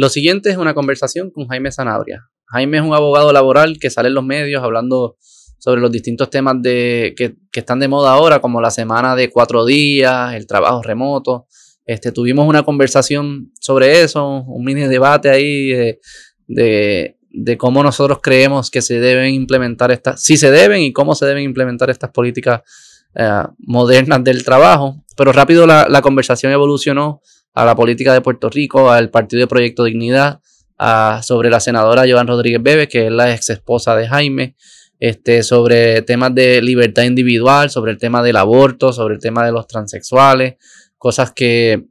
Lo siguiente es una conversación con Jaime Sanabria. Jaime es un abogado laboral que sale en los medios hablando sobre los distintos temas de, que, están de moda ahora, como la semana de cuatro días, el trabajo remoto. Este, tuvimos una conversación sobre eso, un mini debate ahí de, cómo nosotros creemos que se deben implementar estas, si se deben y cómo se deben implementar estas políticas eh, modernas del trabajo. Pero rápido la, conversación evolucionó a la política de Puerto Rico, al Partido de Proyecto Dignidad, sobre la senadora Joan Rodríguez Bebe, que es la ex esposa de Jaime, este, sobre temas de libertad individual, sobre el tema del aborto, sobre el tema de los transexuales, cosas que,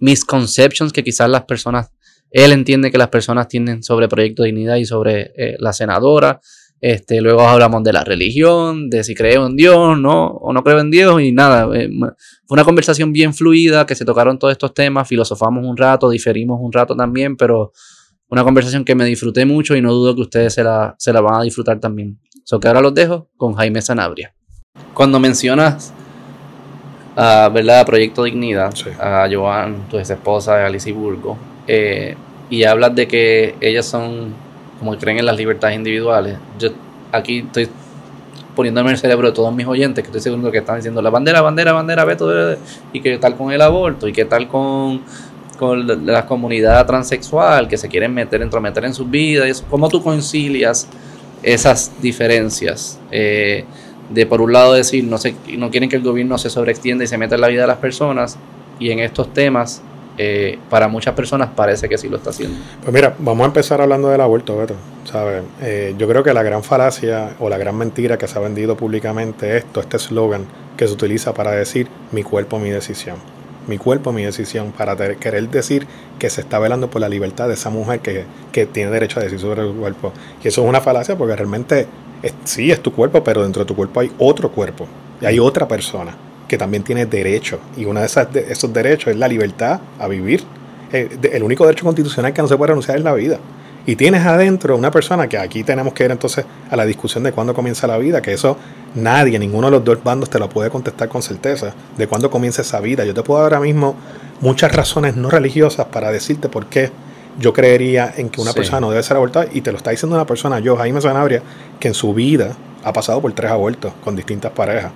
misconceptions que quizás las personas, él entiende que las personas tienen sobre Proyecto Dignidad y sobre eh, la senadora. Este, luego hablamos de la religión, de si creo en Dios, ¿no? O no creo en Dios y nada. Eh, fue una conversación bien fluida, que se tocaron todos estos temas, filosofamos un rato, diferimos un rato también, pero una conversación que me disfruté mucho y no dudo que ustedes se la, se la van a disfrutar también. So que ahora los dejo con Jaime Sanabria. Cuando mencionas a ¿verdad? Proyecto Dignidad, a Joan, tu ex esposa, Alicia Burgo, eh, y hablas de que ellas son como creen en las libertades individuales. Yo aquí estoy poniéndome en el cerebro de todos mis oyentes que estoy seguro que están diciendo la bandera, bandera, bandera, veto, y qué tal con el aborto, y qué tal con, con la comunidad transexual que se quieren meter, entrometer en sus vidas, ¿cómo tú concilias esas diferencias. Eh, de por un lado decir, no, se, no quieren que el gobierno se sobreextienda y se meta en la vida de las personas, y en estos temas, eh, para muchas personas parece que sí lo está haciendo. Pues mira, vamos a empezar hablando del aborto, Beto. ¿sabes? Eh, yo creo que la gran falacia o la gran mentira que se ha vendido públicamente es todo este eslogan que se utiliza para decir mi cuerpo, mi decisión mi cuerpo, mi decisión, para querer decir que se está velando por la libertad de esa mujer que, tiene derecho a decir sobre su cuerpo. Y eso es una falacia porque realmente sí es tu cuerpo, pero dentro de tu cuerpo hay otro cuerpo y hay otra persona que también tiene derecho. Y uno de, esas, de esos derechos es la libertad a vivir. El, eh, el único derecho constitucional que no se puede renunciar es la vida. Y tienes adentro una persona que aquí tenemos que ir entonces a la discusión de cuándo comienza la vida, que eso nadie, ninguno de los dos bandos te lo puede contestar con certeza, de cuándo comienza esa vida. Yo te puedo dar ahora mismo muchas razones no religiosas para decirte por qué yo creería en que una persona no debe ser abortada y te lo está diciendo una persona, yo, Jaime Sanabria, que en su vida ha pasado por tres abortos con distintas parejas.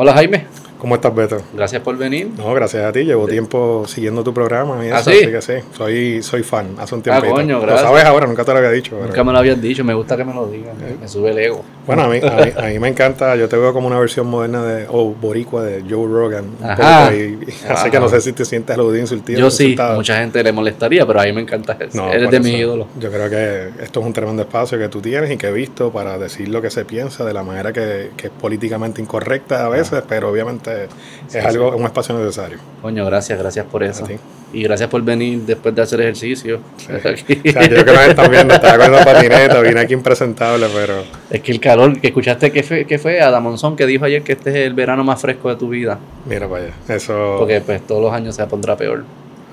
Hola Jaime. ¿Cómo estás, Beto? Gracias por venir. No, gracias a ti. Llevo tiempo siguiendo tu programa y ¿Ah, así que sí. Soy, soy fan hace un tiempo. Ah, coño, gracias. Lo sabes ahora, nunca te lo había dicho. Nunca me lo habías dicho. Me gusta que me lo digas. Me sube el ego. Bueno, a mí, a mí, me encanta. Yo te veo como una versión moderna de, o boricua de Joe Rogan. Ajá. así que no sé si te sientes aludido, insultado. Yo sí. Mucha gente le molestaría, pero a mí me encanta eso. Eres de mis ídolos. Yo creo que esto es un tremendo espacio que tú tienes y que he visto para decir lo que se piensa de la manera que, que es políticamente incorrecta a veces, pero obviamente es algo, un espacio necesario. Coño, gracias, gracias por eso. Y gracias por venir después de hacer ejercicio. O sea, yo que nos están viendo, estaba con la patineta, vine aquí impresentable, pero... Es que el calor, que escuchaste que fue, que fue Adam Monzón que dijo ayer que este es el verano más fresco de tu vida. Mira para allá, eso... Porque pues todos los años se pondrá peor.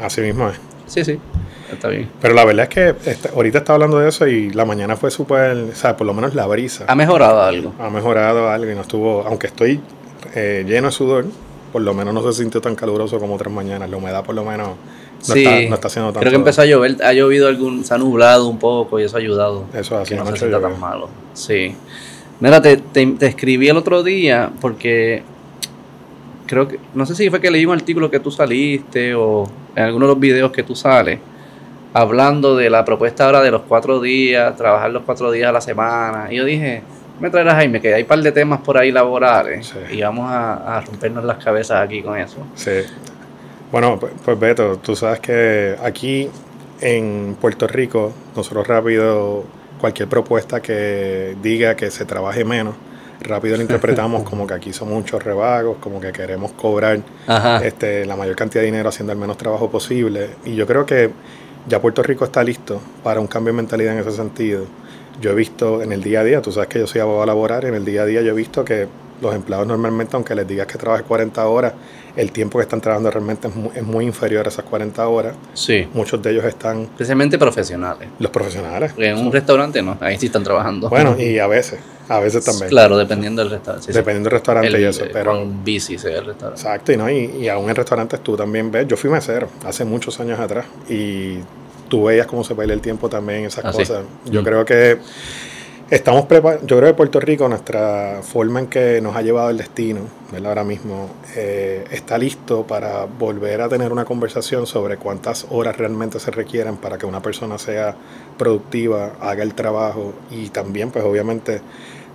Así mismo es. Sí, sí, está bien. Pero la verdad es que este, ahorita estaba hablando de eso y la mañana fue súper, o sea, por lo menos la brisa. ¿Ha mejorado algo? Ha mejorado algo y no estuvo, aunque estoy eh, lleno de sudor, por lo menos no se sintió tan caluroso como otras mañanas. La humedad por lo menos no, está, no está haciendo tanto. Creo que empezó a llover, ha llovido algún, se ha nublado un poco y eso ha ayudado. Eso así, no se sienta tan malo. Sí. Mira, te, te, escribí el otro día porque creo que, no sé si fue que leí un artículo que tú saliste o en alguno de los videos que tú sales, hablando de la propuesta ahora de los cuatro días, trabajar los cuatro días a la semana. Y yo dije, me traerá Jaime, que hay un par de temas por ahí laborales y vamos a, rompernos las cabezas aquí con eso. Sí. Bueno, pues, pues, Beto, tú sabes que aquí en Puerto Rico, nosotros rápido, cualquier propuesta que diga que se trabaje menos, rápido lo interpretamos como que aquí son muchos rebagos, como que queremos cobrar este, la mayor cantidad de dinero haciendo el menos trabajo posible. Y yo creo que ya Puerto Rico está listo para un cambio de mentalidad en ese sentido yo he visto en el día a día, tú sabes que yo soy abogado laboral, en el día a día yo he visto que Los empleados normalmente, aunque les digas que trabajes 40 horas, el tiempo que están trabajando realmente es muy, inferior a esas 40 horas. Sí. Muchos de ellos están... Especialmente profesionales. Los profesionales. en un restaurante no, ahí sí están trabajando. Bueno, y a veces, a veces también. Claro, dependiendo del restaurante. dependiendo del restaurante y eso, pero... bici se el restaurante. Exacto, y, no, y, y aún en restaurantes tú también ves, yo fui mesero hace muchos años atrás y tú veías cómo se baila el tiempo también, esas ah, cosas. Yo mm. creo que Estamos preparados, yo creo que Puerto Rico, nuestra forma en que nos ha llevado el destino, ¿verdad? ahora mismo, eh, está listo para volver a tener una conversación sobre cuántas horas realmente se requieren para que una persona sea productiva, haga el trabajo y también, pues obviamente,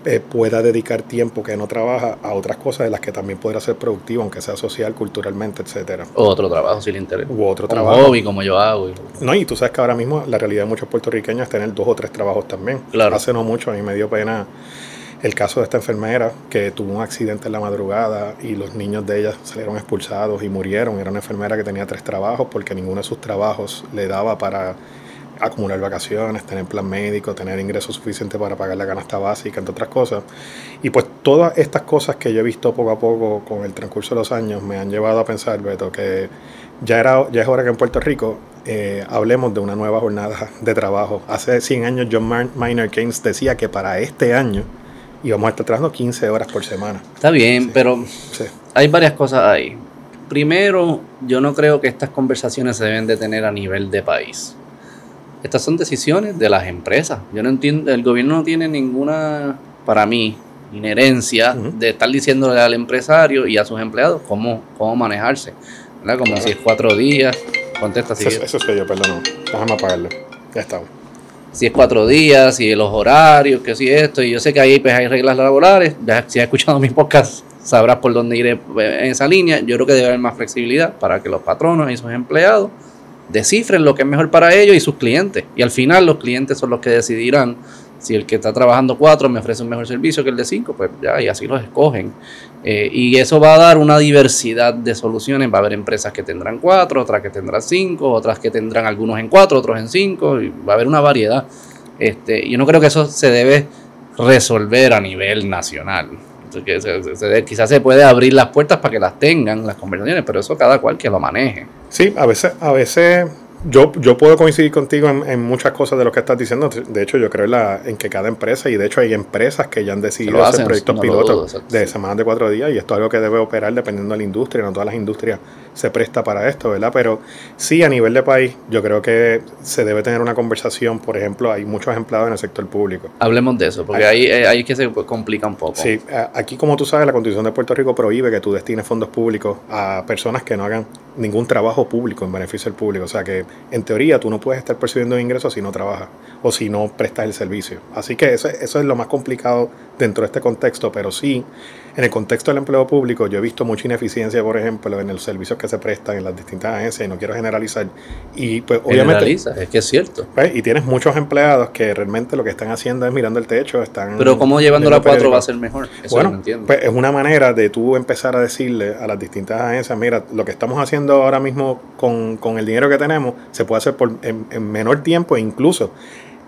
eh, pueda dedicar tiempo que no trabaja a otras cosas de las que también podrá ser productivo, aunque sea social, culturalmente, etcétera. O otro trabajo si le interesa. U otro trabajo. hobby como yo hago. No, y tú sabes que ahora mismo la realidad de muchos puertorriqueños es tener dos o tres trabajos también. Claro. Hace no mucho a mí me dio pena el caso de esta enfermera que tuvo un accidente en la madrugada y los niños de ella salieron expulsados y murieron. Era una enfermera que tenía tres trabajos porque ninguno de sus trabajos le daba para acumular vacaciones, tener plan médico, tener ingresos suficientes para pagar la canasta básica, entre otras cosas. Y pues todas estas cosas que yo he visto poco a poco con el transcurso de los años me han llevado a pensar, Beto, que ya, era, ya es hora que en Puerto Rico eh, hablemos de una nueva jornada de trabajo. Hace 100 años John Maynard Keynes decía que para este año íbamos a estar trabajando 15 horas por semana. Está bien, pero hay varias cosas ahí. Primero, yo no creo que estas conversaciones se deben de tener a nivel de país. Estas son decisiones de las empresas. Yo no entiendo, el gobierno no tiene ninguna, para mí, inherencia de estar diciéndole al empresario y a sus empleados cómo, cómo manejarse. ¿verdad? Como si es cuatro días. Contesta si Eso, eso es yo, perdón. Déjame apagarlo. Ya está. Si es cuatro días, si los horarios, que si esto. Y yo sé que ahí pues, hay reglas laborales. Ya, si has escuchado mis podcasts, sabrás por dónde iré eh, en esa línea. Yo creo que debe haber más flexibilidad para que los patronos y sus empleados descifren lo que es mejor para ellos y sus clientes. Y al final los clientes son los que decidirán si el que está trabajando cuatro me ofrece un mejor servicio que el de cinco, pues ya, y así los escogen. Eh, y eso va a dar una diversidad de soluciones. Va a haber empresas que tendrán cuatro, otras que tendrán cinco, otras que tendrán algunos en cuatro, otros en cinco, y va a haber una variedad. Este, yo no creo que eso se debe resolver a nivel nacional. Quizás se puede abrir las puertas para que las tengan las conversaciones, pero eso cada cual que lo maneje. Sí, a veces, a veces yo, yo puedo coincidir contigo en, muchas cosas de lo que estás diciendo. De hecho, yo creo en, la, en que cada empresa, y de hecho hay empresas que ya han decidido hacer proyectos pilotos de semanas de cuatro días, y esto es algo que debe operar dependiendo de la industria. No todas las industrias se presta para esto, ¿verdad? Pero sí, a nivel de país, yo creo que se debe tener una conversación. Por ejemplo, hay muchos empleados en el sector público. Hablemos de eso, porque ahí, ahí, es que se complica un poco. Sí, aquí, como tú sabes, la Constitución de Puerto Rico prohíbe que tú destines fondos públicos a personas que no hagan ningún trabajo público en beneficio del público. O sea que, en teoría, tú no puedes estar percibiendo ingresos si no trabajas o si no prestas el servicio. Así que eso, eso es lo más complicado dentro de este contexto, pero sí, en el contexto del empleo público, yo he visto mucha ineficiencia, por ejemplo, en los servicios que se prestan en las distintas agencias, y no quiero generalizar. Y pues obviamente... es que es cierto. Pues, y tienes muchos empleados que realmente lo que están haciendo es mirando el techo, están... Pero ¿cómo llevando a cuatro va a ser mejor? Eso bueno, no entiendo. Pues es una manera de tú empezar a decirle a las distintas agencias, mira, lo que estamos haciendo ahora mismo con, con el dinero que tenemos, se puede hacer por, en, en menor tiempo e incluso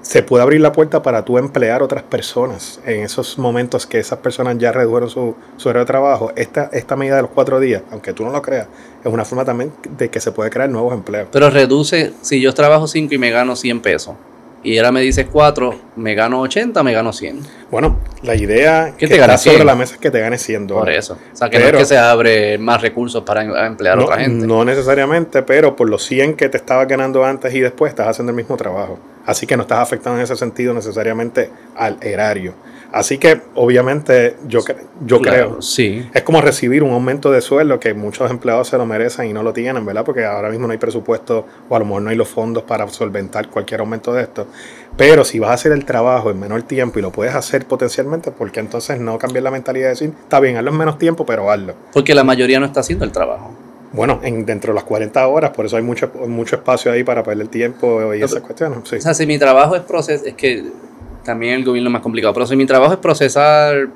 se puede abrir la puerta para tú emplear otras personas en esos momentos que esas personas ya redujeron su, su horario de trabajo. Esta, esta medida de los cuatro días, aunque tú no lo creas, es una forma también de que se puede crear nuevos empleos. Pero reduce, si yo trabajo cinco y me gano 100 pesos, y ahora me dices 4, me gano 80, me gano 100. Bueno, la idea que te está sobre la mesa es que te ganes 100 dólares. Por eso. O sea, que no es que se abre más recursos para em, emplear a otra gente. No necesariamente, pero por los 100 que te estabas ganando antes y después, estás haciendo el mismo trabajo. Así que no estás afectando en ese sentido necesariamente al erario. Así que obviamente yo, yo creo, sí. es como recibir un aumento de sueldo que muchos empleados se lo merecen y no lo tienen, ¿verdad? Porque ahora mismo no hay presupuesto o a lo mejor no hay los fondos para solventar cualquier aumento de esto. Pero si vas a hacer el trabajo en menor tiempo y lo puedes hacer potencialmente, porque entonces no cambiar la mentalidad de decir, está bien, hazlo en menos tiempo, pero hazlo. Porque la mayoría no está haciendo el trabajo. Bueno, en, dentro de las 40 horas, por eso hay mucho, mucho espacio ahí para perder tiempo y esas cuestiones. Sí. O sea, si mi trabajo es proceso, es que también el gobierno es más complicado, pero si mi trabajo es procesar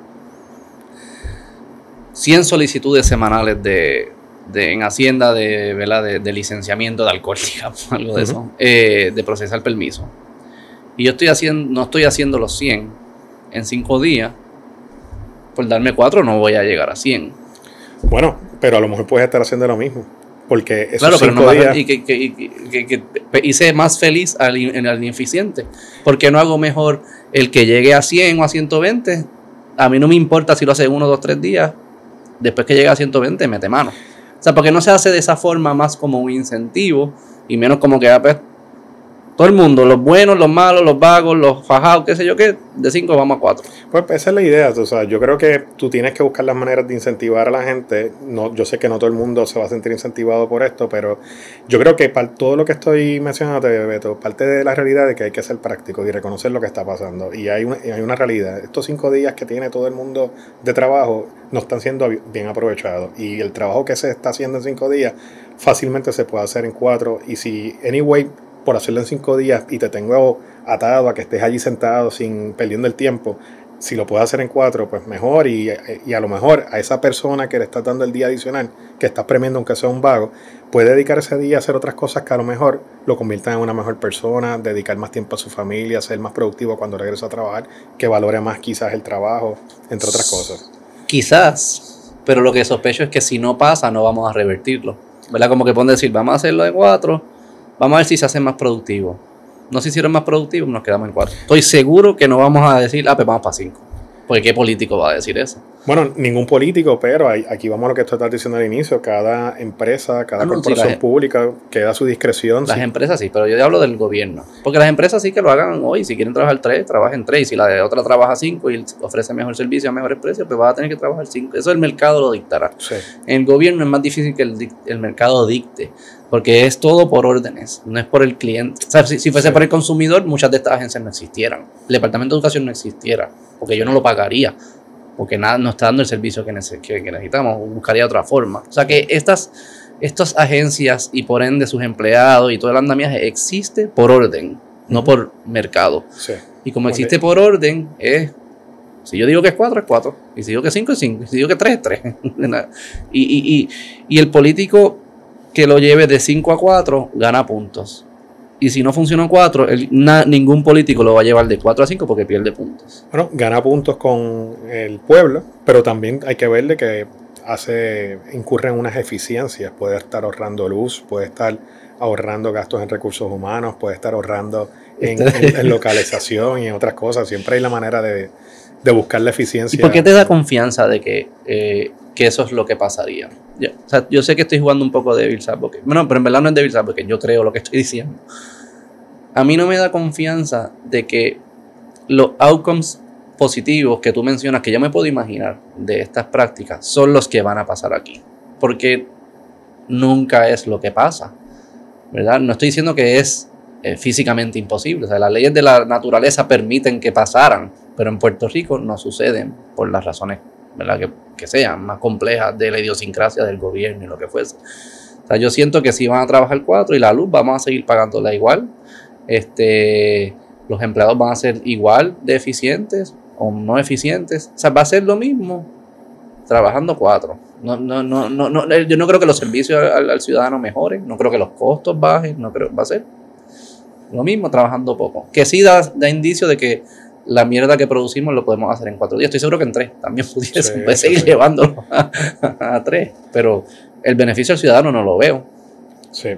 100 solicitudes semanales de, en Hacienda de, De, licenciamiento de alcohol, digamos, algo de eso, eh, de procesar permiso. Y yo estoy haciendo, no estoy haciendo los 100 en 5 días, por darme cuatro no voy a llegar a 100. Bueno, pero a lo mejor puedes estar haciendo lo mismo. Porque esos Claro, pero no días... y que, que- hice más feliz al, al ineficiente. ¿Por qué no hago mejor el que llegue a 100 o a 120? A mí no me importa si lo hace uno, dos, tres días. Después que llegue a 120, mete mano. O sea, porque no se hace de esa forma más como un incentivo y menos como que ah, pues, todo el mundo, los buenos, los malos, los vagos, los fajados, qué sé yo qué, de 5 vamos a 4. Pues esa es la idea, o sea, yo creo que tú tienes que buscar las maneras de incentivar a la gente. No, yo sé que no todo el mundo se va a sentir incentivado por esto, pero yo creo que para todo lo que estoy mencionando, Beto, parte de la realidad de que hay que ser práctico y reconocer lo que está pasando. Y hay una, hay una realidad. Estos cinco días que tiene todo el mundo de trabajo no están siendo bi- bien aprovechados. Y el trabajo que se está haciendo en cinco días fácilmente se puede hacer en cuatro. Y si, anyway, por hacerlo en cinco días y te tengo atado a que estés allí sentado sin perdiendo el tiempo, si lo puedes hacer en cuatro, pues mejor. Y, y a lo mejor a esa persona que le estás dando el día adicional, que estás premiando aunque sea un vago, puede dedicar ese día a hacer otras cosas que a lo mejor lo conviertan en una mejor persona, dedicar más tiempo a su familia, ser más productivo cuando regresa a trabajar, que valore más quizás el trabajo, entre otras cosas. Quizás, pero lo que sospecho es que si no pasa, no vamos a revertirlo. ¿Verdad? Como que pueden decir, vamos a hacerlo de 4, vamos a ver si se hace más productivo. No se hicieron más productivos, nos quedamos en 4. Estoy seguro que no vamos a decir, ah, pues vamos para 5. Porque ¿qué político va a decir eso? Bueno, ningún político, pero hay- aquí vamos a lo que tú estás diciendo al inicio, cada empresa, cada Ah, no, corporación pública queda a su discreción. Las sí. empresas sí, pero yo hablo del gobierno. Porque las empresas sí que lo hagan hoy. Si quieren trabajar 3, trabajen 3. Y si la de otra trabaja 5 y ofrece mejor servicio a mejores precios, pues vas a tener que trabajar 5. Eso el mercado lo dictará. Sí. En el gobierno es más difícil que el, el mercado dicte, porque es todo por órdenes, no es por el cliente. O sea, si, si fuese Sí. por el consumidor, muchas de estas agencias no existieran. El Departamento de Educación no existiera, porque yo no lo pagaría, porque nada, no está dando el servicio que, nece- que- que necesitamos, buscaría otra forma. O sea que estas, estas agencias y por ende sus empleados y todo el andamiaje existe por orden, no por mercado. Sí. Y como existe por orden, es. Si yo digo que es 4, es 4. Y si digo que es 5, es 5. Y si digo que 3, es 3. y, y, y, y el político que lo lleve de 5 a 4 gana puntos. Y si no funciona 4, ningún político lo va a llevar de 4 a 5 porque pierde puntos. Bueno, gana puntos con el pueblo, pero también hay que verle que hace, incurre en unas eficiencias. Puede estar ahorrando luz, puede estar ahorrando gastos en recursos humanos, puede estar ahorrando en, en- en localización y en otras cosas. Siempre hay la manera de, de buscar la eficiencia. ¿Y por qué te da confianza de que, eh, que eso es lo que pasaría? Ya, o sea, yo sé que estoy jugando un poco de Advocate. Bueno, pero en verdad no es Devil Advocate, yo creo lo que estoy diciendo. A mí no me da confianza de que los outcomes positivos que tú mencionas, que yo me puedo imaginar de estas prácticas, son los que van a pasar aquí. Porque nunca es lo que pasa. ¿Verdad? No estoy diciendo que es eh, físicamente imposible. O sea, las leyes de la naturaleza permiten que pasaran, pero en Puerto Rico no suceden por las razones ¿verdad? Que, que sean más complejas de la idiosincrasia del gobierno y lo que fuese. O sea, yo siento que si van a trabajar cuatro y la luz vamos a seguir pagándola igual. Este, los empleados van a ser igual de eficientes o no eficientes. O sea, va a ser lo mismo trabajando cuatro. No, no, no, no, no, yo no creo que los servicios al, al ciudadano mejoren, no creo que los costos bajen, no creo, va a ser lo mismo trabajando poco. Que sí da, da indicio de que la mierda que producimos lo podemos hacer en cuatro días. Estoy seguro que en tres también pudiese Sí, seguir sí. llevándolo a, a tres, pero el beneficio al ciudadano no lo veo. Sí.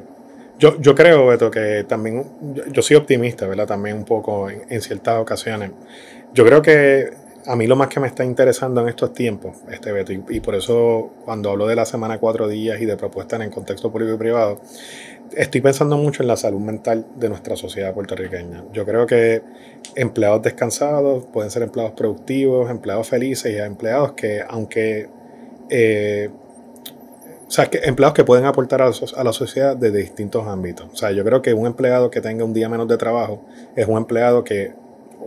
Yo, yo creo, Beto, que también, yo, yo soy optimista, ¿verdad? También un poco en, en ciertas ocasiones. Yo creo que a mí lo más que me está interesando en estos tiempos, este Beto, y, y por eso cuando hablo de la semana cuatro días y de propuestas en el contexto público y privado, estoy pensando mucho en la salud mental de nuestra sociedad puertorriqueña. Yo creo que empleados descansados pueden ser empleados productivos, empleados felices y empleados que, aunque eh, o sea, que empleados que pueden aportar a a la sociedad desde distintos ámbitos. O sea, yo creo que un empleado que tenga un día menos de trabajo es un empleado que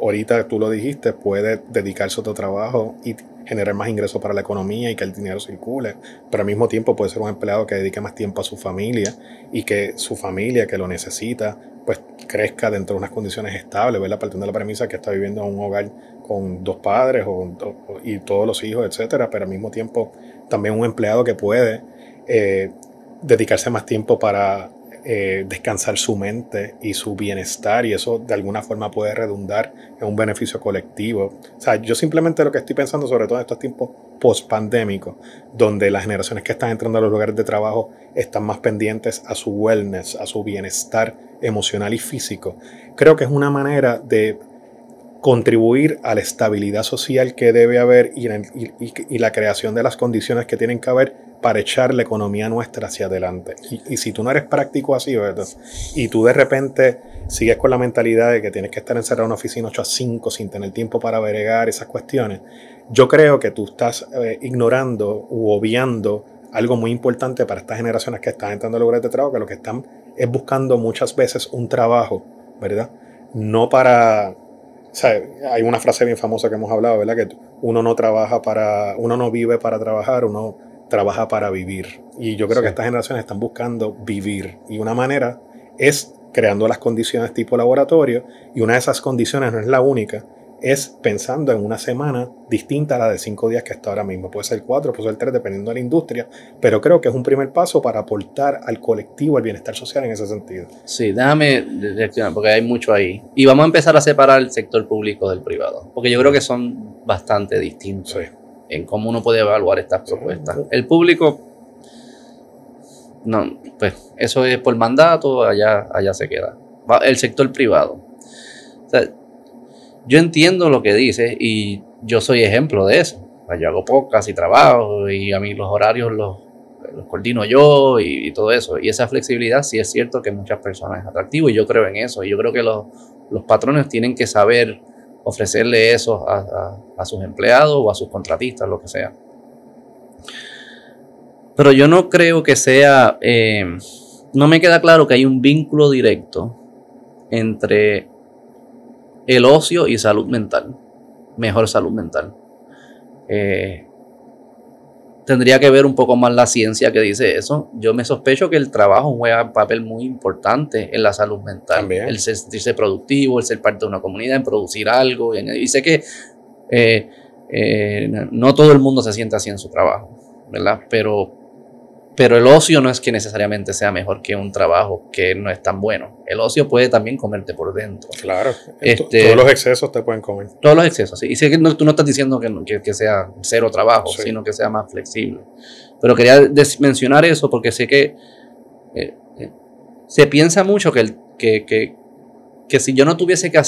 ahorita tú lo dijiste, puede dedicarse a otro trabajo y generar más ingresos para la economía y que el dinero circule, pero al mismo tiempo puede ser un empleado que dedique más tiempo a su familia y que su familia que lo necesita, pues crezca dentro de unas condiciones estables, ¿verdad? Partiendo de la premisa que está viviendo en un hogar con dos padres o- y todos los hijos, etcétera, pero al mismo tiempo también un empleado que puede eh, dedicarse más tiempo para eh, descansar su mente y su bienestar y eso de alguna forma puede redundar en un beneficio colectivo. O sea, yo simplemente lo que estoy pensando, sobre todo en estos tiempos post-pandémicos, donde las generaciones que están entrando a los lugares de trabajo están más pendientes a su wellness, a su bienestar emocional y físico, creo que es una manera de contribuir a la estabilidad social que debe haber y, la creación de las condiciones que tienen que haber para echar la economía nuestra hacia adelante. Y, si tú no eres práctico así, ¿verdad? y tú de repente sigues con la mentalidad de que tienes que estar encerrado en una oficina 8 a 5 sin tener tiempo para bregar esas cuestiones, yo creo que tú estás eh, ignorando u obviando algo muy importante para estas generaciones que están entrando a lugares de trabajo, que lo que están es buscando muchas veces un trabajo, ¿verdad? No para hay una frase bien famosa que hemos hablado, ¿verdad? Que uno no trabaja para, uno no vive para trabajar, uno trabaja para vivir. Y yo creo que estas generaciones están buscando vivir. Y una manera es creando las condiciones tipo laboratorio. Y una de esas condiciones no es la única, es pensando en una semana distinta a la de cinco días que está ahora mismo. Puede ser cuatro, puede ser tres, dependiendo de la industria, pero creo que es un primer paso para aportar al colectivo el bienestar social en ese sentido. Sí, déjame porque hay mucho ahí. Y vamos a empezar a separar el sector público del privado, porque yo creo que son bastante distintos en cómo uno puede evaluar estas propuestas. El público, no, pues eso es por mandato, allá, allá se queda. El sector privado. O sea, yo entiendo lo que dice y yo soy ejemplo de eso. Yo hago podcast y trabajo y a mí los horarios los, los coordino yo y, todo eso. Y esa flexibilidad sí es cierto que muchas personas es atractivo y yo creo en eso. Y yo creo que los, los patrones tienen que saber ofrecerle eso a, a, sus empleados o a sus contratistas, lo que sea. Pero yo no creo que sea, eh, no me queda claro que hay un vínculo directo entre el ocio y salud mental, mejor salud mental. Eh, tendría que ver un poco más la ciencia que dice eso. Yo me sospecho que el trabajo juega un papel muy importante en la salud mental. El sentirse productivo, el ser parte de una comunidad, en producir algo. Y, sé que eh, eh, no todo el mundo se siente así en su trabajo, ¿verdad? Pero pero el ocio no es que necesariamente sea mejor que un trabajo que no es tan bueno. El ocio puede también comerte por dentro. Claro. Este, todos los excesos te pueden comer. Todos los excesos, sí. Y sé que tú no estás diciendo que, que, sea cero trabajo, sino que sea más flexible. Pero quería mencionar eso porque sé que eh, eh, se piensa mucho que, que, que, que, si yo no tuviese que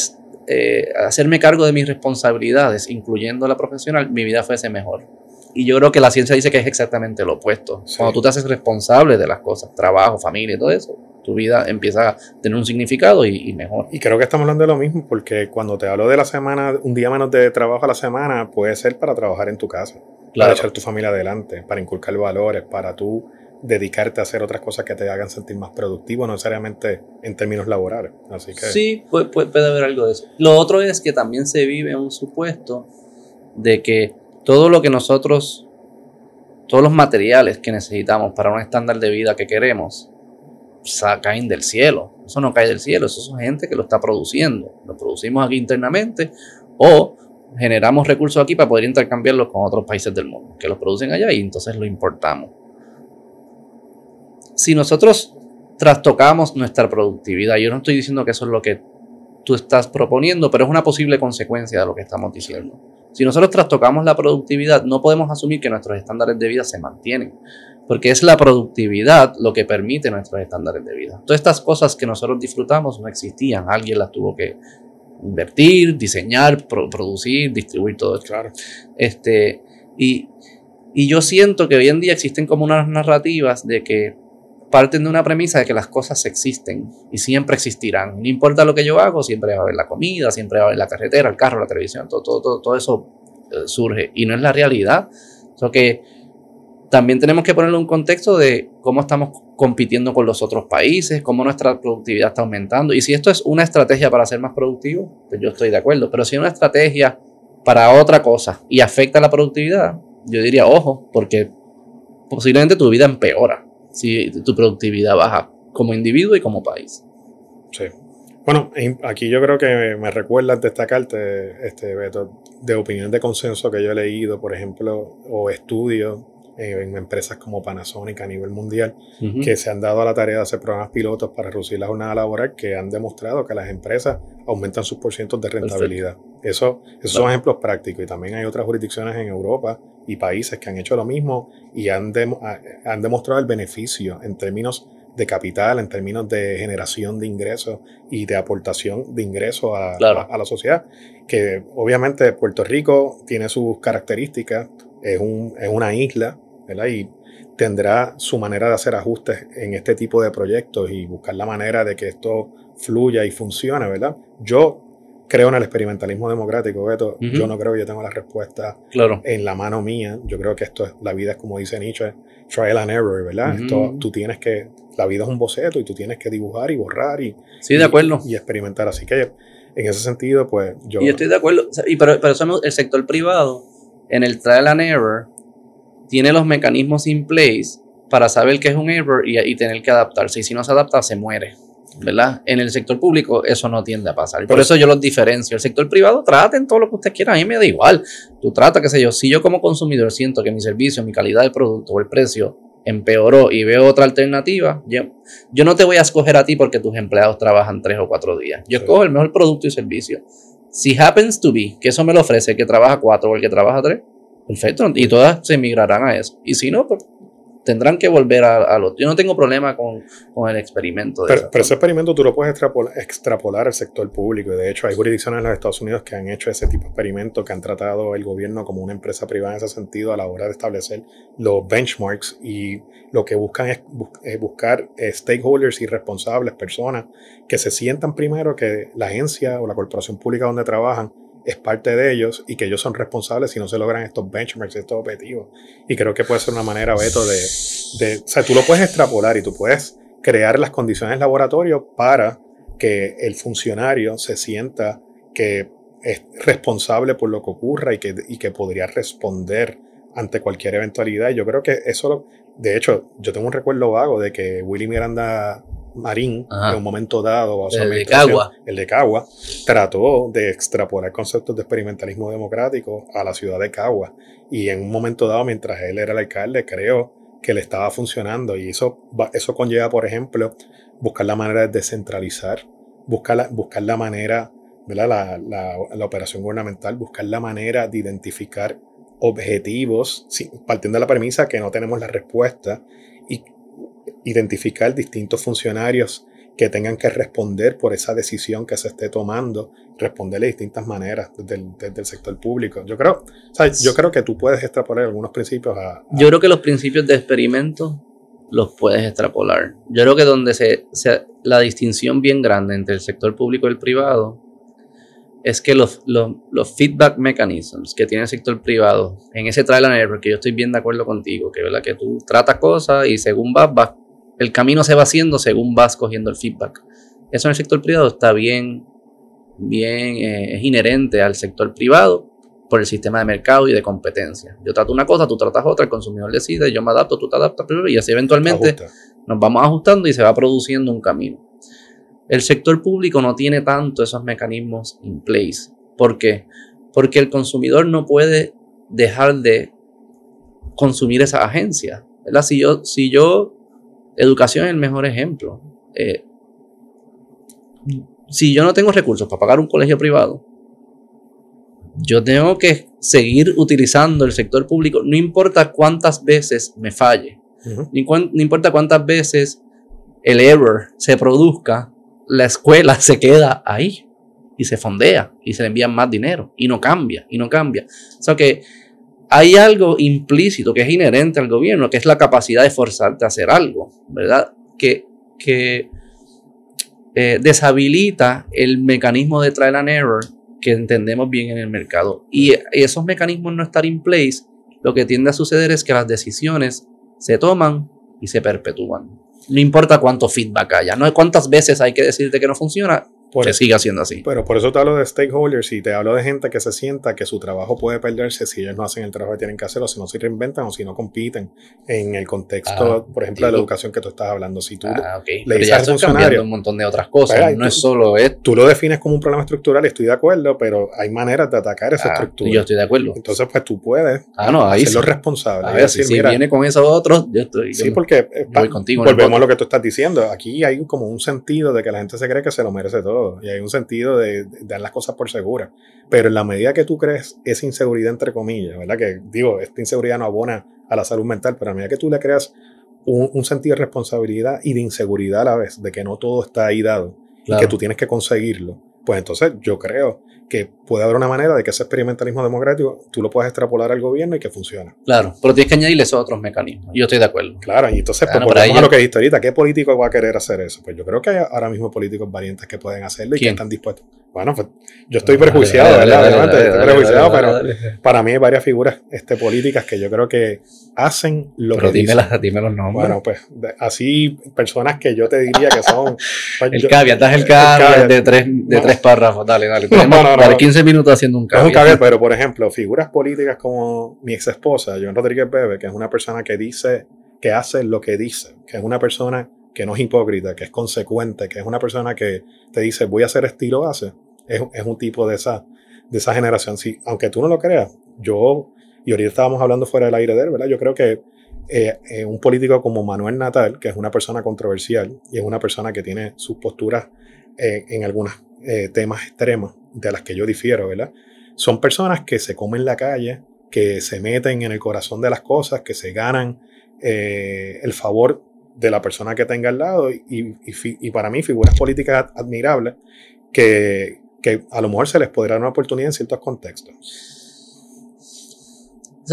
eh, hacerme cargo de mis responsabilidades, incluyendo la profesional, mi vida fuese mejor. Y yo creo que la ciencia dice que es exactamente lo opuesto. Cuando tú te haces responsable de las cosas, trabajo, familia y todo eso, tu vida empieza a tener un significado y, mejor. Y creo que estamos hablando de lo mismo, porque cuando te hablo de la semana, un día menos de trabajo a la semana, puede ser para trabajar en tu casa, para echar tu familia adelante, para inculcar valores, para tú dedicarte a hacer otras cosas que te hagan sentir más productivo, no necesariamente en términos laborales. Así que... Sí, puede, puede haber algo de eso. Lo otro es que también se vive un supuesto de que todo lo que nosotros, todos los materiales que necesitamos para un estándar de vida que queremos, caen del cielo. Eso no cae del cielo, eso son gente que lo está produciendo. Lo producimos aquí internamente o generamos recursos aquí para poder intercambiarlos con otros países del mundo, que los producen allá y entonces lo importamos. Si nosotros trastocamos nuestra productividad, yo no estoy diciendo que eso es lo que tú estás proponiendo, pero es una posible consecuencia de lo que estamos diciendo. Si nosotros trastocamos la productividad, no podemos asumir que nuestros estándares de vida se mantienen, porque es la productividad lo que permite nuestros estándares de vida. Todas estas cosas que nosotros disfrutamos no existían, alguien las tuvo que invertir, diseñar, producir, distribuir todo esto. Claro. Este, y, y yo siento que hoy en día existen como unas narrativas de que parten de una premisa de que las cosas existen y siempre existirán. No importa lo que yo hago, siempre va a haber la comida, siempre va a haber la carretera, el carro, la televisión, todo, todo, todo, eso eh, surge. Y no es la realidad. Eso que también tenemos que ponerle un contexto de cómo estamos compitiendo con los otros países, cómo nuestra productividad está aumentando. Y si esto es una estrategia para ser más productivo, pues yo estoy de acuerdo. Pero si es una estrategia para otra cosa y afecta la productividad, yo diría, ojo, porque posiblemente tu vida empeora si tu productividad baja como individuo y como país. Sí. Bueno, aquí yo creo que me recuerdas destacarte, este, Beto, de opinión de consenso que yo he leído, por ejemplo, o estudios eh, en empresas como Panasonic a nivel mundial, que se han dado a la tarea de hacer programas pilotos para reducir la jornada laboral, que han demostrado que las empresas aumentan sus porcientos de rentabilidad. Eso, esos son ejemplos prácticos y también hay otras jurisdicciones en Europa y países que han hecho lo mismo y han, han demostrado el beneficio en términos de capital, en términos de generación de ingresos y de aportación de ingresos a, a, la sociedad. Que obviamente Puerto Rico tiene sus características, es, un, es una isla, ¿verdad? Y tendrá su manera de hacer ajustes en este tipo de proyectos y buscar la manera de que esto fluya y funcione, ¿verdad? Yo creo en el experimentalismo democrático, Beto. Yo no creo que yo tenga la respuesta en la mano mía. Yo creo que esto es, la vida es como dice Nietzsche, trial and error, ¿verdad? Esto, tú tienes que, la vida es un boceto y tú tienes que dibujar y borrar y, sí, de acuerdo. y, experimentar. Así que en ese sentido, pues yo... Y estoy de acuerdo. Y pero, pero eso el sector privado, en el trial and error, tiene los mecanismos in place para saber que es un error y, y tener que adaptarse. Y si no se adapta, se muere. ¿verdad? En el sector público eso no tiende a pasar. por eso yo los diferencio. El sector privado traten todo lo que usted quiera, a mí me da igual. Tú trata, qué sé yo, si yo como consumidor siento que mi servicio, mi calidad de producto o el precio empeoró y veo otra alternativa, yo, yo no te voy a escoger a ti porque tus empleados trabajan tres o cuatro días. Yo escojo el mejor producto y servicio. Si happens to be que eso me lo ofrece el que trabaja cuatro o el que trabaja tres, perfecto, y todas se migrarán a eso. Y si no, pues tendrán que volver a, lo... Yo no tengo problema con, el experimento. pero, ese experimento tú lo puedes extrapolar, al sector público. Y de hecho, hay jurisdicciones en los Estados Unidos que han hecho ese tipo de experimentos, que han tratado el gobierno como una empresa privada en ese sentido a la hora de establecer los benchmarks. Y lo que buscan es, buscar eh, stakeholders y responsables, personas que se sientan primero que la agencia o la corporación pública donde trabajan es parte de ellos y que ellos son responsables si no se logran estos benchmarks, estos objetivos. Y creo que puede ser una manera, Beto, de, de, o sea, tú lo puedes extrapolar y tú puedes crear las condiciones laboratorio para que el funcionario se sienta que es responsable por lo que ocurra y que, y que podría responder ante cualquier eventualidad. Y yo creo que eso, de hecho, yo tengo un recuerdo vago de que Willy Miranda Marín, en un momento dado, el de Cagua. el de Cagua, trató de extrapolar conceptos de experimentalismo democrático a la ciudad de Cagua. Y en un momento dado, mientras él era el alcalde, creo que le estaba funcionando. Y eso, eso conlleva, por ejemplo, buscar la manera de descentralizar, buscar la, buscar la manera, ¿verdad? La, la, la operación gubernamental, buscar la manera de identificar objetivos, partiendo de la premisa que no tenemos la respuesta y identificar distintos funcionarios que tengan que responder por esa decisión que se esté tomando, responder de distintas maneras desde el, sector público. Yo creo, yo creo que tú puedes extrapolar algunos principios Yo creo que los principios de experimento los puedes extrapolar. Yo creo que donde se, la distinción bien grande entre el sector público y el privado es que los, los, los, feedback mechanisms que tiene el sector privado en ese trial and error, que yo estoy bien de acuerdo contigo, que, ¿verdad? que tú tratas cosas y según vas, vas el camino se va haciendo según vas cogiendo el feedback. Eso en el sector privado está bien, bien, eh, es inherente al sector privado por el sistema de mercado y de competencia. Yo trato una cosa, tú tratas otra, el consumidor decide, yo me adapto, tú te adaptas y así eventualmente nos vamos ajustando y se va produciendo un camino. El sector público no tiene tanto esos mecanismos in place. ¿Por qué? Porque el consumidor no puede dejar de consumir esa agencia. Si yo, si yo Educación es el mejor ejemplo. Eh, si yo no tengo recursos para pagar un colegio privado, yo tengo que seguir utilizando el sector público, no importa cuántas veces me falle, no importa cuántas veces el error se produzca, la escuela se queda ahí y se fondea y se le envía más dinero y no cambia y no cambia. O sea que hay algo implícito que es inherente al gobierno, que es la capacidad de forzarte a hacer algo, ¿verdad? Que, que eh, deshabilita el mecanismo de trial and error que entendemos bien en el mercado. Y esos mecanismos no estar in place, lo que tiende a suceder es que las decisiones se toman y se perpetúan. No importa cuánto feedback haya, no cuántas veces hay que decirte que no funciona, que siga siendo así. Pero por eso te hablo de stakeholders y te hablo de gente que se sienta que su trabajo puede perderse si ellos no hacen el trabajo que tienen que hacer o si no se reinventan o si no compiten en el contexto, por ejemplo, de la educación que tú estás hablando. Si tú ah, le dices al funcionario un montón de otras cosas, pues, no es solo esto. Tú lo defines como un problema estructural, estoy de acuerdo, pero hay maneras de atacar esa estructura. Yo estoy de acuerdo. Entonces, pues tú puedes ah, no, ahí hacerlo responsable. A ver, si, viene con esos otros, yo estoy. Sí, porque eh, voy contigo, volvemos a lo que tú estás diciendo. Aquí hay como un sentido de que la gente se cree que se lo merece todo y hay un sentido de, dar las cosas por seguras. Pero en la medida que tú crees esa inseguridad, entre comillas, ¿verdad? Que digo, esta inseguridad no abona a la salud mental, pero a medida que tú le creas un, sentido de responsabilidad y de inseguridad a la vez, de que no todo está ahí dado y que tú tienes que conseguirlo, pues entonces yo creo que puede haber una manera de que ese experimentalismo democrático tú lo puedas extrapolar al gobierno y que funcione. Claro, pero tienes que añadirle esos otros mecanismos. Yo estoy de acuerdo. Claro, y entonces, pues, por lo que dijiste ahorita, ¿qué político va a querer hacer eso? Pues yo creo que hay ahora mismo políticos valientes que pueden hacerlo y que están dispuestos. Bueno, pues yo estoy prejuiciado, ¿verdad? estoy prejuiciado, pero para mí hay varias figuras este, políticas que yo creo que hacen lo pero que dime, dicen. dime los nombres. Bueno, pues así personas que yo te diría que son... Pues, el das el caveat de, tres, de tres párrafos, dale, dale. Tenemos 15 minutos haciendo un caveat. Es un caveat, pero por ejemplo, figuras políticas como mi ex esposa, Joan Rodríguez Bebe, que es una persona que dice, que hace lo que dice, que es una persona que no es hipócrita, que es consecuente, que es una persona que te dice voy a hacer estilo hace es, es un tipo de esa, de esa generación. Sí, aunque tú no lo creas, yo, y ahorita estábamos hablando fuera del aire de él, ¿verdad? Yo creo que eh, eh, un político como Manuel Natal, que es una persona controversial y es una persona que tiene sus posturas eh, en algunos temas extremos de las que yo difiero, ¿verdad? Son personas que se comen la calle, que se meten en el corazón de las cosas, que se ganan el favor de la persona que tenga al lado y, y, y para mí figuras políticas admirables que, que a lo mejor se les podrá dar una oportunidad en ciertos contextos.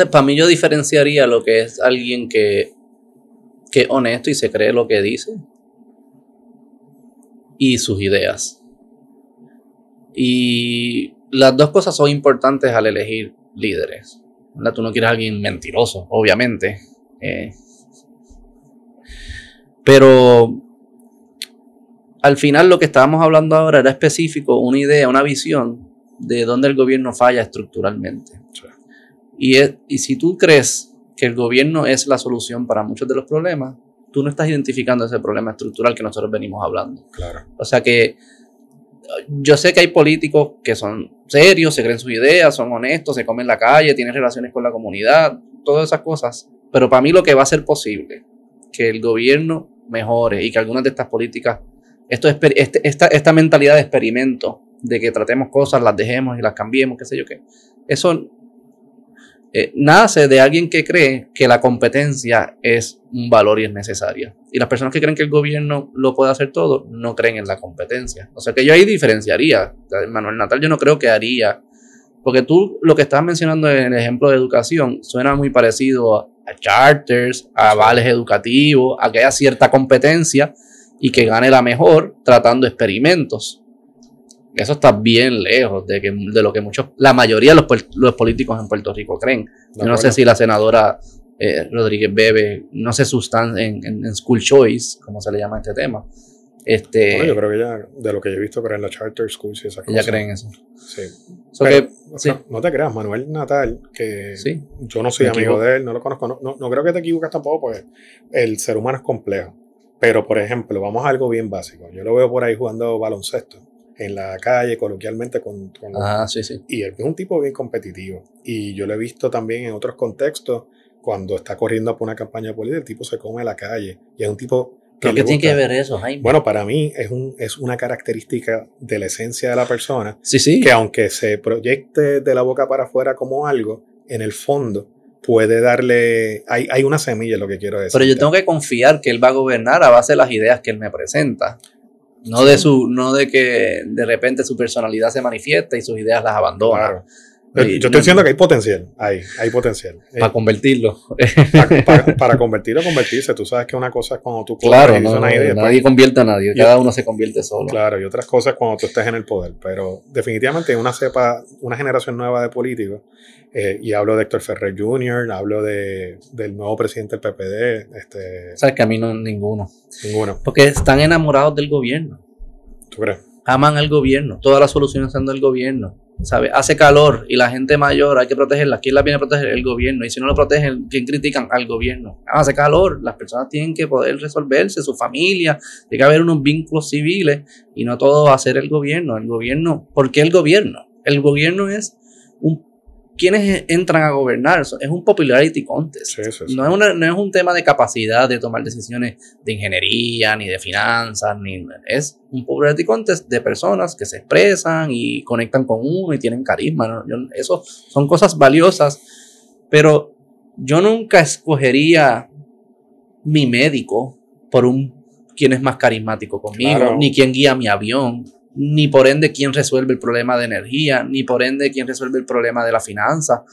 para mí yo diferenciaría lo que es alguien que, que es honesto y se cree lo que dice y sus ideas. Y las dos cosas son importantes al elegir líderes. Tú no quieres a alguien mentiroso, obviamente. Eh, pero al final lo que estábamos hablando ahora era específico, una idea, una visión de dónde el gobierno falla estructuralmente. Y, y si tú crees que el gobierno es la solución para muchos de los problemas, tú no estás identificando ese problema estructural que nosotros venimos hablando. Claro. O sea que yo sé que hay políticos que son serios, se creen sus ideas, son honestos, se comen la calle, tienen relaciones con la comunidad, todas esas cosas. Pero para mí lo que va a ser posible, que el gobierno mejore y que algunas de estas políticas esto este, esta, esta mentalidad de experimento, de que tratemos cosas, las dejemos y las cambiemos, qué sé yo qué, eso eh, nace de alguien que cree que la competencia es un valor y es necesaria. Y las personas que creen que el gobierno lo puede hacer todo, no creen en la competencia. O sea que yo ahí diferenciaría. Manuel Natal yo no creo que haría. Porque tú lo que estás mencionando en el ejemplo de educación suena muy parecido a, a charters, a vales educativos, a que haya cierta competencia y que gane la mejor tratando experimentos. Eso está bien lejos de, que, de lo que muchos, la mayoría de los, políticos en Puerto Rico creen. Yo no sé si la senadora eh, Rodríguez Bebe, no se sustancia en, en, School Choice, como se le llama este tema. Este, yo creo que ella, de lo que yo he visto, pero en la Charter School y esa cosa. Ella cree en eso. Sí. No, te creas, Manuel Natal, que yo no soy amigo de él, no lo conozco. No, no, creo que te equivoques tampoco, porque el ser humano es complejo. Pero, por ejemplo, vamos a algo bien básico. Yo lo veo por ahí jugando baloncesto en la calle, coloquialmente con... con ah, sí, sí. Y él es un tipo bien competitivo. Y yo lo he visto también en otros contextos, cuando está corriendo por una campaña política, el tipo se come la calle. Y es un tipo... Que ¿Qué tiene que ver eso, Jaime? Bueno, para mí es, un, es una característica de la esencia de la persona. Sí, sí. Que aunque se proyecte de la boca para afuera como algo, en el fondo puede darle, hay, hay una semilla, lo que quiero decir. Pero yo tengo que confiar que él va a gobernar a base de las ideas que él me presenta. No de su, no de que de repente su personalidad se manifiesta y sus ideas las abandona. Yo, estoy diciendo que hay potencial, hay, hay potencial. Para eh, convertirlo. Para, convertirlo, convertirse. Tú sabes que una cosa es cuando tú claro, no, una idea, nadie convierte a nadie, cada uno se convierte solo. Claro, y otras cosas cuando tú estés en el poder. Pero definitivamente una cepa, una generación nueva de políticos, eh, y hablo de Héctor Ferrer Jr., hablo de, del nuevo presidente del PPD. Este, Sabes que a mí no ninguno. Ninguno. Porque están enamorados del gobierno. ¿Tú crees? Aman al gobierno, todas las soluciones son del gobierno. ¿sabe? Hace calor y la gente mayor hay que protegerla. ¿Quién la viene a proteger? El gobierno. Y si no lo protegen, ¿quién critican? Al gobierno. Hace calor, las personas tienen que poder resolverse, su familia, tiene que haber unos vínculos civiles y no todo va a ser el gobierno. El gobierno, ¿por qué el gobierno? El gobierno es un quienes entran a gobernar. Es un popularity contest. No, es no, es un tema de capacidad de tomar decisiones de ingeniería, ni de finanzas, ni es un popularity contest de personas que se expresan y conectan con uno y tienen carisma. eso son cosas valiosas, pero yo nunca escogería mi médico por un quien es más carismático conmigo, ni quien guía mi avión ni por ende quién resuelve el problema de energía, ni por ende quién resuelve el problema de la finanza.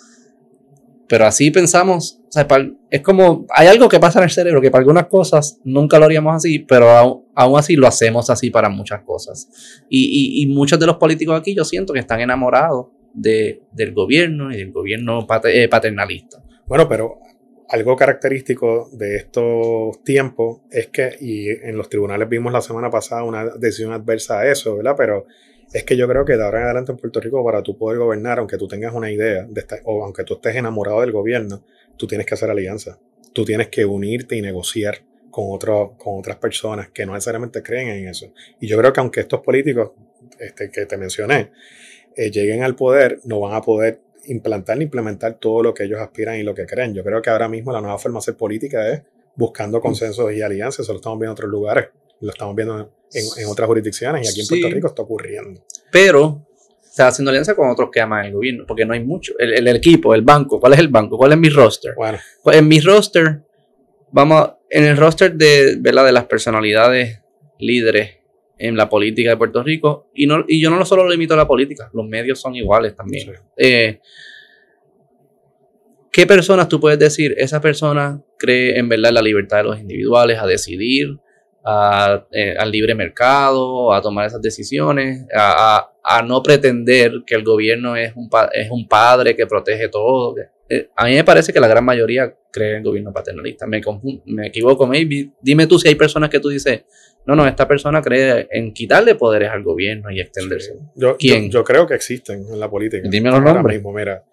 Pero así pensamos, o sea, es como, hay algo que pasa en el cerebro que para algunas cosas nunca lo haríamos así, pero aún, así lo hacemos así para muchas cosas. Y, muchos de los políticos aquí yo siento que están enamorados de, del gobierno y del gobierno eh, paternalista. Bueno, pero algo característico de estos tiempos es que, y en los tribunales vimos la semana pasada una decisión adversa a eso, ¿verdad? Pero es que yo creo que de ahora en adelante en Puerto Rico, para tú poder gobernar, aunque tú tengas una idea, de o aunque tú estés enamorado del gobierno, tú tienes que hacer alianza. Tú tienes que unirte y negociar con, otro, con otras personas que no necesariamente creen en eso. Y yo creo que aunque estos políticos este, que te mencioné eh, lleguen al poder, no van a poder implantar ni implementar todo lo que ellos aspiran y lo que creen. Yo creo que ahora mismo la nueva forma de hacer política es buscando consensos y alianzas. Eso lo estamos viendo en otros lugares, lo estamos viendo en, otras jurisdicciones y aquí en Puerto Rico está ocurriendo. Pero está haciendo alianza con otros que aman el gobierno, porque no hay mucho. El, equipo, el banco, ¿cuál es el banco? ¿Cuál es mi roster? Bueno. Pues en mi roster, vamos, en el roster de, ¿verdad? de las personalidades líderes en la política de Puerto Rico. Y, no, y yo no solo lo limito a la política, los medios son iguales también. Eh, ¿Qué personas tú puedes decir? Esa persona cree en verdad en la libertad de los individuales a decidir, eh, al libre mercado, a tomar esas decisiones, a, no pretender que el gobierno es un, es un padre que protege todo. Eh, a mí me parece que la gran mayoría cree en el gobierno paternalista. Me, me equivoco, maybe. Dime tú si hay personas que tú dices, no, no, esta persona cree en quitarle poderes al gobierno y extenderse. Yo, ¿Quién? Yo, creo que existen en la política. Dime los nombres. mismo, mira.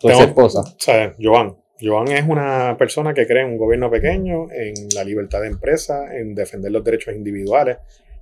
Tu esposa. O sea, Joan. Joan es una persona que cree en un gobierno pequeño, en la libertad de empresa, en defender los derechos individuales.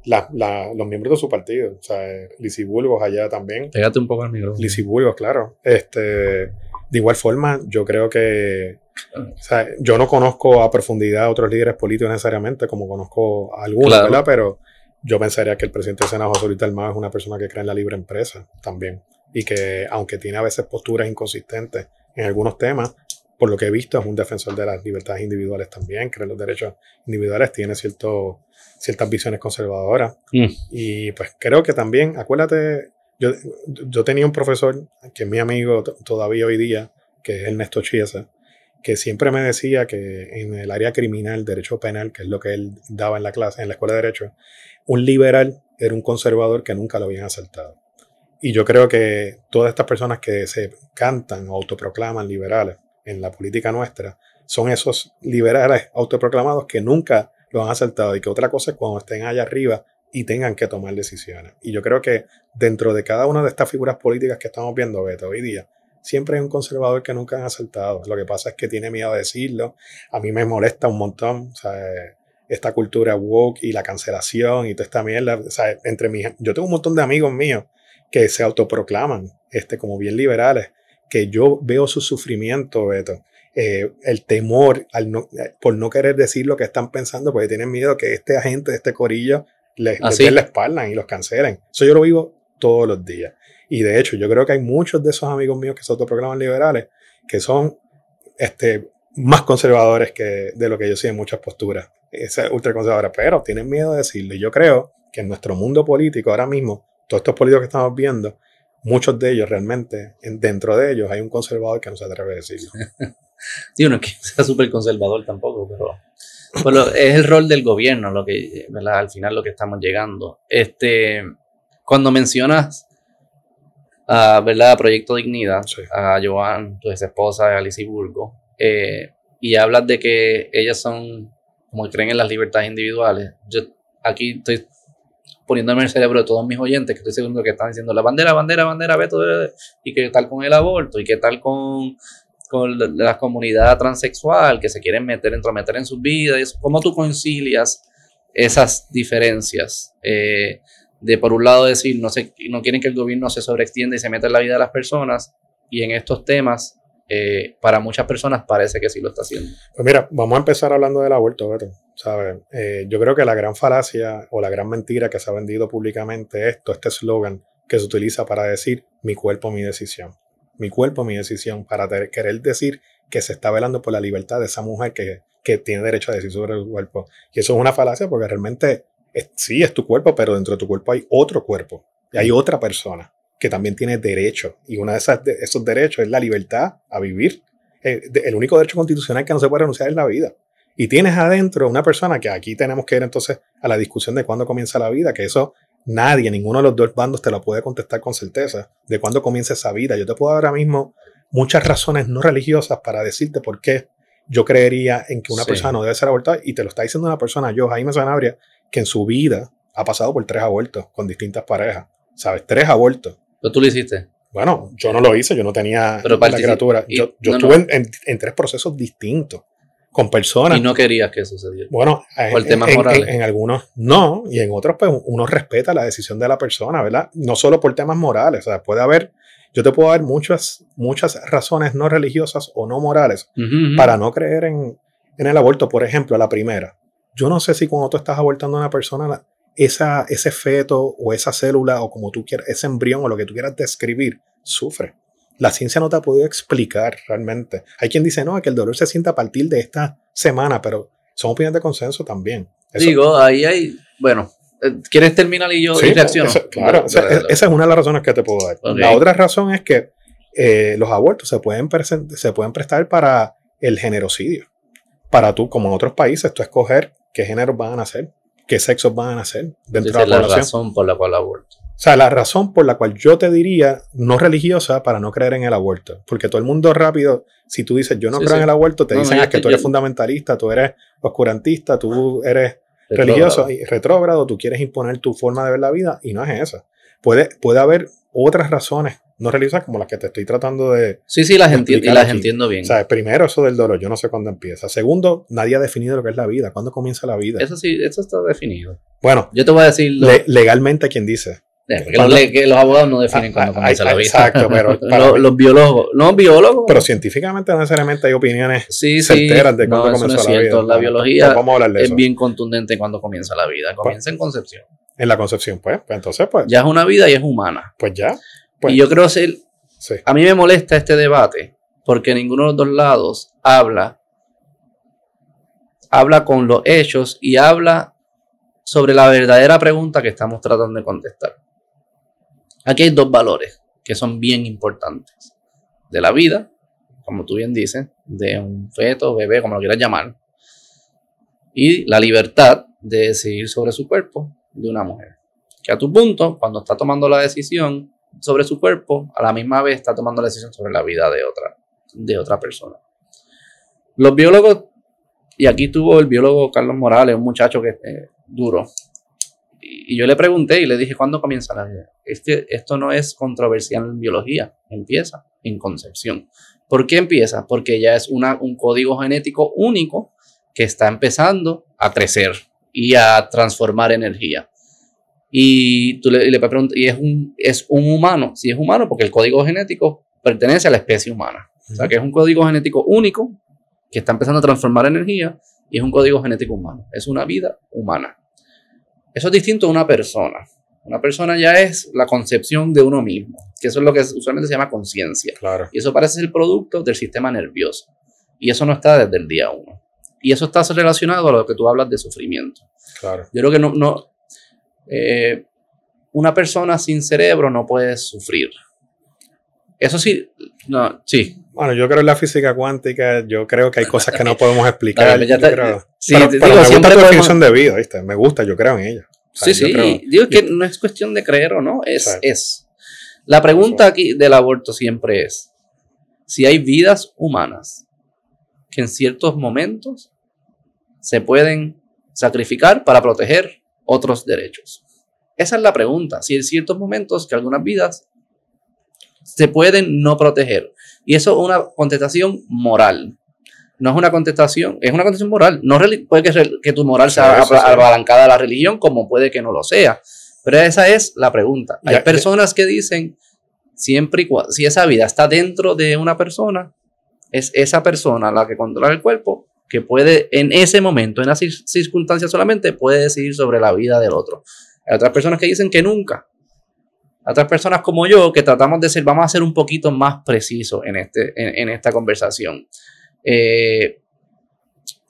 Los miembros de su partido, o sea, Lisi Burgos allá también. Pégate un poco al micrófono. Lisi Burgos, claro. Este, de igual forma, yo creo que o sea, yo no conozco a profundidad a otros líderes políticos necesariamente, como conozco a algunos, ¿verdad? Pero yo pensaría que el presidente del Senado, José Luis Dalmau, es una persona que cree en la libre empresa también. Y que, aunque tiene a veces posturas inconsistentes en algunos temas, por lo que he visto, es un defensor de las libertades individuales también, cree en los derechos individuales, tiene cierto, ciertas visiones conservadoras. Mm. Y pues creo que también, acuérdate, yo, yo tenía un profesor que es mi amigo todavía hoy día, que es Ernesto Chiesa, que siempre me decía que en el área criminal, derecho penal, que es lo que él daba en la clase, en la escuela de derecho, un liberal era un conservador que nunca lo habían asaltado. Y yo creo que todas estas personas que se cantan o autoproclaman liberales en la política nuestra son esos liberales autoproclamados que nunca lo han asaltado y que otra cosa es cuando estén allá arriba y tengan que tomar decisiones. Y yo creo que dentro de cada una de estas figuras políticas que estamos viendo, Beto, hoy día, siempre hay un conservador que nunca han asaltado. Lo que pasa es que tiene miedo de decirlo. A mí me molesta un montón. Esta cultura woke y la cancelación y toda esta mierda. Entre mis, yo tengo un montón de amigos míos que se autoproclaman este, como bien liberales, que yo veo su sufrimiento, Beto. Eh, el temor al no, por no querer decir lo que están pensando, porque tienen miedo que este agente este corillo les, les la espalda y los cancelen. Eso yo lo vivo todos los días. Y de hecho, yo creo que hay muchos de esos amigos míos que se autoproclaman liberales que son este, más conservadores que de lo que yo soy en muchas posturas. Esa ultraconservadora, pero tienen miedo de decirlo. Y yo creo que en nuestro mundo político ahora mismo, todos estos políticos que estamos viendo, muchos de ellos realmente, dentro de ellos hay un conservador que no se atreve a decirlo. sí, uno que sea súper conservador tampoco, pero es el rol del gobierno lo que, al final lo que estamos llegando. Este, cuando mencionas a, ¿verdad? Proyecto Dignidad, a Joan, tu ex esposa, Alicia Burgo, eh, y hablas de que ellas son, como creen en las libertades individuales. Yo aquí estoy poniéndome en el cerebro de todos mis oyentes, que estoy seguro que están diciendo la bandera, bandera, bandera, veto, y qué tal con el aborto, y qué tal con, con la, comunidad transexual que se quieren meter, entrometer en sus vidas, ¿cómo tú concilias esas diferencias? Eh, de por un lado decir, no, se, no quieren que el gobierno se sobreextienda y se meta en la vida de las personas, y en estos temas, eh, para muchas personas parece que sí lo está haciendo. Pues mira, vamos a empezar hablando del aborto, Beto. ¿sabes? Eh, yo creo que la gran falacia o la gran mentira que se ha vendido públicamente esto, este eslogan que se utiliza para decir mi cuerpo, mi decisión. Mi cuerpo, mi decisión, para querer decir que se está velando por la libertad de esa mujer que, que tiene derecho a decir sobre el cuerpo. Y eso es una falacia porque realmente sí es tu cuerpo, pero dentro de tu cuerpo hay otro cuerpo y hay otra persona que también tiene derecho. Y uno de, esos derechos es la libertad a vivir. El, eh, el, único derecho constitucional que no se puede renunciar es la vida. Y tienes adentro una persona que aquí tenemos que ir entonces a la discusión de cuándo comienza la vida, que eso nadie, ninguno de los dos bandos te lo puede contestar con certeza, de cuándo comienza esa vida. Yo te puedo dar ahora mismo muchas razones no religiosas para decirte por qué yo creería en que una persona no debe ser abortada y te lo está diciendo una persona, yo, Jaime Sanabria, que en su vida ha pasado por tres abortos con distintas parejas. ¿Sabes? Tres abortos. ¿Pero tú lo hiciste? Bueno, yo no lo hice, yo no tenía la criatura. Yo, estuve En, tres procesos distintos con personas. Y no querías que sucediera. Bueno, en, algunos no, y en otros, pues uno respeta la decisión de la persona, ¿verdad? No solo por temas morales, o sea, puede haber, yo te puedo dar muchas, muchas razones no religiosas o no morales para no creer en, en el aborto. Por ejemplo, la primera, yo no sé si cuando tú estás abortando a una persona, esa, ese feto o esa célula o como tú quieras, ese embrión o lo que tú quieras describir, sufre. La ciencia no te ha podido explicar realmente. Hay quien dice, no, que el dolor se siente a partir de esta semana, pero son opiniones de consenso también. Digo, ahí hay, bueno, eh, ¿quieres terminar y yo reacciono? claro, esa, es una de las razones que te puedo dar. La otra razón es que eh, los abortos se pueden, se pueden prestar para el generocidio. Para tú, como en otros países, tú escoger qué géneros van a nacer, qué sexos van a nacer dentro de la, la razón por la cual aborto. O sea, la razón por la cual yo te diría no religiosa para no creer en el aborto. Porque todo el mundo rápido, si tú dices yo no creo en el aborto, te dicen que tú eres fundamentalista, tú eres oscurantista, tú eres religioso y retrógrado, tú quieres imponer tu forma de ver la vida y no es esa. Puede, puede haber otras razones no religiosas como las que te estoy tratando de. Sí, sí, las, entiendo, y las entiendo bien. O sea, primero, eso del dolor, yo no sé cuándo empieza. Segundo, nadie ha definido lo que es la vida. ¿Cuándo comienza la vida? Eso sí, eso está definido. Bueno, yo te voy a decir. legalmente, ¿quién dice? Que los, abogados no definen ah, cuándo ah, comienza la vida. Exacto, pero. los, biólogos. No, biólogos. Pero científicamente no necesariamente hay opiniones certeras de cuándo comienza la vida. La biología es bien contundente cuando comienza la vida. Comienza en concepción. En la concepción, pues. pues entonces, pues. Ya es una vida y es humana. Pues ya. y yo creo que a mí me molesta este debate porque ninguno de los dos lados habla, habla con los hechos y habla sobre la verdadera pregunta que estamos tratando de contestar. Aquí hay dos valores que son bien importantes. De la vida, como tú bien dices, de un feto, bebé, como lo quieras llamar, y la libertad de decidir sobre su cuerpo de una mujer. Que a tu punto, cuando está tomando la decisión, sobre su cuerpo, a la misma vez está tomando la decisión sobre la vida de otra, de otra persona. Los biólogos, y aquí tuvo el biólogo Carlos Morales, un muchacho que eh, duro, y, yo le pregunté y le dije, ¿cuándo comienza la vida? Este, esto no es controversial en biología, empieza en concepción. ¿Por qué empieza? Porque ya es una, un código genético único que está empezando a crecer y a transformar energía y tú le, le preguntas, ¿y es un, es un humano? Si es humano, porque el código genético pertenece a la especie humana. O sea, que es un código genético único que está empezando a transformar energía y es un código genético humano. Es una vida humana. Eso es distinto a una persona. Una persona ya es la concepción de uno mismo, que eso es lo que usualmente se llama conciencia. Claro. Y eso parece ser el producto del sistema nervioso. Y eso no está desde el día uno. Y eso está relacionado a lo que tú hablas de sufrimiento. Claro. Yo creo que no, no, eh, una persona sin cerebro no puede sufrir. Eso sí, no, sí. Bueno, yo creo en la física cuántica, yo creo que hay cosas que no podemos explicar. Sí, pero, me gusta tu definición de vida, ¿viste? Me gusta, yo creo en ella. sí, sí, digo que no es cuestión de creer o no, es, es. La pregunta aquí del aborto siempre es, si hay vidas humanas que en ciertos momentos se pueden sacrificar para proteger otros derechos. Esa es la pregunta. Si hay ciertos momentos que algunas vidas se pueden no proteger. Y eso es una contestación moral. No es una contestación, es una contestación moral. No puede que, que tu moral sea abalancada a la religión, como puede que no lo sea. Pero esa es la pregunta. Hay personas que dicen, siempre y cuando, si esa vida está dentro de una persona, es esa persona la que controla el cuerpo, que puede en ese momento, en esas circunstancias solamente, puede decidir sobre la vida del otro. Hay otras personas que dicen que nunca. Otras personas como yo que tratamos de ser, vamos a ser un poquito más precisos en, este, en, esta conversación. Eh,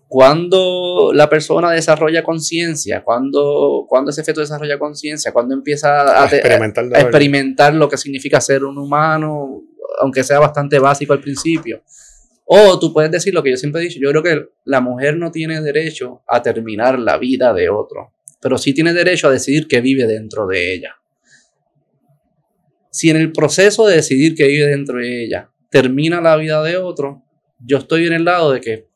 cuando la persona desarrolla conciencia, cuando, cuando ese efecto desarrolla conciencia, cuando empieza a, experimentar, lo que significa ser un humano, aunque sea bastante básico al principio. O tú puedes decir lo que yo siempre he dicho, yo creo que la mujer no tiene derecho a terminar la vida de otro, pero sí tiene derecho a decidir que vive dentro de ella. Si en el proceso de decidir que vive dentro de ella termina la vida de otro, yo estoy en el lado de que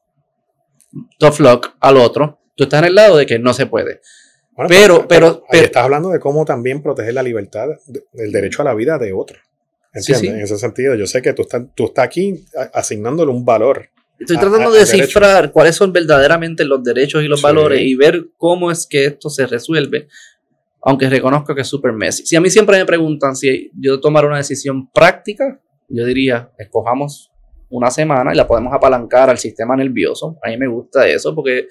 tough luck al otro, tú estás en el lado de que no se puede. pero, pero, estás hablando de cómo también proteger la libertad, el derecho a la vida de otro. ¿Entiendes? En ese sentido, yo sé que tú estás, tú estás aquí asignándole un valor. Estoy tratando de descifrar cuáles son verdaderamente los derechos y los valores y ver cómo es que esto se resuelve, aunque reconozco que es súper messy. Si a mí siempre me preguntan si yo tomar una decisión práctica, yo diría, escojamos una semana y la podemos apalancar al sistema nervioso. A mí me gusta eso porque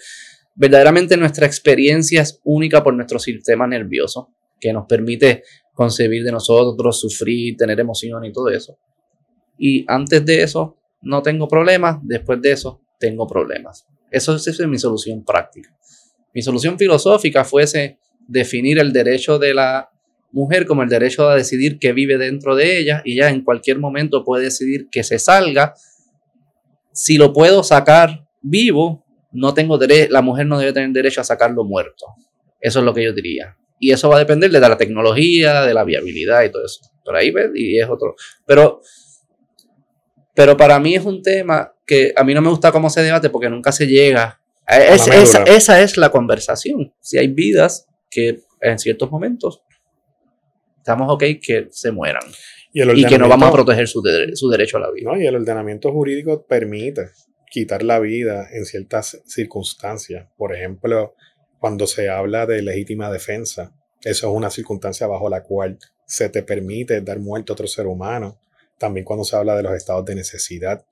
verdaderamente nuestra experiencia es única por nuestro sistema nervioso, que nos permite concebir de nosotros, sufrir, tener emoción y todo eso. Y antes de eso no tengo problemas, después de eso tengo problemas. Eso es, es mi solución práctica. Mi solución filosófica fuese definir el derecho de la mujer como el derecho a decidir que vive dentro de ella y ya en cualquier momento puede decidir que se salga. Si lo puedo sacar vivo, no tengo la mujer no debe tener derecho a sacarlo muerto. Eso es lo que yo diría. Y eso va a depender de la tecnología, de la viabilidad y todo eso. Por ahí ves, y es otro. Pero, pero para mí es un tema que a mí no me gusta cómo se debate porque nunca se llega. esa, esa es la conversación. Si hay vidas que en ciertos momentos estamos ok que se mueran. Y, que no vamos a proteger su, su, derecho a la vida. No, y el ordenamiento jurídico permite quitar la vida en ciertas circunstancias. Por ejemplo, cuando se habla de legítima defensa, eso es una circunstancia bajo la cual se te permite dar muerte a otro ser humano. También cuando se habla de los estados de necesidad.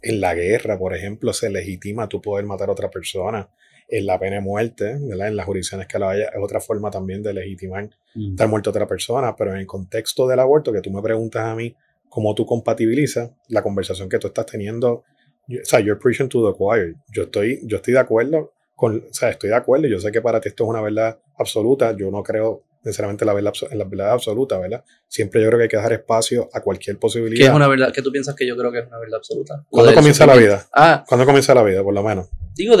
En la guerra, por ejemplo, se legitima tu poder matar a otra persona en la pena de muerte, ¿verdad? en las jurisdicciones que la haya, es otra forma también de legitimar mm. a otra persona, pero en el contexto del aborto, que tú me preguntas a mí cómo tú compatibilizas la conversación que tú estás teniendo, o sea, you're preaching to the choir. Yo estoy, yo estoy de acuerdo con, o sea, estoy de acuerdo, yo sé que para ti esto es una verdad absoluta, yo no creo necesariamente la verdad, en la verdad absoluta, ¿verdad? Siempre yo creo que hay que dejar espacio a cualquier posibilidad. ¿Qué es una verdad? ¿Qué tú piensas que yo creo que es una verdad absoluta? ¿Cuándo comienza la vida? Ah. ¿Cuándo comienza la vida, por lo menos? Digo,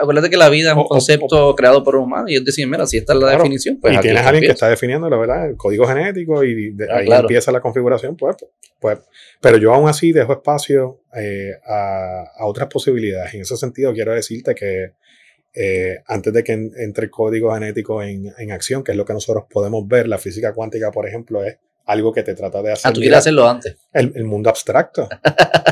acuérdate que la vida es un concepto creado por un humano y es decir, mira, si esta es la definición, pues. Y tienes a alguien que está definiendo, la verdad, el código genético y de, ah, ahí empieza la configuración, pues, pues. Pero yo aún así dejo espacio eh, a, a otras posibilidades. En ese sentido, quiero decirte que eh, antes de que entre el código genético en, en, acción, que es lo que nosotros podemos ver, la física cuántica, por ejemplo, es algo que te trata de hacer. Ah, tú quieres hacerlo antes. El, mundo abstracto.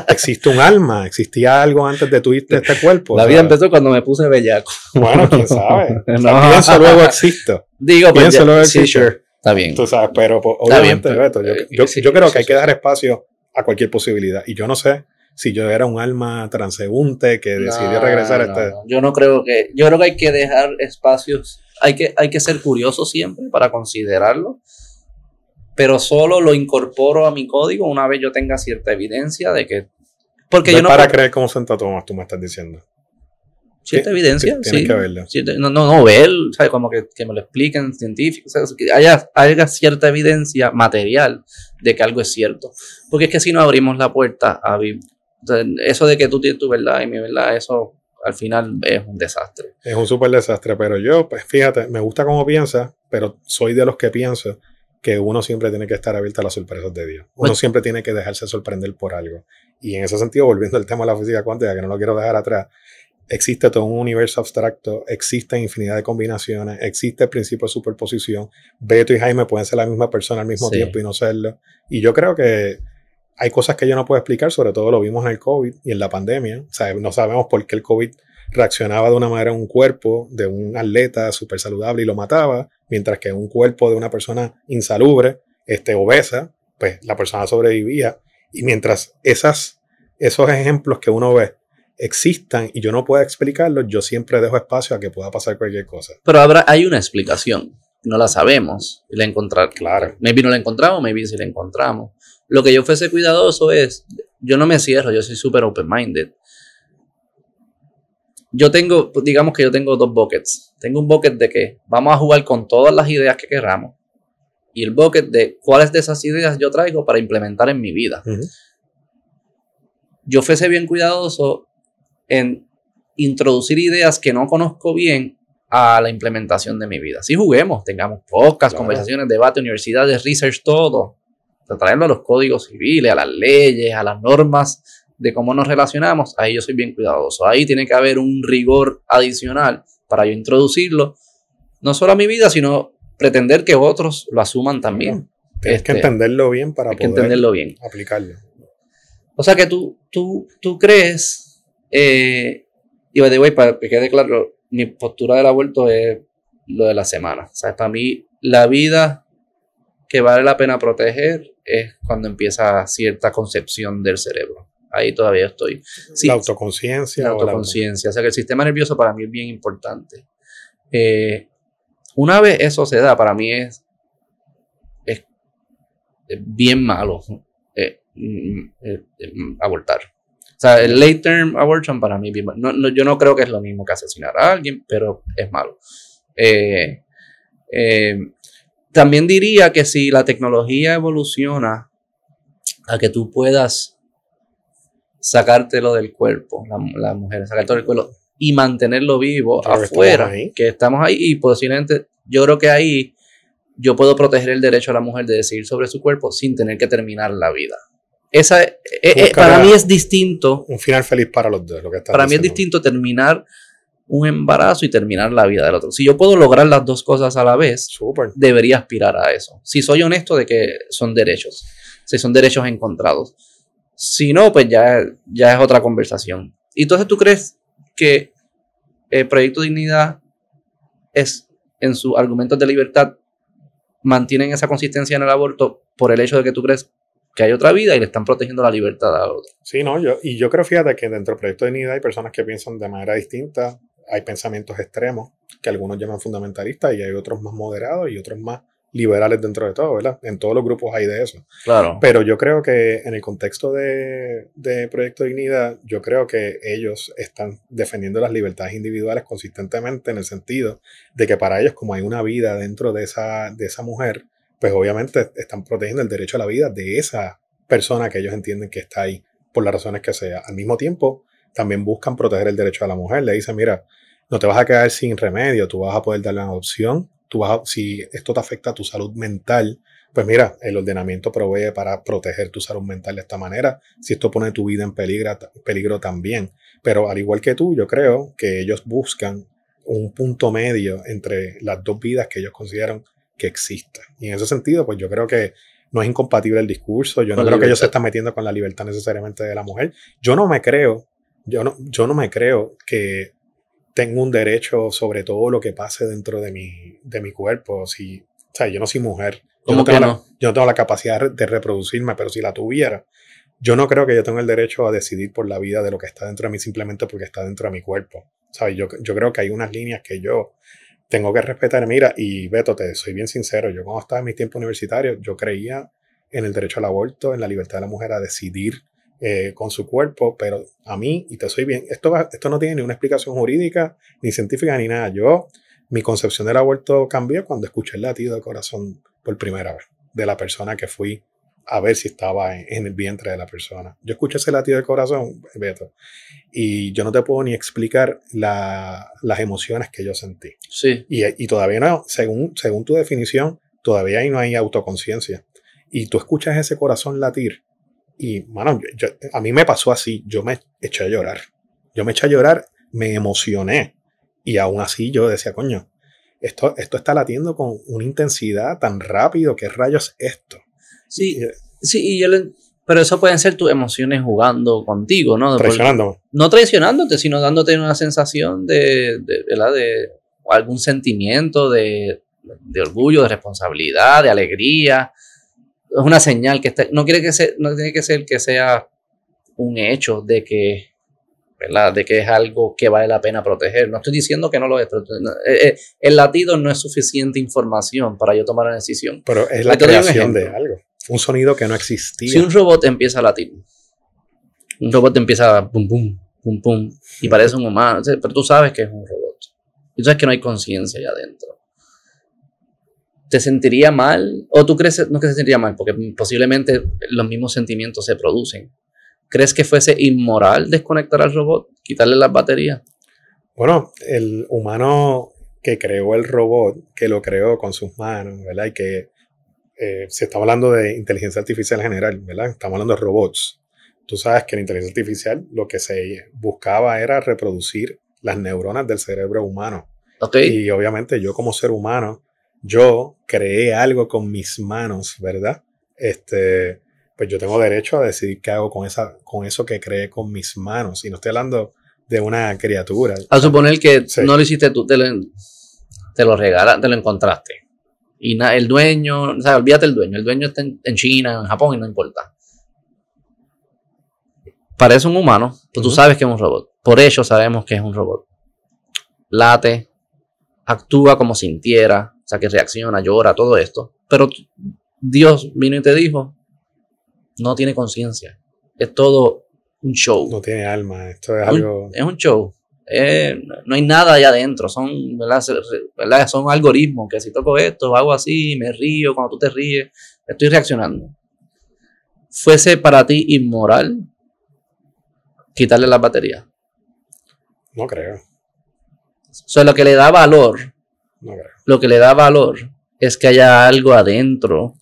Existe un alma, existía algo antes de tu este cuerpo. La vida empezó cuando me puse bellaco. Bueno, quién sabe. no. Pienso luego existo. Digo, pues pienso luego existo. Sí, Está bien. Tú sabes, pero pues, obviamente, Beto, yo, yo, yo creo que hay que dar espacio a cualquier posibilidad. Y yo no sé si yo era un alma transeúnte que decidió regresar a este. Yo no creo que. Yo creo que hay que dejar espacios. Hay que, hay que ser curioso siempre para considerarlo. Pero solo lo incorporo a mi código una vez yo tenga cierta evidencia de que. Porque yo no. Para creer como Santo Tomás, tú me estás diciendo. Cierta evidencia, sí. que verlo. no, no, no, ver, ¿sabes? Como que, que me lo expliquen científicos, que haya, haya cierta evidencia material de que algo es cierto. Porque es que si no abrimos la puerta a, eso de que tú tienes tu verdad y mi verdad, eso al final es un desastre. Es un súper desastre, pero yo, pues fíjate, me gusta cómo piensas, pero soy de los que pienso que uno siempre tiene que estar abierto a las sorpresas de Dios. Uno siempre tiene que dejarse sorprender por algo. Y en ese sentido, volviendo al tema de la física cuántica, que no lo quiero dejar atrás, existe todo un universo abstracto, existe infinidad de combinaciones, existe el principio de superposición. Beto y Jaime pueden ser la misma persona al mismo tiempo y no serlo. Y yo creo que hay cosas que yo no puedo explicar, sobre todo lo vimos en el COVID y en la pandemia. O sea, no sabemos por qué el COVID reaccionaba de una manera en un cuerpo de un atleta súper saludable y lo mataba, mientras que en un cuerpo de una persona insalubre, este, obesa, pues la persona sobrevivía. Y mientras esas, esos ejemplos que uno ve existan y yo no pueda explicarlos, yo siempre dejo espacio a que pueda pasar cualquier cosa. Pero habrá, hay una explicación, no la sabemos, y la encontrar. Claro. Maybe no la encontramos, maybe si la encontramos. Lo que yo fuese cuidadoso es, yo no me cierro, yo soy súper open-minded. Yo tengo, digamos que yo tengo dos buckets. Tengo un bucket de que vamos a jugar con todas las ideas que queramos. Y el bucket de cuáles de esas ideas yo traigo para implementar en mi vida. Yo fuese bien cuidadoso en introducir ideas que no conozco bien a la implementación de mi vida. Si juguemos, tengamos podcasts, conversaciones, debate, universidades, research, todo. Traerlo a los códigos civiles, a las leyes, a las normas de cómo nos relacionamos, ahí yo soy bien cuidadoso. Ahí tiene que haber un rigor adicional para yo introducirlo, no solo a mi vida, sino pretender que otros lo asuman también. Tienes que este, entenderlo bien para poder entenderlo bien. aplicarlo. O sea que tú, tú, tú crees eh, y the way, para que quede claro, mi postura del aborto es lo de la semana. O sea, para mí, la vida que vale la pena proteger es cuando empieza cierta concepción del cerebro. Ahí todavía estoy. la autoconciencia. La autoconciencia. O sea que el sistema nervioso para mí es bien importante. Eh, una vez eso se da, para mí es, es, bien malo eh, mm, mm, abortar. O sea, el late term abortion para mí, no, yo no creo que es lo mismo que asesinar a alguien, pero es malo. Eh, eh, también diría que si la tecnología evoluciona a que tú puedas sacártelo del cuerpo, la, la mujer, sacártelo del cuerpo y mantenerlo vivo afuera, que estamos ahí y posiblemente yo creo que ahí yo puedo proteger el derecho a la mujer de decidir sobre su cuerpo sin tener que terminar la vida. Esa, eh, eh, para mí es distinto. Un final feliz para los dos, lo que Para mí es distinto terminar un embarazo y terminar la vida del otro. Si yo puedo lograr las dos cosas a la vez, debería aspirar a eso. Si soy honesto de que son derechos, si son derechos encontrados. Si no, pues ya, ya es otra conversación. Y entonces tú crees que el Proyecto Dignidad es, en sus argumentos de libertad, mantienen esa consistencia en el aborto por el hecho de que tú crees que hay otra vida y le están protegiendo la libertad a otro. Sí, no, yo, y yo creo, fíjate, que dentro del proyecto de Dignidad hay personas que piensan de manera distinta, hay pensamientos extremos, que algunos llaman fundamentalistas, y hay otros más moderados y otros más liberales dentro de todo, ¿verdad? En todos los grupos hay de eso. Claro. Pero yo creo que en el contexto de, de Proyecto Dignidad, yo creo que ellos están defendiendo las libertades individuales consistentemente en el sentido de que para ellos, como hay una vida dentro de esa, de esa mujer, pues obviamente están protegiendo el derecho a la vida de esa persona que ellos entienden que está ahí, por las razones que sea. Al mismo tiempo, también buscan proteger el derecho a la mujer. Le dicen, mira, no te vas a quedar sin remedio, tú vas a poder darle una adopción, tú vas si esto te afecta a tu salud mental, pues mira, el ordenamiento provee para proteger tu salud mental de esta manera. Si esto pone tu vida en peligro, peligro también. Pero al igual que tú, yo creo que ellos buscan un punto medio entre las dos vidas que ellos consideran que exista. Y en ese sentido, pues yo creo que no es incompatible el discurso. Yo no creo que ellos se están metiendo con la libertad necesariamente de la mujer. Yo no me creo, yo no, yo no me creo que tengo un derecho sobre todo lo que pase dentro de mi, de mi cuerpo. Si, o sea, yo no soy mujer. Yo no, tengo La, yo no tengo la capacidad de reproducirme, pero si la tuviera, yo no creo que yo tenga el derecho a decidir por la vida de lo que está dentro de mí simplemente porque está dentro de mi cuerpo. ¿Sabes? Yo, yo creo que hay unas líneas que yo tengo que respetar, mira, y Beto, te soy bien sincero, yo cuando estaba en mis tiempos universitarios, yo creía en el derecho al aborto, en la libertad de la mujer a decidir eh, con su cuerpo, pero a mí, y te soy bien, esto, esto no tiene ni una explicación jurídica, ni científica, ni nada. Yo, mi concepción del aborto cambió cuando escuché el latido de corazón por primera vez de la persona que fui a ver si estaba en, el vientre de la persona. Yo escuché ese latido del corazón, Beto, y yo no te puedo ni explicar las emociones que yo sentí. Sí. Y, todavía no, según, según tu definición, todavía ahí no hay autoconciencia. Y tú escuchas ese corazón latir. Y, mano, a mí me pasó así. Yo me eché a llorar. Yo me eché a llorar me emocioné. Y aún así yo decía, coño, esto, esto está latiendo con una intensidad tan rápido, ¿qué rayos es esto? Sí, sí, y yo pero eso pueden ser tus emociones jugando contigo, ¿no? Traicionándome. No traicionándote, sino dándote una sensación de, de, ¿verdad? de algún sentimiento de, de orgullo, de responsabilidad, de alegría. Es una señal que no, quiere que sea, no tiene que ser que sea un hecho de que, ¿verdad? De que es algo que vale la pena proteger. No estoy diciendo que no lo es, pero eh, eh, el latido no es suficiente información para yo tomar una decisión. Pero es la creación de algo. Un sonido que no existía. Si un robot empieza a latir, un robot empieza a pum, pum, pum, pum, y parece un humano, pero tú sabes que es un robot. Y tú sabes que no hay conciencia allá adentro. ¿Te sentiría mal? ¿O tú crees, no que se sentiría mal, porque posiblemente los mismos sentimientos se producen? ¿Crees que fuese inmoral desconectar al robot, quitarle las baterías? Bueno, el humano que creó el robot, que lo creó con sus manos, ¿verdad? Y que eh, si estamos hablando de inteligencia artificial en general, ¿verdad? Estamos hablando de robots. Tú sabes que la inteligencia artificial lo que se buscaba era reproducir las neuronas del cerebro humano. Okay. Y obviamente yo como ser humano yo creé algo con mis manos, ¿verdad? Este, pues yo tengo derecho a decidir qué hago con, esa, con eso que creé con mis manos. Y no estoy hablando de una criatura. A suponer que no lo hiciste tú, te lo, te lo te lo encontraste. Y el dueño, o sea, olvídate el dueño, el dueño está en, China, en Japón y no importa. Parece un humano, pero tú sabes que es un robot. Por ello sabemos que es un robot. Late, actúa como sintiera, sea, que reacciona, llora, todo esto. Pero Dios vino y te dijo, no tiene conciencia. Es todo un show. No tiene alma, esto es algo... es un show. no hay nada allá adentro, son, ¿verdad? son algoritmos que si toco esto, hago así, me río, cuando tú te ríes, estoy reaccionando. ¿Fuese para ti inmoral quitarle la batería? No creo. O sea, lo que le da valor lo que le da valor es que haya algo adentro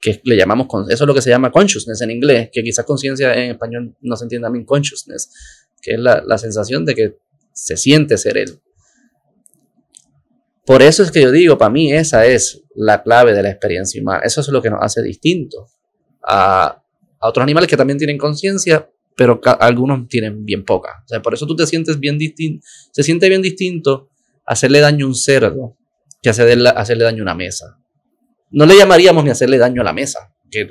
que le llamamos, eso es lo que se llama consciousness en inglés, que quizás conciencia en español no se entienda bien consciousness, que es la, la sensación de que se siente ser él. Por eso es que yo digo, para mí esa es la clave de la experiencia humana. Eso es lo que nos hace distinto a, a otros animales que también tienen conciencia, pero algunos tienen bien poca. O sea, por eso tú te sientes bien distinto, se siente bien distinto hacerle daño a un cerdo que hacerle, hacerle daño a una mesa. No le llamaríamos ni hacerle daño a la mesa. Que,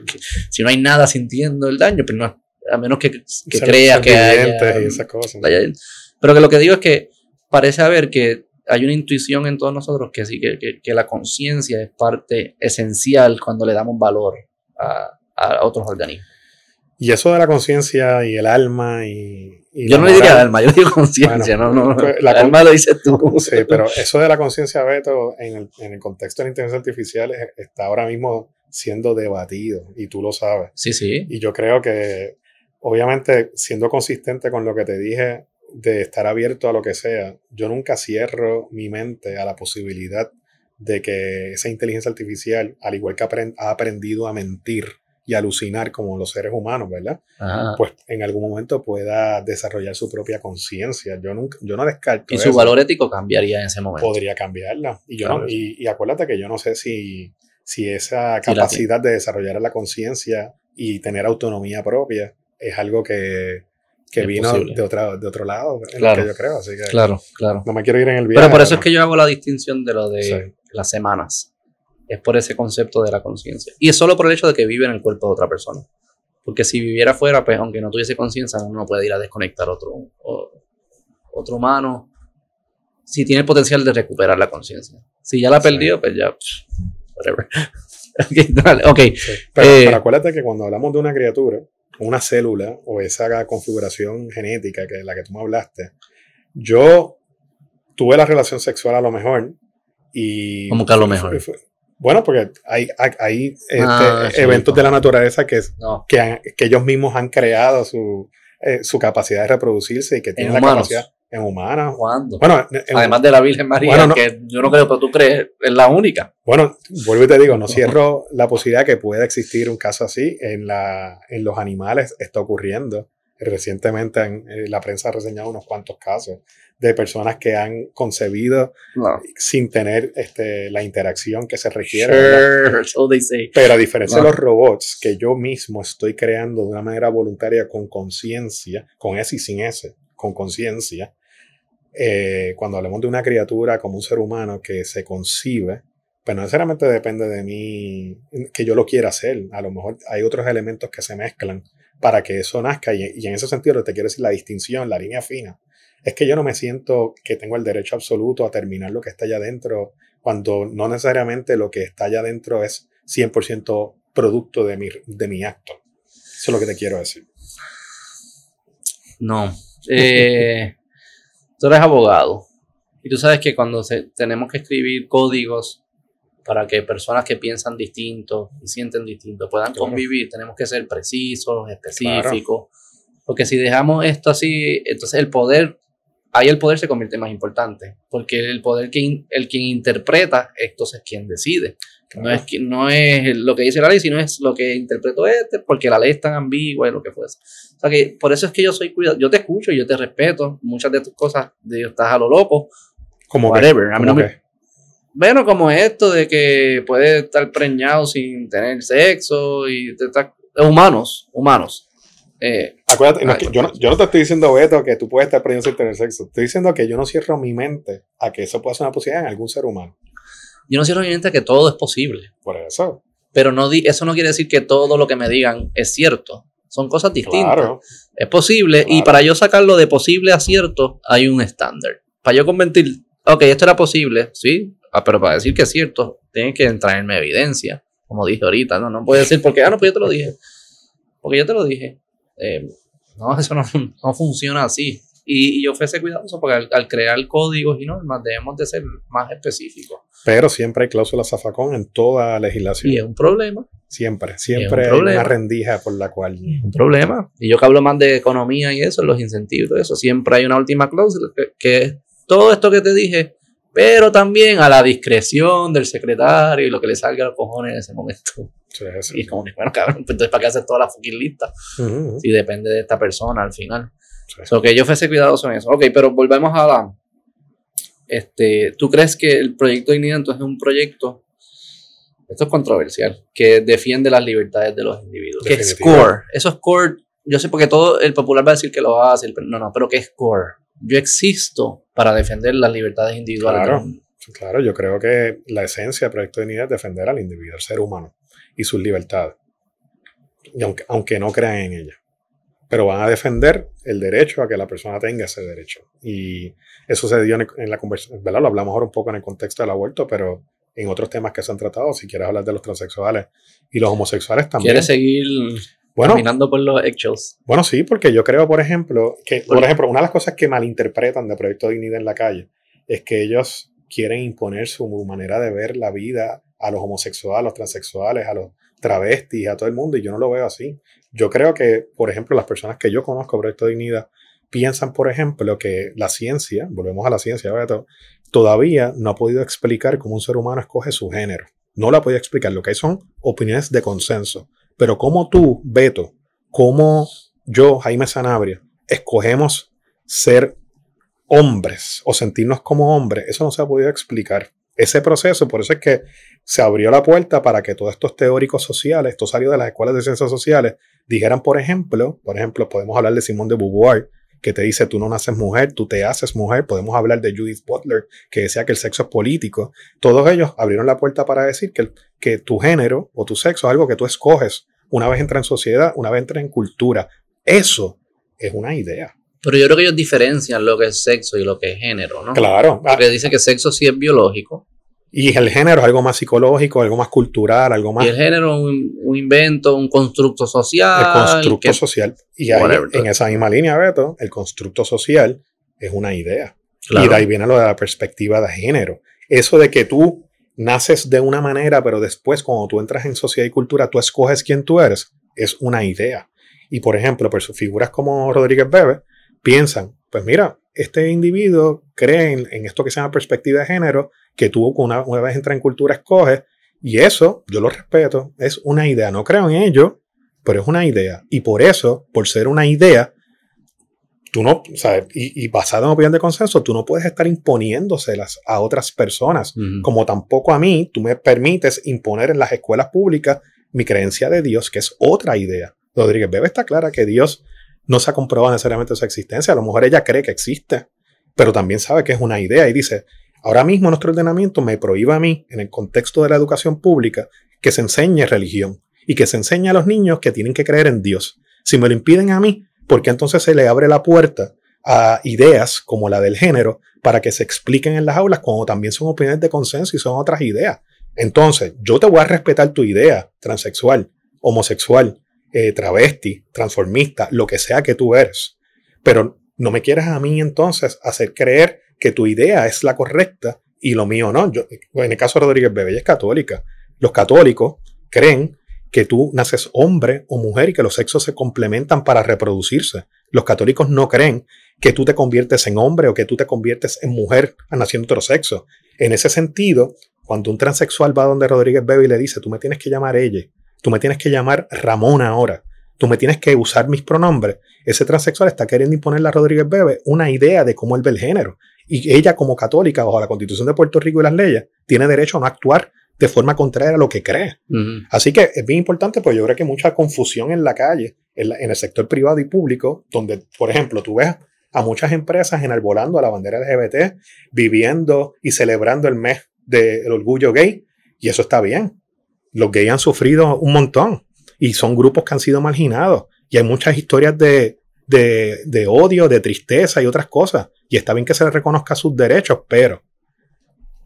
si no hay nada sintiendo el daño, pero pues no, a menos que, que crea que haya, y esas cosas. pero que lo que digo es que parece haber que hay una intuición en todos nosotros que sí, que, que la conciencia es parte esencial cuando le damos valor a, a otros organismos. Y eso de la conciencia y el alma y, yo no le diría alma, yo digo conciencia, no, no. Pues, la alma lo dices tú. Sí, pero eso de la conciencia, Beto, en el, en el, contexto de la inteligencia artificial está ahora mismo siendo debatido y tú lo sabes. Sí, sí. Y yo creo que, obviamente, siendo consistente con lo que te dije de estar abierto a lo que sea, yo nunca cierro mi mente a la posibilidad de que esa inteligencia artificial, al igual que ha aprendido a mentir, y alucinar como los seres humanos, ¿verdad? Pues en algún momento pueda desarrollar su propia conciencia. Yo, nunca, yo no descarto. Y su valor ético cambiaría en ese momento. Podría cambiarla. Y, yo y, acuérdate que yo no sé si, si esa capacidad de desarrollar la conciencia y tener autonomía propia es algo que, vino de, otra, de otro lado, en lo que yo creo. Así que claro, claro. No me quiero ir en el viaje. Pero por eso es que yo hago la distinción de lo de las semanas es por ese concepto de la conciencia. Y es solo por el hecho de que vive en el cuerpo de otra persona. Porque si viviera fuera, pues aunque no tuviese conciencia, uno no puede ir a desconectar otro, otro humano. Si tiene el potencial de recuperar la conciencia. Si ya la perdió, pues ya. Whatever. ok. Pero, eh, acuérdate que cuando hablamos de una criatura, una célula o esa configuración genética que la que tú me hablaste, yo tuve la relación sexual a lo mejor y. Como que a lo mejor. Bueno, porque hay, hay, este, ah, eventos de la naturaleza que, que, que, ellos mismos han creado su, eh, su capacidad de reproducirse y que tienen la capacidad en humanas. ¿Cuándo? Bueno, Además de la Virgen María, que yo no creo, pero tú crees, es la única. Bueno, vuelvo y te digo, no cierro la posibilidad que pueda existir un caso así. En, la, en los animales está ocurriendo. Recientemente en, eh, la prensa ha reseñado unos cuantos casos de personas que han concebido sin tener este, la interacción que se requiere. Pero a diferencia de los robots, que yo mismo estoy creando de una manera voluntaria con conciencia, con S y sin S, con conciencia, eh, cuando hablamos de una criatura como un ser humano que se concibe, pues no necesariamente depende de mí que yo lo quiera hacer. A lo mejor hay otros elementos que se mezclan para que eso nazca. Y, y en ese sentido te quiero decir la distinción, la línea fina es que yo no me siento que tengo el derecho absoluto a terminar lo que está allá adentro, cuando no necesariamente lo que está allá adentro es 100% producto de mi, de mi acto. Eso es lo que te quiero decir. No. Eh, tú eres abogado y tú sabes que cuando tenemos que escribir códigos para que personas que piensan distinto y sienten distinto puedan convivir, tenemos que ser precisos, específicos. Porque si dejamos esto así, entonces el poder ahí el poder se convierte más importante, porque el poder, que el quien interpreta, entonces quien decide. No es, no es lo que dice la ley, sino es lo que interpreto este, porque la ley es tan ambigua y lo que fuese. O sea que por eso es que yo soy cuidado. Yo te escucho, yo te respeto. Muchas de tus cosas, de estás a lo loco. Como whatever. a mí no me, bueno, como esto de que puede estar preñado sin tener sexo y humanos, humanos. Eh, Acuérdate, yo, no, yo, no, te estoy diciendo, Beto, que tú puedes estar aprendiendo sin tener sexo. Estoy diciendo que yo no cierro mi mente a que eso pueda ser una posibilidad en algún ser humano. Yo no cierro mi mente a que todo es posible. Por eso. Pero no eso no quiere decir que todo lo que me digan es cierto. Son cosas distintas. Claro. Es posible. Y para yo sacarlo de posible a cierto, hay un estándar. Para yo convertir, ok, esto era posible, sí, ah, pero para decir que es cierto, tiene que traerme evidencia. Como dije ahorita, ¿no? No puede decir porque, ah, no, pues yo te lo dije. Porque yo te lo dije. Eh, no, eso no, no, funciona así. Y, yo fuese cuidadoso porque al, crear códigos y normas debemos de ser más específicos. Pero siempre hay cláusulas zafacón en toda legislación. Y es un problema. Siempre, siempre hay una rendija por la cual. un problema. Y yo que hablo más de economía y eso, los incentivos, eso, siempre hay una última cláusula que, que es todo esto que te dije pero también a la discreción del secretario y lo que le salga a los cojones en ese momento. Y como, bueno, cabrón, pues entonces ¿para qué hacer toda la fucking lista? Si depende de esta persona al final. Sí. que yo fuese cuidadoso en eso. Ok, pero volvemos a la... Este, ¿Tú crees que el proyecto de Dignidad entonces es un proyecto, esto es controversial, que defiende las libertades de los individuos? Que es core. Eso es core. Yo sé porque todo el popular va a decir que lo hace, no, no, pero que es core yo existo para defender las libertades individuales. Claro, claro, yo creo que la esencia del proyecto de unidad es defender al individuo, al ser humano y sus libertades, y aunque, aunque no crean en ella. Pero van a defender el derecho a que la persona tenga ese derecho. Y eso se dio en, la conversación, ¿verdad? Lo hablamos ahora un poco en el contexto del aborto, pero en otros temas que se han tratado, si quieres hablar de los transexuales y los homosexuales también. ¿Quieres seguir bueno, caminando por los hechos. Bueno, sí, porque yo creo, por ejemplo, que, por, ejemplo, una de las cosas que malinterpretan de Proyecto Dignidad en la calle es que ellos quieren imponer su manera de ver la vida a los homosexuales, a los transexuales, a los travestis, a todo el mundo, y yo no lo veo así. Yo creo que, por ejemplo, las personas que yo conozco, Proyecto Dignidad, piensan, por ejemplo, que la ciencia, volvemos a la ciencia, todavía no ha podido explicar cómo un ser humano escoge su género. No lo ha podido explicar. Lo que hay son opiniones de consenso. Pero como tú, Beto, como yo, Jaime Sanabria, escogemos ser hombres o sentirnos como hombres, eso no se ha podido explicar. Ese proceso, por eso es que se abrió la puerta para que todos estos teóricos sociales, esto salió de las escuelas de ciencias sociales, dijeran, por ejemplo, por ejemplo, podemos hablar de Simón de Beauvoir, que te dice tú no naces mujer, tú te haces mujer. Podemos hablar de Judith Butler, que decía que el sexo es político. Todos ellos abrieron la puerta para decir que, que tu género o tu sexo es algo que tú escoges una vez entra en sociedad, una vez entra en cultura. Eso es una idea. Pero yo creo que ellos diferencian lo que es sexo y lo que es género, ¿no? Claro. Porque dice que sexo sí es biológico. Y el género es algo más psicológico, algo más cultural, algo más. Y el género es un, invento, un constructo social. El constructo social. Y ahí, en esa misma línea, Beto, el constructo social es una idea. Y de ahí viene lo de la perspectiva de género. Eso de que tú naces de una manera, pero después cuando tú entras en sociedad y cultura, tú escoges quién tú eres, es una idea. Y por ejemplo, por sus figuras como Rodríguez Bebe, piensan, pues mira, este individuo cree en, esto que se llama perspectiva de género, que tú una, una vez entra en cultura escoges, y eso, yo lo respeto, es una idea. No creo en ello, pero es una idea. Y por eso, por ser una idea, tú no, ¿sabes? Y, y, basado en opinión de consenso, tú no puedes estar imponiéndoselas a otras personas, como tampoco a mí tú me permites imponer en las escuelas públicas mi creencia de Dios, que es otra idea. Rodríguez Bebe está clara que Dios no se ha comprobado necesariamente su existencia, a lo mejor ella cree que existe, pero también sabe que es una idea y dice, ahora mismo nuestro ordenamiento me prohíbe a mí, en el contexto de la educación pública, que se enseñe religión y que se enseñe a los niños que tienen que creer en Dios. Si me lo impiden a mí, porque entonces se le abre la puerta a ideas como la del género para que se expliquen en las aulas, como también son opiniones de consenso y son otras ideas. Entonces, yo te voy a respetar tu idea transexual, homosexual, eh, travesti, transformista, lo que sea que tú eres. Pero no me quieras a mí entonces hacer creer que tu idea es la correcta y lo mío no. Yo, en el caso de Rodríguez ella es católica. Los católicos creen que tú naces hombre o mujer y que los sexos se complementan para reproducirse. Los católicos no creen que tú te conviertes en hombre o que tú te conviertes en mujer naciendo otro sexo. En ese sentido, cuando un transexual va donde Rodríguez Bebe y le dice, tú me tienes que llamar ella, tú me tienes que llamar Ramón ahora, tú me tienes que usar mis pronombres, ese transexual está queriendo imponerle a Rodríguez Bebe una idea de cómo él ve el género. Y ella como católica, bajo la constitución de Puerto Rico y las leyes, tiene derecho a no actuar de forma contraria a lo que cree. Así que es bien importante, porque yo creo que hay mucha confusión en la calle, en, el sector privado y público, donde, por ejemplo, tú ves a muchas empresas enarbolando a la bandera LGBT, viviendo y celebrando el mes del orgullo gay, y eso está bien. Los gays han sufrido un montón y son grupos que han sido marginados, y hay muchas historias de, de, de odio, de tristeza y otras cosas, y está bien que se les reconozca sus derechos, pero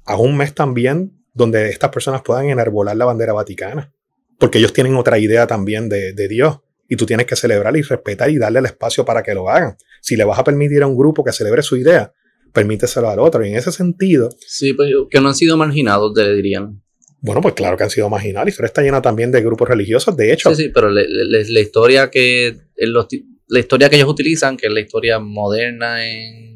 a un mes también donde estas personas puedan enarbolar la bandera vaticana. Porque ellos tienen otra idea también de, Dios. Y tú tienes que celebrar y respetar y darle el espacio para que lo hagan. Si le vas a permitir a un grupo que celebre su idea, permíteselo al otro. Y en ese sentido. Sí, pues que no han sido marginados, te dirían. Bueno, pues claro que han sido marginados. La historia está llena también de grupos religiosos. De hecho. Sí, sí, pero la historia que. la historia que ellos utilizan, que es la historia moderna en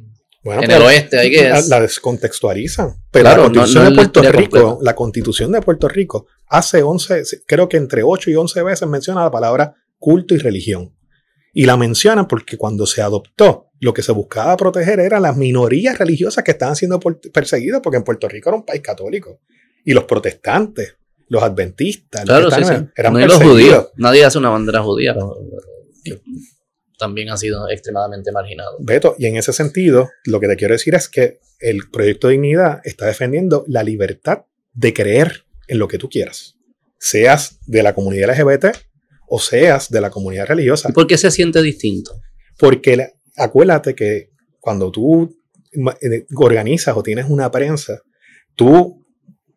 en el oeste, hay que la, descontextualizan. Pero la constitución de Puerto Rico, la constitución de Puerto Rico hace 11, creo que entre 8 y 11 veces menciona la palabra culto y religión. Y la mencionan porque cuando se adoptó, lo que se buscaba proteger eran las minorías religiosas que estaban siendo perseguidas, porque en Puerto Rico era un país católico. Y los protestantes, los adventistas, eran los judíos. Nadie hace una bandera judía también ha sido extremadamente marginado. Beto, y en ese sentido, lo que te quiero decir es que el proyecto de dignidad está defendiendo la libertad de creer en lo que tú quieras, seas de la comunidad LGBT o seas de la comunidad religiosa. por qué se siente distinto? Porque acuérdate que cuando tú eh, organizas o tienes una prensa, tú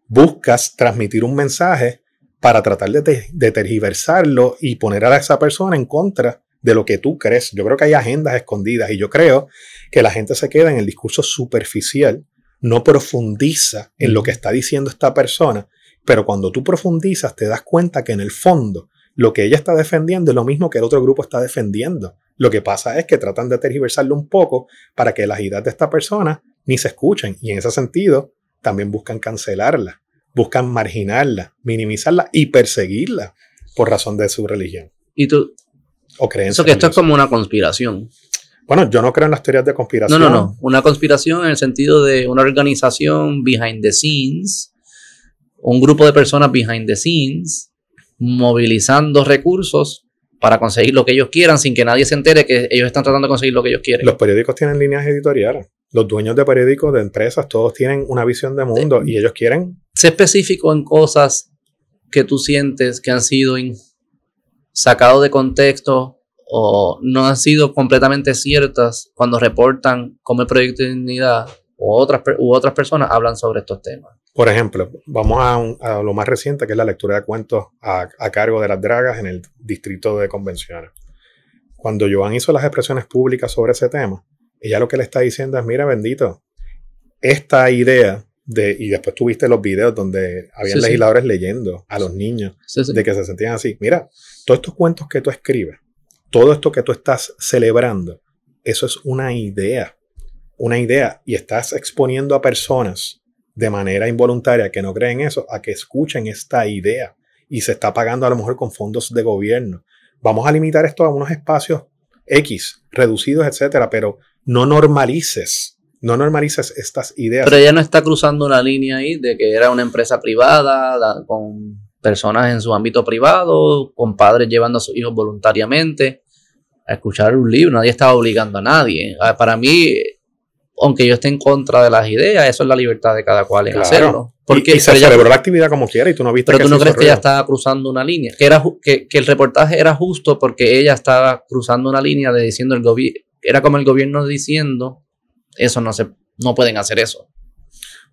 buscas transmitir un mensaje para tratar de, de tergiversarlo y poner a esa persona en contra de lo que tú crees. Yo creo que hay agendas escondidas y yo creo que la gente se queda en el discurso superficial, no profundiza en lo que está diciendo esta persona, pero cuando tú profundizas te das cuenta que en el fondo lo que ella está defendiendo es lo mismo que el otro grupo está defendiendo. Lo que pasa es que tratan de tergiversarlo un poco para que las ideas de esta persona ni se escuchen y en ese sentido también buscan cancelarla, buscan marginarla, minimizarla y perseguirla por razón de su religión. Y tú, o creencias. Eso que esto es como una conspiración. Bueno, yo no creo en las teorías de conspiración. No, no, no. Una conspiración en el sentido de una organización behind the scenes, un grupo de personas behind the scenes, movilizando recursos para conseguir lo que ellos quieran sin que nadie se entere que ellos están tratando de conseguir lo que ellos quieren. Los periódicos tienen líneas editoriales. Los dueños de periódicos, de empresas, todos tienen una visión de mundo y ellos quieren... Sé específico en cosas que tú sientes que han sido sacado de contexto o no han sido completamente ciertas cuando reportan como el proyecto de dignidad u otras, u otras personas hablan sobre estos temas. Por ejemplo, vamos a, lo más reciente, que es la lectura de cuentos a, cargo de las dragas en el distrito de convenciones. Cuando Joan hizo las expresiones públicas sobre ese tema, ella lo que le está diciendo es, mira, bendito, esta idea de, y después tuviste los videos donde habían legisladores leyendo a los niños de que se sentían así. Mira, todos estos cuentos que tú escribes, todo esto que tú estás celebrando, eso es una idea, una idea, y estás exponiendo a personas de manera involuntaria que no creen eso, a que escuchen esta idea, y se está pagando a lo mejor con fondos de gobierno. Vamos a limitar esto a unos espacios X, reducidos, etcétera, pero no normalices, no normalices estas ideas. Pero ella no está cruzando una línea ahí de que era una empresa privada, con personas en su ámbito privado, con padres llevando a sus hijos voluntariamente a escuchar un libro, nadie estaba obligando a nadie. Ah, para mí, aunque yo esté en contra de las ideas, eso es la libertad de cada cual en hacerlo. Porque y, se celebró la actividad como quiera y tú no viste Pero tú no crees que ella estaba cruzando una línea, que, era, que, que el reportaje era justo porque ella estaba cruzando una línea de diciendo el gobierno, era como el gobierno diciendo, eso no se, no pueden hacer eso.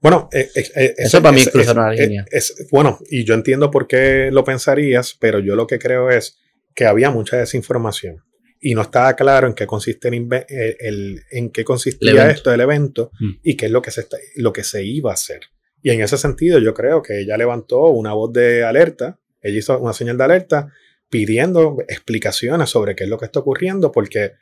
Bueno, eh, eh, eh, eso para mí es cruzar una línea. bueno, y yo entiendo por qué lo pensarías, pero yo lo que creo es que había mucha desinformación y no estaba claro en qué consiste el, en qué consistía esto del evento mm. y qué es lo que se lo que se iba a hacer. Y en ese sentido yo creo que ella levantó una voz de alerta, ella hizo una señal de alerta pidiendo explicaciones sobre qué es lo que está ocurriendo porque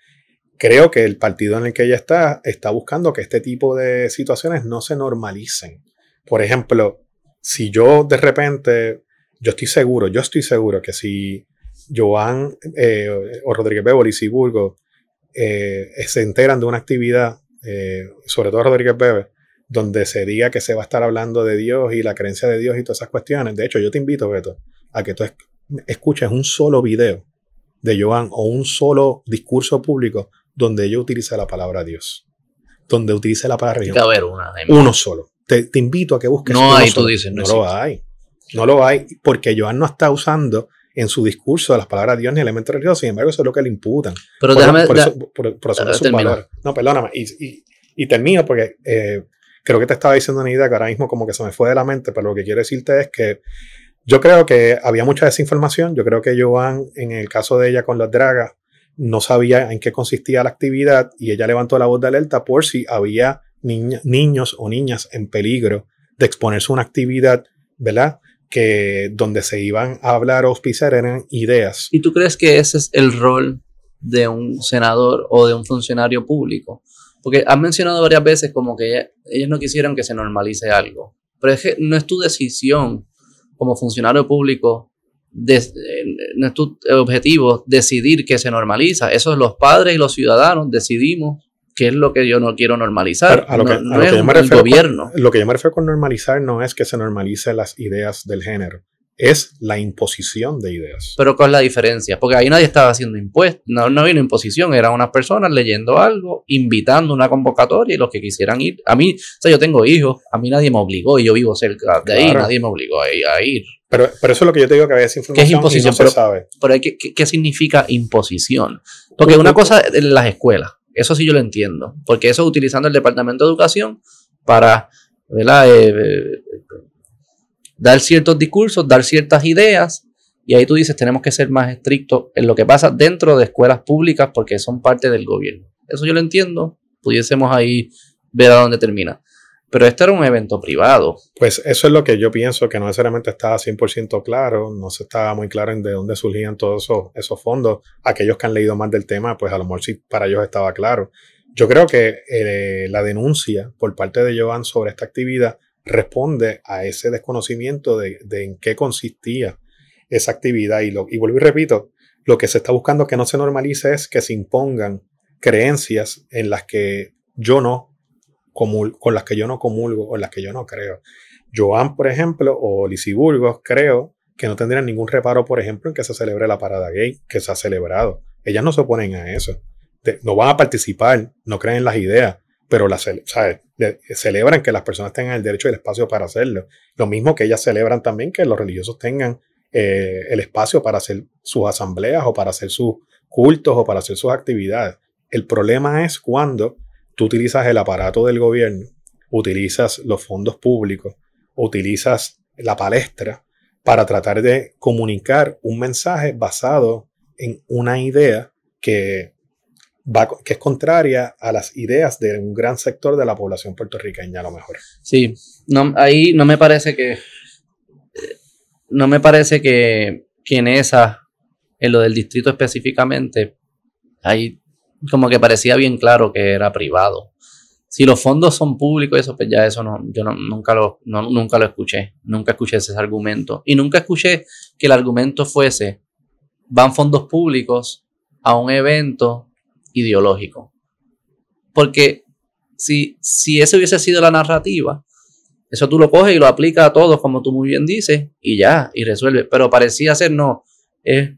creo que el partido en el que ella está está buscando que este tipo de situaciones no se normalicen. Por ejemplo, si yo de repente, yo estoy seguro, yo estoy seguro que si Joan eh, o Rodríguez Bebe, y Burgo eh, se enteran de una actividad, eh, sobre todo Rodríguez Bebe, donde se diga que se va a estar hablando de Dios y la creencia de Dios y todas esas cuestiones. De hecho, yo te invito, Beto, a que tú escuches un solo video de Joan o un solo discurso público donde ella utilice la palabra Dios, donde utilice la palabra religión. uno solo. Te, invito a que busques. No hay, tú dices. No, lo hay. No lo hay porque Joan no está usando en su discurso las palabras Dios ni elementos religiosos, sin embargo, eso es lo que le imputan. Pero por, déjame. Por, eso, por, No, perdóname. Y, y, termino porque eh, creo que te estaba diciendo una idea que ahora mismo como que se me fue de la mente, pero lo que quiero decirte es que yo creo que había mucha desinformación. Yo creo que Joan, en el caso de ella con las dragas, no sabía en qué consistía la actividad y ella levantó la voz de alerta por si había niños o niñas en peligro de exponerse a una actividad, ¿verdad? que donde se iban a hablar o auspiciar eran ideas. ¿Y tú crees que ese es el rol de un senador o de un funcionario público? Porque has mencionado varias veces como que ellos no quisieron que se normalice algo, pero es que no es tu decisión como funcionario público, de, no es tu objetivo decidir que se normaliza, eso es los padres y los ciudadanos decidimos qué es lo que yo no quiero normalizar. A lo que, no, yo me refiero gobierno. lo que yo me refiero con normalizar no es que se normalice las ideas del género, es la imposición de ideas. Pero ¿cuál es la diferencia? Porque ahí nadie estaba haciendo impuestos, no, no había una imposición, eran unas personas leyendo algo, invitando una convocatoria y los que quisieran ir. A mí, o sea, yo tengo hijos, a mí nadie me obligó y yo vivo cerca de ahí, nadie me obligó a ir. Pero, pero, eso es lo que yo te digo que había información. ¿Qué es imposición? no se sabe. Pero ¿qué, qué, significa imposición? Porque una cosa en las escuelas, eso sí yo lo entiendo, porque eso utilizando el Departamento de Educación para eh, eh, dar ciertos discursos, dar ciertas ideas, y ahí tú dices, tenemos que ser más estrictos en lo que pasa dentro de escuelas públicas porque son parte del gobierno. Eso yo lo entiendo, pudiésemos ahí ver a dónde termina. Pero este era un evento privado. Pues eso es lo que yo pienso que no necesariamente estaba 100% claro, no se estaba muy claro en de dónde surgían todos esos, fondos. Aquellos que han leído más del tema, pues a lo mejor sí para ellos estaba claro. Yo creo que eh, la denuncia por parte de Joan sobre esta actividad responde a ese desconocimiento de, en qué consistía esa actividad. Y, y vuelvo y repito, lo que se está buscando que no se normalice es que se impongan creencias en las que yo no con las que yo no comulgo o en las que yo no creo. Joan, por ejemplo, o Burgos, creo que no tendrían ningún reparo, por ejemplo, en que se celebre la parada gay, que se ha celebrado. Ellas no se oponen a eso. no van a participar, no creen en las ideas, pero la, celebran que las personas tengan el derecho y el espacio para hacerlo. Lo mismo que ellas celebran también que los religiosos tengan eh, el espacio para hacer sus asambleas o para hacer sus cultos o para hacer sus actividades. El problema es cuando tú utilizas el aparato del gobierno, utilizas los fondos públicos, utilizas la palestra para tratar de comunicar un mensaje basado en una idea que, va, que es contraria a las ideas de un gran sector de la población puertorriqueña a lo mejor. Sí, no, ahí no me parece que no me parece que, que en esa, en lo del distrito específicamente, hay como que parecía bien claro que era privado. Si los fondos son públicos, eso, pues ya eso no, yo nunca, lo, nunca lo escuché, nunca escuché ese argumento. Y nunca escuché que el argumento fuese, van fondos públicos a un evento ideológico. Porque si, si esa hubiese sido la narrativa, eso tú lo coges y lo aplicas a todos, como tú muy bien dices, y ya, y resuelve. Pero parecía ser no. Es,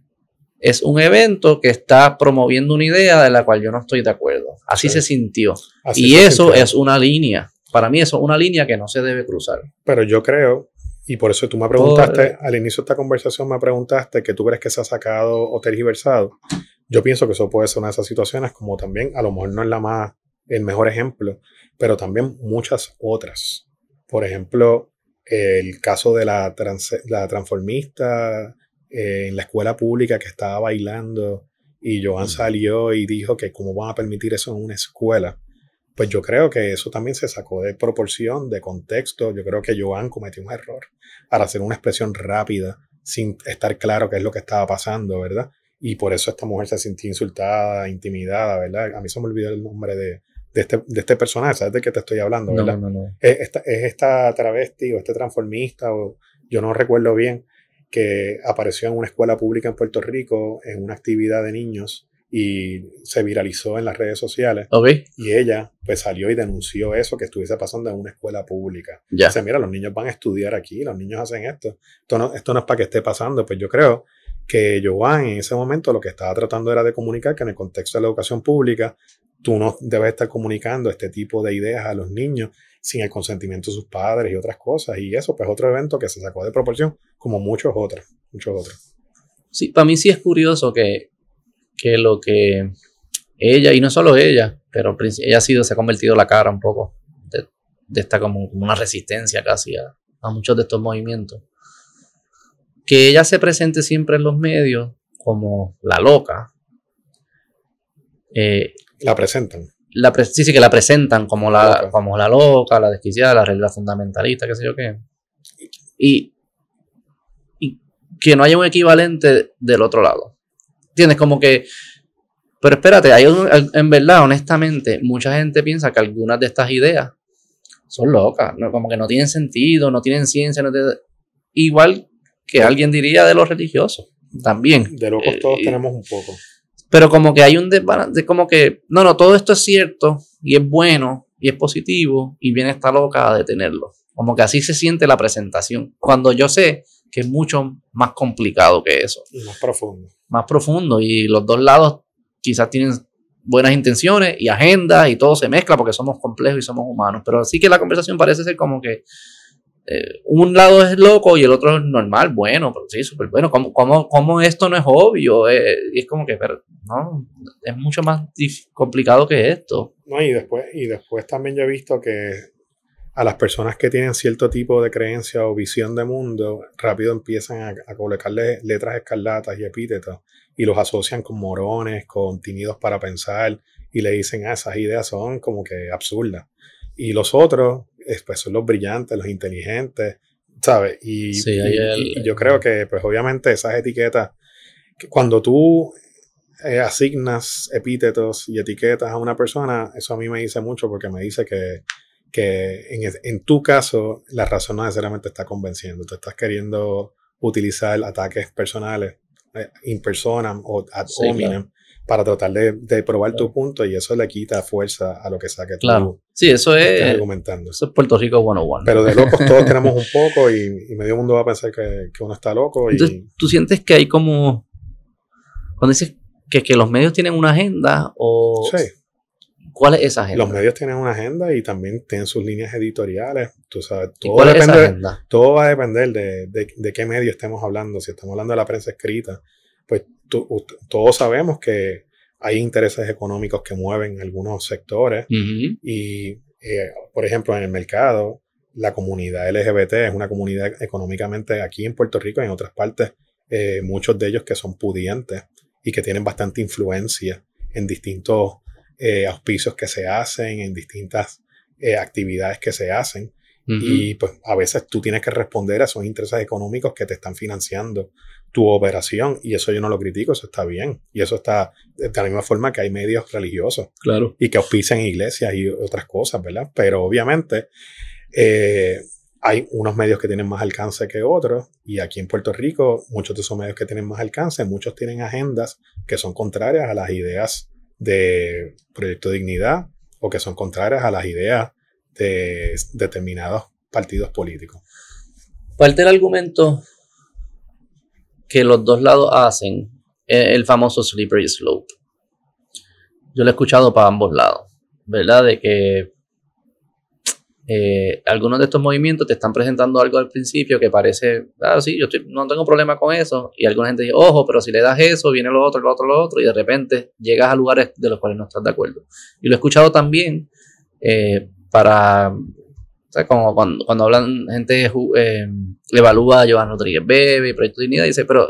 es un evento que está promoviendo una idea de la cual yo no estoy de acuerdo. Así se sintió. y eso es una línea. Para mí eso es una línea que no se debe cruzar. Pero yo creo, y por eso tú me preguntaste, al inicio de esta conversación me preguntaste que tú crees que se ha sacado o tergiversado. Yo pienso que eso puede ser una de esas situaciones, como también, a lo mejor no es la más, el mejor ejemplo, pero también muchas otras. Por ejemplo, el caso de la, la transformista eh, en la escuela pública que estaba bailando y Joan mm. salió y dijo que cómo van a permitir eso en una escuela. Pues yo creo que eso también se sacó de proporción, de contexto. Yo creo que Joan cometió un error al hacer una expresión rápida sin estar claro qué es lo que estaba pasando, ¿verdad? Y por eso esta mujer se sintió insultada, intimidada, ¿verdad? A mí se me olvidó el nombre de, este, de este personaje, ¿sabes de qué te estoy hablando, verdad? No, no, no. Es, esta, es esta travesti o este transformista, o yo no recuerdo bien, que apareció en una escuela pública en Puerto Rico en una actividad de niños y se viralizó en las redes sociales. Y ella pues salió y denunció eso que estuviese pasando en una escuela pública. Ya. Dice, mira, los niños van a estudiar aquí, los niños hacen esto. Esto no, esto no es para que esté pasando. Pues yo creo que Joan en ese momento lo que estaba tratando era de comunicar que en el contexto de la educación pública tú no debes estar comunicando este tipo de ideas a los niños sin el consentimiento de sus padres y otras cosas. Y eso, pues, otro evento que se sacó de proporción, como muchos otros, muchos otros. Sí, para mí sí es curioso que, que lo que ella, y no solo ella, pero ella ha sido, se ha convertido la cara un poco de, esta como, una resistencia casi a, muchos de estos movimientos. Que ella se presente siempre en los medios como la loca. Eh, la presentan la sí, sí, que la presentan como la, como la loca, la desquiciada, la regla fundamentalista, qué sé yo qué. Y, y que no haya un equivalente del otro lado. ¿Entiendes? Como que. Pero espérate, hay en verdad, honestamente, mucha gente piensa que algunas de estas ideas son locas, ¿no? como que no tienen sentido, no tienen ciencia. No Igual que alguien diría de los religiosos, también. De locos todos eh, tenemos un poco. Pero como que hay un desbalance, como que, no, no, todo esto es cierto y es bueno y es positivo y viene esta loca a detenerlo. Como que así se siente la presentación. Cuando yo sé que es mucho más complicado que eso. Y más profundo. Más profundo. Y los dos lados quizás tienen buenas intenciones y agendas y todo se mezcla porque somos complejos y somos humanos. Pero sí que la conversación parece ser como que eh, un lado es loco y el otro es normal, bueno, pero sí, súper bueno. ¿Cómo, cómo, esto no es obvio? Eh, es como que, pero, no, es mucho más complicado que esto. No, y después, y después también yo he visto que a las personas que tienen cierto tipo de creencia o visión de mundo, rápido empiezan a, a colocarle letras escarlatas y epítetos y los asocian con morones, con tímidos para pensar y le dicen, ah, esas ideas son como que absurdas. Y los otros pues, son los brillantes, los inteligentes, ¿sabes? Y, yo creo que, pues obviamente esas etiquetas, cuando tú eh, asignas epítetos y etiquetas a una persona, eso a mí me dice mucho porque me dice que, que en, en, tu caso la razón no necesariamente está convenciendo, te estás queriendo utilizar ataques personales eh, in persona o ad hominem para tratar de, probar tu punto y eso le quita fuerza a lo que saque tú. Claro. Sí, eso es, argumentando. Eso es Puerto Rico 101. Pero de locos todos tenemos un poco y, medio mundo va a pensar que, uno está loco. Entonces, ¿tú sientes que hay como... Cuando dices que, que los medios tienen una agenda o... Sí. ¿Cuál es esa agenda? Los medios tienen una agenda y también tienen sus líneas editoriales. Tú sabes, todo, cuál es esa agenda? todo va a depender de, de, qué medio estemos hablando. Si estamos hablando de la prensa escrita, pues todos sabemos que hay intereses económicos que mueven algunos sectores y, eh, por ejemplo, en el mercado, la comunidad LGBT es una comunidad económicamente aquí en Puerto Rico y en otras partes, eh, muchos de ellos que son pudientes y que tienen bastante influencia en distintos eh, auspicios que se hacen, en distintas actividades que se hacen. Y pues a veces tú tienes que responder a esos intereses económicos que te están financiando tu operación y eso yo no lo critico, eso está bien. Y eso está de la misma forma que hay medios religiosos. Claro. Y que auspician iglesias y otras cosas, ¿verdad? Pero obviamente eh, hay unos medios que tienen más alcance que otros y aquí en Puerto Rico muchos de esos medios que tienen más alcance, muchos tienen agendas que son contrarias a las ideas de Proyecto Dignidad o que son contrarias a las ideas de determinados partidos políticos. Parte del argumento que los dos lados hacen es el famoso slippery slope. Yo lo he escuchado para ambos lados, ¿verdad? De que eh, algunos de estos movimientos te están presentando algo al principio que parece, ah, sí, yo no tengo problema con eso. Y alguna gente dice, ojo, pero si le das eso, viene lo otro, lo otro, lo otro, y de repente llegas a lugares de los cuales no estás de acuerdo. Y lo he escuchado también eh, para, o sea, como cuando, cuando hablan, gente eh, evalúa a Joan Rodríguez Bebe, Proyecto Dignidad, dice, pero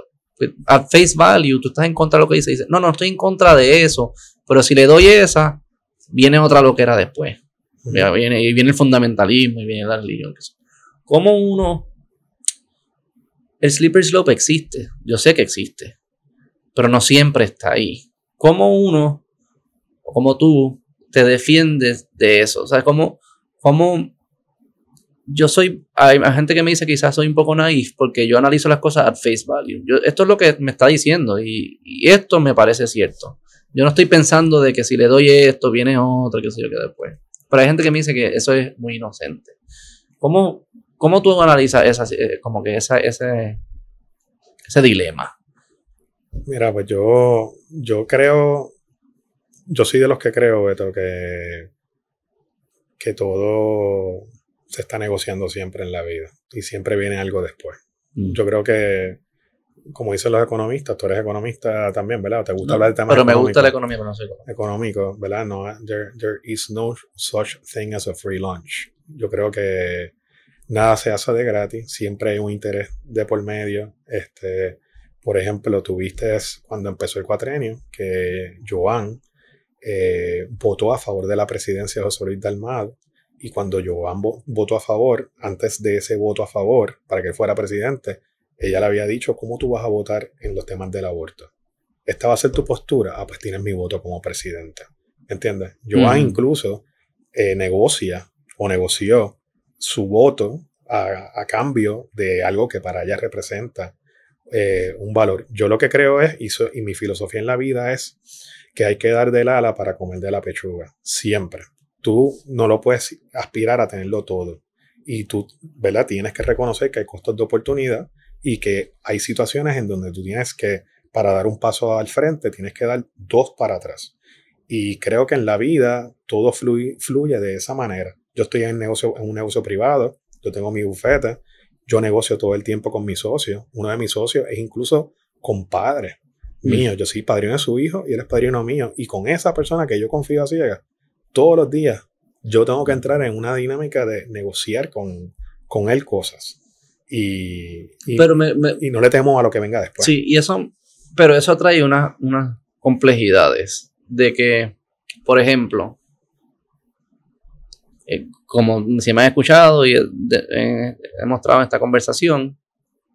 a face value, tú estás en contra de lo que dice. Dice, no, no estoy en contra de eso, pero si le doy esa, viene otra lo que era después. Viene, y viene el fundamentalismo y viene la religión. ¿Cómo uno... El slippery slope existe, yo sé que existe, pero no siempre está ahí. ¿Cómo uno, como tú, te defiendes de eso? O sea, ¿cómo, cómo yo soy, hay, gente que me dice quizás soy un poco naif porque yo analizo las cosas at face value. esto es lo que me está diciendo y, esto me parece cierto. Yo no estoy pensando de que si le doy esto viene otro, que sé yo, que después. Pero hay gente que me dice que eso es muy inocente. ¿Cómo, cómo tú analizas esa, eh, como que esa, ese, ese dilema? Mira, pues yo, yo creo, yo soy de los que creo, Beto, que, que todo se está negociando siempre en la vida y siempre viene algo después. Mm. Yo creo que como dicen los economistas, tú eres economista también, ¿verdad? ¿Te gusta hablar del tema Pero me gusta la economía, pero no soy económico. ¿verdad? No, there, there is no such thing as a free lunch. Yo creo que nada se hace de gratis, siempre hay un interés de por medio. Este, por ejemplo, tuviste cuando empezó el cuatrenio que Joan eh, votó a favor de la presidencia de José Luis Dalmado y cuando Joan votó a favor, antes de ese voto a favor para que fuera presidente, ella le había dicho, ¿cómo tú vas a votar en los temas del aborto? ¿Esta va a ser tu postura? Ah, pues tienes mi voto como presidente. ¿Entiendes? Joan incluso eh, negocia o negoció su voto a, cambio de algo que para ella representa eh, un valor. Yo lo que creo es, y, y mi filosofía en la vida es que hay que dar del ala para comer de la pechuga. Siempre. Tú no lo puedes aspirar a tenerlo todo. Y tú, ¿verdad? Tienes que reconocer que hay costos de oportunidad y que hay situaciones en donde tú tienes que, para dar un paso al frente, tienes que dar dos para atrás. Y creo que en la vida todo fluye, fluye de esa manera. Yo estoy en, negocio, en un negocio privado, yo tengo mi bufete, yo negocio todo el tiempo con mi socio. Uno de mis socios es incluso compadre mm. mío. Yo soy padrino de su hijo y él es padrino mío. Y con esa persona que yo confío a ciega, todos los días yo tengo que entrar en una dinámica de negociar con, con él cosas y, y, no le temo a lo que venga después. Sí, y eso, pero eso trae unas complejidades de que, por ejemplo, eh, como si me han escuchado y he mostrado en esta conversación,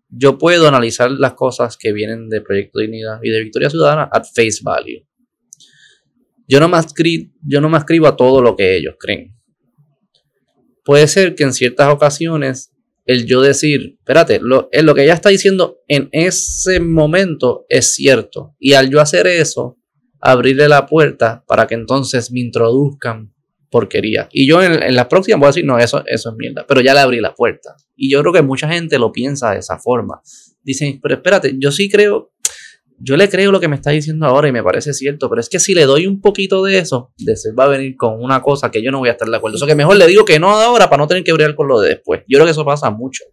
yo puedo analizar las cosas que vienen de Proyecto Dignidad y de Victoria Ciudadana at face value. Yo no, me escribo, yo no me escribo a todo lo que ellos creen. Puede ser que en ciertas ocasiones el yo decir, espérate, lo, eh, lo que ella está diciendo en ese momento es cierto. Y al yo hacer eso, abrirle la puerta para que entonces me introduzcan porquería. Y yo en, la próxima voy a decir, no, eso, eso es mierda. Pero ya le abrí la puerta. Y yo creo que mucha gente lo piensa de esa forma. Dicen, pero espérate, yo sí creo yo le creo lo que me está diciendo ahora y me parece cierto, pero es que si le doy un poquito de eso, después va a venir con una cosa que yo no voy a estar de acuerdo. Eso que mejor le digo que no ahora para no tener que bregar con lo de después. Yo creo que eso pasa mucho.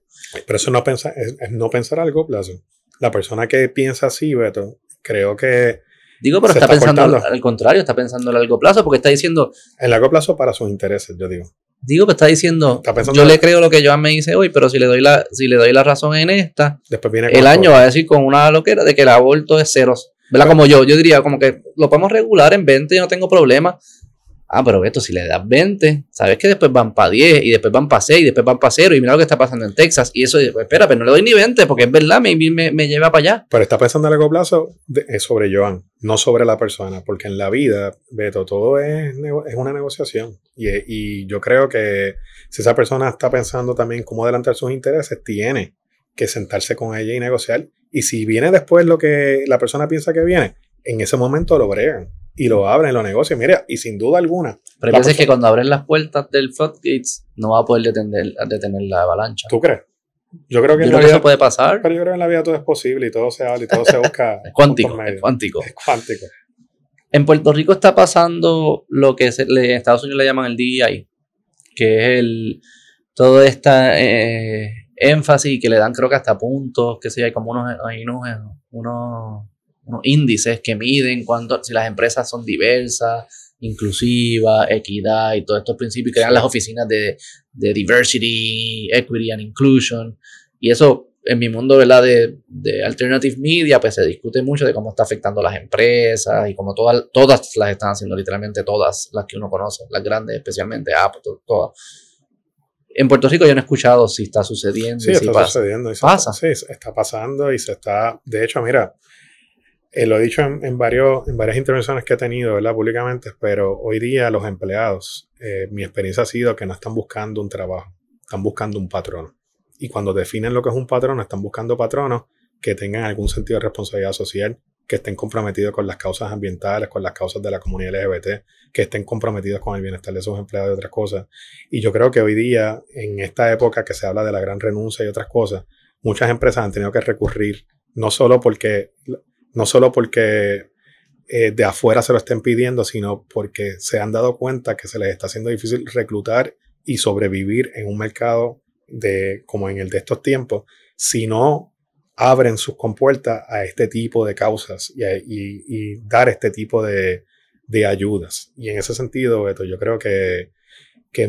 Pero eso no pensa, es, no pensar a largo plazo. La persona que piensa así, Beto, creo que. Digo, pero está, pensando al, contrario, está pensando a largo plazo porque está diciendo. En largo plazo para sus intereses, yo digo. Digo, que está diciendo, yo le creo lo que Joan me dice hoy, pero si le doy la, si le doy la razón en esta, Después viene el año va a decir con una loquera de que el aborto es cero. ¿Verdad? Como yo, yo diría como que lo podemos regular en 20 y no tengo problema. Ah, pero esto, si le das 20, sabes que después van para 10 y después van para 6 y después van para 0 y mira lo que está pasando en Texas. Y eso, pues, espera, pero no le doy ni 20 porque es verdad, me, me, lleva para allá. Pero está pensando a largo plazo sobre Joan, no sobre la persona, porque en la vida, Beto, todo es, es una negociación. Y, y yo creo que si esa persona está pensando también cómo adelantar sus intereses, tiene que sentarse con ella y negociar. Y si viene después lo que la persona piensa que viene, en ese momento lo bregan y lo abren, lo negocian. Mira, y sin duda alguna. Pero veces que cuando abren las puertas del floodgates no va a poder detener, detener la avalancha. ¿Tú crees? Yo creo que, en la vida, eso puede pasar. Pero yo creo que en la vida todo es posible y todo se habla y todo se busca. es cuántico, es cuántico. Es cuántico. En Puerto Rico está pasando lo que en Estados Unidos le llaman el DEI, que es el todo esta eh, énfasis que le dan creo que hasta puntos, que sé hay como unos, hay unos, unos, unos, índices que miden cuánto, si las empresas son diversas, inclusivas, equidad y todos estos principios, crean las oficinas de, de diversity, equity and inclusion. Y eso en mi mundo ¿verdad? De, de, alternative media, pues se discute mucho de cómo está afectando a las empresas y cómo todas, todas las están haciendo, literalmente todas las que uno conoce, las grandes especialmente, Apple, todas en Puerto Rico yo no he escuchado si está sucediendo. Sí, está sucediendo. Y pasa. sí, está pasando y se está. De hecho, mira, eh, lo he dicho en, varios, en varias intervenciones que he tenido, ¿verdad? Públicamente, pero hoy día los empleados, eh, mi experiencia ha sido que no están buscando un trabajo, están buscando un patrono. Y cuando definen lo que es un patrono, están buscando patronos que tengan algún sentido de responsabilidad social, que estén comprometidos con las causas ambientales, con las causas de la comunidad LGBT, que estén comprometidos con el bienestar de sus empleados y otras cosas. Y yo creo que hoy día, en esta época que se habla de la gran renuncia y otras cosas, muchas empresas han tenido que recurrir, no solo porque, no solo porque eh, de afuera se lo estén pidiendo, sino porque se han dado cuenta que se les está haciendo difícil reclutar y sobrevivir en un mercado de, como en el de estos tiempos, si no abren sus compuertas a este tipo de causas y, dar este tipo de, ayudas. Y en ese sentido, Beto, yo creo que,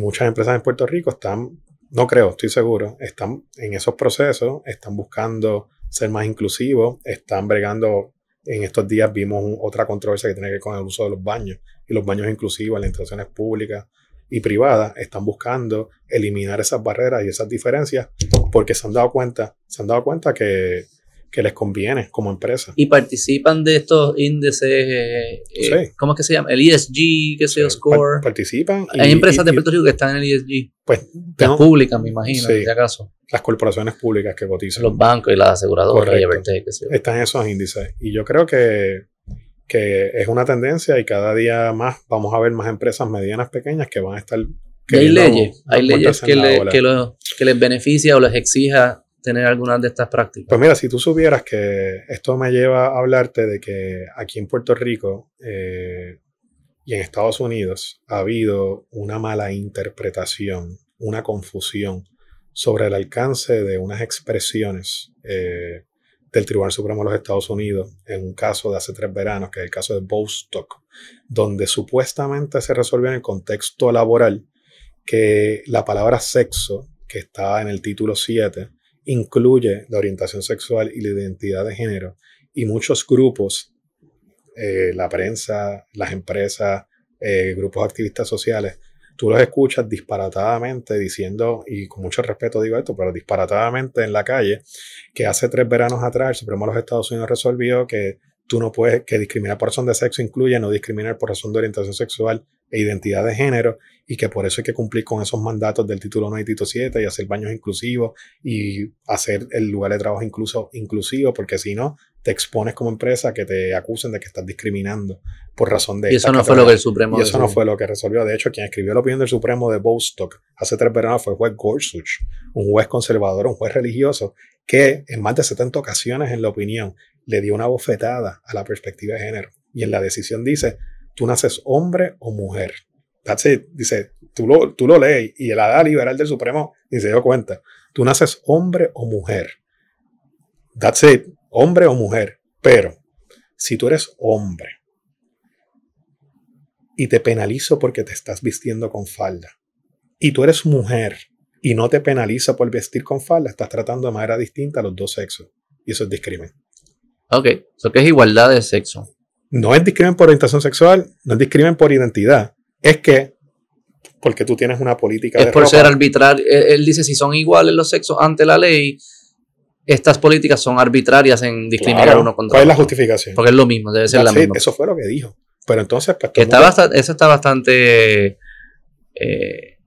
muchas empresas en Puerto Rico están, no creo, estoy seguro, están en esos procesos, están buscando ser más inclusivos, están bregando. En estos días vimos otra controversia que tiene que ver con el uso de los baños y los baños inclusivos en las instituciones públicas y privadas están buscando eliminar esas barreras y esas diferencias porque se han dado cuenta, se han dado cuenta que, les conviene como empresa. Y participan de estos índices, eh, eh, ¿cómo es que se llama? El ESG, que se Score. participan. Hay empresas de Puerto Rico que están en el ESG. Pues. Las públicas, me imagino, si acaso. Las corporaciones públicas que cotizan. Los bancos y las aseguradoras. están en esos índices. Y yo creo que que es una tendencia y cada día más vamos a ver más empresas medianas, pequeñas que van a estar... hay leyes, hay leyes que, que, les beneficia o les exija tener algunas de estas prácticas. Pues mira, si tú supieras que esto me lleva a hablarte de que aquí en Puerto Rico eh, y en Estados Unidos ha habido una mala interpretación, una confusión sobre el alcance de unas expresiones eh, del Tribunal Supremo de los Estados Unidos en un caso de hace tres veranos, que es el caso de Bostock, donde supuestamente se resolvió en el contexto laboral que la palabra sexo, que está en el título 7, incluye la orientación sexual y la identidad de género. Y muchos grupos, eh, la prensa, las empresas, eh, grupos activistas sociales, tú los escuchas disparatadamente diciendo, y con mucho respeto digo esto, pero disparatadamente en la calle, que hace tres veranos atrás el Supremo de los Estados Unidos resolvió que tú no puedes, que discriminar por razón de sexo incluye no discriminar por razón de orientación sexual e identidad de género, y que por eso hay que cumplir con esos mandatos del título 1 y título 7 y hacer baños inclusivos y hacer el lugar de trabajo incluso inclusivo, porque si no, te expones como empresa a que te acusen de que estás discriminando por razón de... Y eso no fue lo que el Supremo... Y eso no fue lo que resolvió. De hecho, quien escribió la opinión del Supremo de Bostock hace tres veranos fue el juez Gorsuch, un juez conservador, un juez religioso, que en más de 70 ocasiones en la opinión le dio una bofetada a la perspectiva de género. Y en la decisión dice, tú naces hombre o mujer. That's it. Dice, tú lo, tú lo lees y el ADA liberal del Supremo ni se dio cuenta. Tú naces hombre o mujer. That's it hombre o mujer. Pero si tú eres hombre y te penalizo porque te estás vistiendo con falda, y tú eres mujer y no te penaliza por vestir con falda, estás tratando de manera distinta a los dos sexos. Y eso es discrimen. Ok, eso que es igualdad de sexo. No es discrimen por orientación sexual, no es discrimen por identidad. Es que, porque tú tienes una política es por ser arbitrario. él dice si son iguales los sexos ante la ley, estas políticas son arbitrarias en discriminar uno contra otro. ¿Cuál es la justificación? Porque es lo mismo, debe ser la misma. Eso fue lo que dijo. Pero entonces, pues. está eso está bastante. Eh,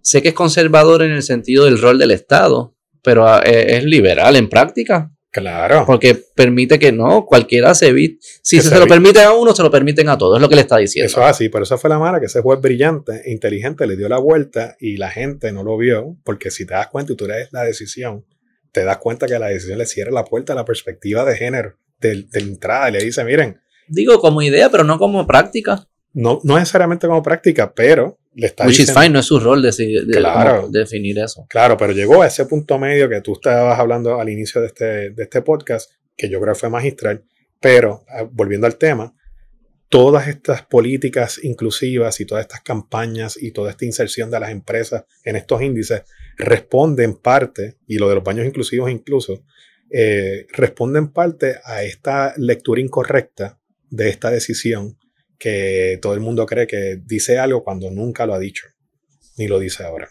sé que es conservador en el sentido del rol del Estado, pero ah, eh, es liberal en práctica. Claro. Porque permite que no, cualquiera se evite. Si Que se, se se lo evite. permiten a uno, se lo permiten a todos. Es lo que le está diciendo. Eso es así, pero esa fue la mala que ese juez brillante, e inteligente, le dio la vuelta y la gente no lo vio, porque si te das cuenta y tú lees la decisión, te das cuenta que la decisión le cierra la puerta a la perspectiva de género de, de entrada y le dice, miren, Digo como idea, pero no como práctica. no, no necesariamente como práctica, pero le está Which is fine, no es su rol de, Claro. definir eso. Claro, pero llegó a ese punto medio que tú estabas hablando al inicio de este, de este podcast, que yo creo que fue magistral, pero ah, volviendo al tema, todas estas políticas inclusivas y todas estas campañas y toda esta inserción de las empresas en estos índices responde en parte, y lo de los baños inclusivos incluso, eh, responde en parte a esta lectura incorrecta de esta decisión que todo el mundo cree que dice algo cuando nunca lo ha dicho, ni lo dice ahora.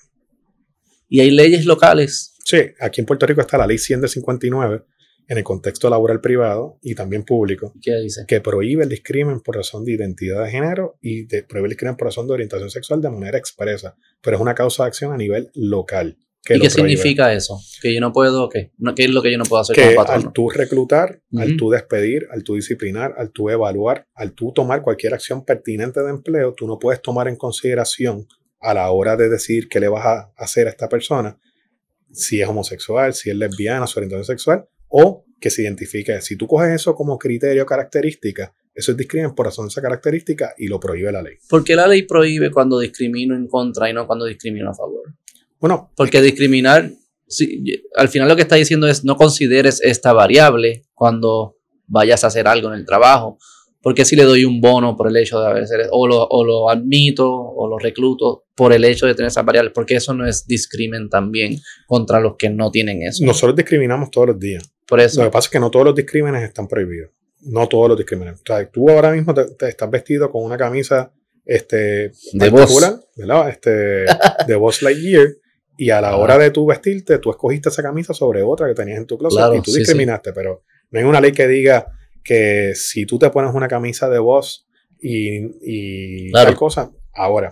Y hay leyes locales. Sí, aquí en Puerto Rico está la ley 100 de 59 en el contexto laboral privado y también público, ¿Qué dice? que prohíbe el discrimen por razón de identidad de género y de, prohíbe el discrimen por razón de orientación sexual de manera expresa, pero es una causa de acción a nivel local. Que ¿Y qué significa eso? Que yo no puedo, ¿qué? ¿Qué es lo que yo no puedo hacer Que como al tú reclutar, al tú despedir, al tú disciplinar, al tú evaluar, al tú tomar cualquier acción pertinente de empleo, tú no puedes tomar en consideración a la hora de decir qué le vas a hacer a esta persona, si es homosexual, si es lesbiana, su orientación sexual, o que se identifique. Si tú coges eso como criterio característica, eso es discrimen por razón de esa característica y lo prohíbe la ley. ¿Por qué la ley prohíbe cuando discrimino en contra y no cuando discrimino a favor? Bueno, Porque discriminar, sí, al final lo que está diciendo es no consideres esta variable cuando vayas a hacer algo en el trabajo. Porque si le doy un bono por el hecho de haber sido- o lo, o lo admito o lo recluto por el hecho de tener esas variables, porque eso no es discrimen también contra los que no tienen eso. nosotros discriminamos todos los días. por Lo eso, que pasa es que no todos los discrímenes están prohibidos. No todos los discrímenes. O sea, tú ahora mismo te, te estás vestido con una camisa este, De particular, ¿verdad? Este, de Boss Lightyear. Y a la hora de tú vestirte, tú escogiste esa camisa sobre otra que tenías en tu closet Claro, y tú sí, discriminaste. Pero no hay una ley que diga que si tú te pones una camisa de Boss y, y Claro. tal cosa, ahora.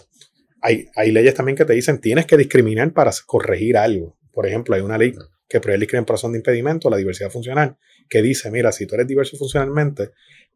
Hay, hay leyes también que te dicen tienes que discriminar para corregir algo. Por ejemplo, hay una ley que prohíbe el discrimen por razón de impedimento, la diversidad funcional, que dice, mira, si tú eres diverso funcionalmente,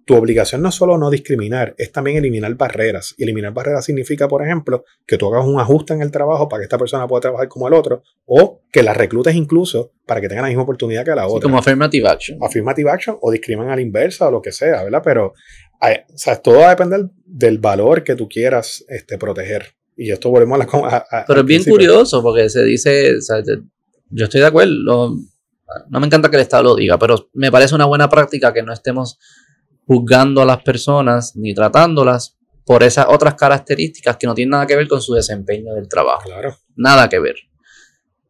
tu obligación no es solo no discriminar, es también eliminar barreras. Y eliminar barreras significa, por ejemplo, que tú hagas un ajuste en el trabajo para que esta persona pueda trabajar como el otro, o que la reclutes incluso para que tenga la misma oportunidad que la sí, otra. como affirmative action. Affirmative action o discrimen a la inversa o lo que sea, ¿verdad? Pero hay- o sea, todo va a depender del valor que tú quieras este, proteger. Y esto volvemos a la... a- a- Pero es bien principio. curioso porque se dice, o sea, te- yo estoy de acuerdo, no me encanta que el Estado lo diga, pero me parece una buena práctica que no estemos juzgando a las personas ni tratándolas por esas otras características que no tienen nada que ver con su desempeño del trabajo. Claro. Nada que ver.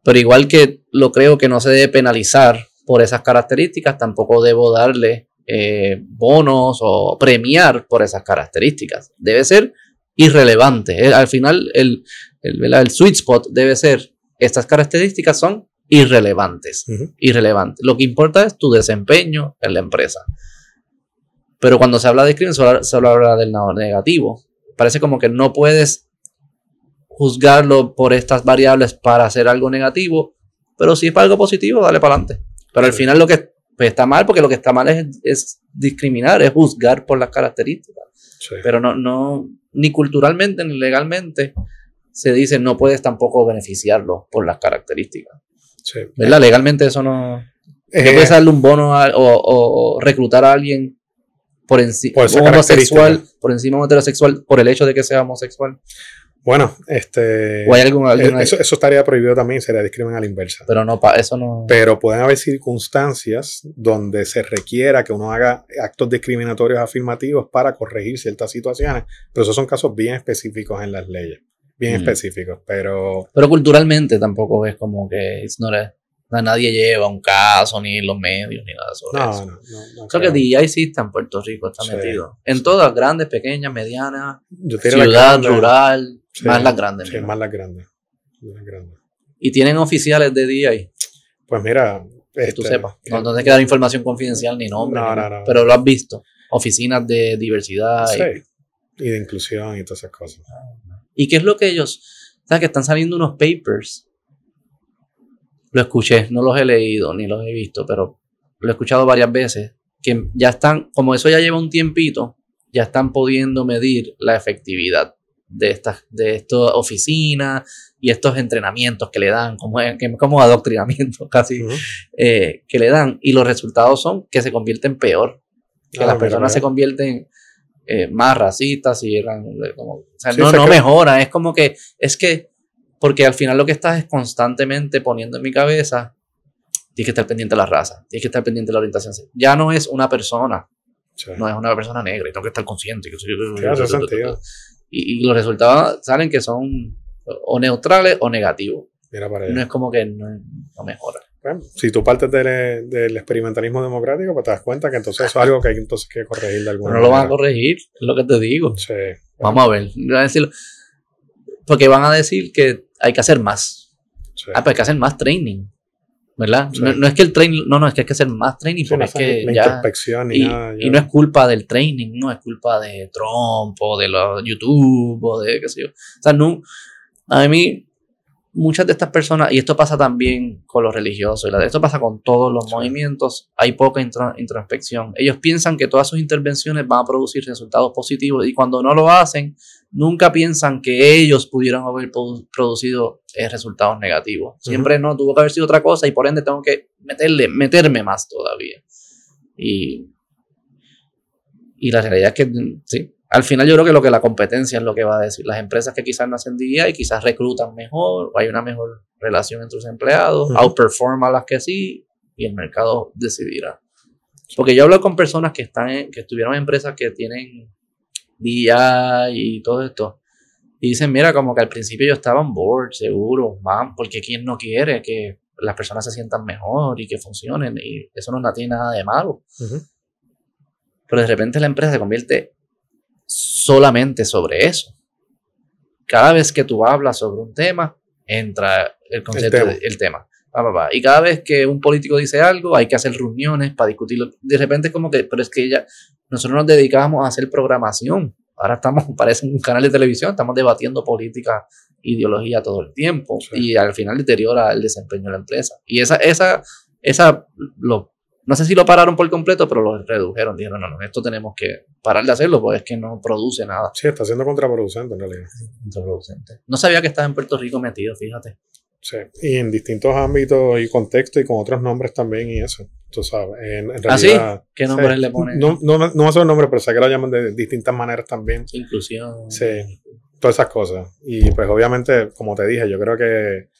Pero igual que lo creo que no se debe penalizar por esas características, tampoco debo darle eh, bonos o premiar por esas características. Debe ser irrelevante. Eh, Al final, el, el, el sweet spot debe ser, estas características son irrelevantes. Irrelevantes. Lo que importa es tu desempeño en la empresa. Pero cuando se habla de discriminación, solo, habla- solo habla del lado negativo. Parece como que no puedes juzgarlo por estas variables para hacer algo negativo, pero si es para algo positivo, dale para adelante. Pero al final lo que pues, está mal, porque lo que está mal es, es discriminar, es juzgar por las características. Sí. Pero no, no, ni culturalmente ni legalmente se dice no puedes tampoco beneficiarlo por las características. sí. ¿Verdad? Legalmente eso no. Eh, ¿Qué puedes darle un bono a- o, o- o reclutar a alguien por, enci- Por esa un homosexual, por encima heterosexual, por el hecho de que sea homosexual? Bueno, este. ¿O hay algún, eh, algún- eso, eso estaría prohibido también, sería discrimen a la inversa. Pero no, pa- eso no. Pero pueden haber circunstancias donde se requiera que uno haga actos discriminatorios afirmativos para corregir ciertas situaciones, pero esos son casos bien específicos en las leyes, bien Mm. específicos, pero Pero culturalmente tampoco es como que it's not a- nadie lleva un caso, ni los medios, ni nada sobre no, eso. no, no, no Creo que. DI sí está en Puerto Rico, está Sí, metido. En todas, grandes, pequeñas, medianas, te ciudad, rural, sí, más las grandes. Sí, mira. más las grandes. las grandes. Y tienen oficiales de DI, Pues mira, que tú este, sepas. No, no tienes que dar información confidencial ni nombre. No, ni no, nada. no. Pero lo has visto. Oficinas de diversidad. y- sí, y de inclusión y todas esas cosas. ¿Y qué es lo que ellos? ¿Sabes que están saliendo unos papers? Lo escuché, no los he leído ni los he visto, pero lo he escuchado varias veces, que ya están, como eso ya lleva un tiempito, ya están pudiendo medir la efectividad de estas de estas oficinas y estos entrenamientos que le dan, como, como adoctrinamiento casi, eh, que le dan. Y los resultados son que se convierten peor, que ah, las personas se convierten eh, más racistas y eran como, o sea, no, no mejora, es como que, es que, porque al final lo que estás es constantemente poniendo en mi cabeza, tienes que estar pendiente de la raza, tienes que estar pendiente de la orientación. Ya no es una persona, no es una persona negra y tengo que estar consciente. Que y, y, los resultados salen que son o neutrales o negativos. No es como que no, mejora. Bueno, si tú partes del, experimentalismo democrático, pues te das cuenta que entonces eso es algo que hay entonces que corregir de alguna Pero no lo van a corregir, es lo que te digo. Vamos a ver. porque van a decir que hay que hacer más. Ah, pues hay que hacer más training. ¿verdad? No, es que el training, no, no, es que hay que hacer más training, porque es que ya, y, y, no es culpa del training, no es culpa de Trump o de los YouTube o de qué sé yo. O sea, no, a mí muchas de estas personas, y esto pasa también con los religiosos, esto pasa con todos los movimientos, hay poca introspección. Ellos piensan que todas sus intervenciones van a producir resultados positivos y cuando no lo hacen, nunca piensan que ellos pudieran haber producido eh, resultados negativos. Siempre no, tuvo que haber sido otra cosa y por ende tengo que meterle, meterme más todavía. Y, y la realidad es que sí, al final yo creo que lo que la competencia es lo que va a decir. Las empresas que quizás no hacen día y quizás reclutan mejor, o hay una mejor relación entre sus empleados, outperform a las que sí, y el mercado decidirá. Porque yo hablo con personas que están que estuvieron en empresas que tienen día y todo esto. Y dicen, mira, como que al principio yo estaba on board, seguro, man, porque quién no quiere que las personas se sientan mejor y que funcionen, y eso no tiene nada de malo. Pero de repente la empresa se convierte solamente sobre eso. Cada vez que tú hablas sobre un tema, entra el concepto del tema. Y cada vez que un político dice algo, hay que hacer reuniones para discutirlo. De repente es como que, pero es que ya, nosotros nos dedicábamos a hacer programación. Ahora estamos, parece un canal de televisión, estamos debatiendo política, ideología todo el tiempo. Y al final deteriora el desempeño de la empresa. Y esa, esa, esa, lo, no sé si lo pararon por completo, pero lo redujeron. Dijeron, no, no, esto tenemos que parar de hacerlo porque es que no produce nada. Sí, está siendo contraproducente en realidad. Contraproducente. No sabía que estaba en Puerto Rico metido, fíjate. Sí, y en distintos ámbitos y contextos y con otros nombres también y eso, tú sabes. En, ¿Ah, sí? ¿Qué nombres le ponen? No, no, no me sé el nombre, pero sé que lo llaman de distintas maneras también. Inclusión. Sí, todas esas cosas. Y pues obviamente, como te dije, yo creo que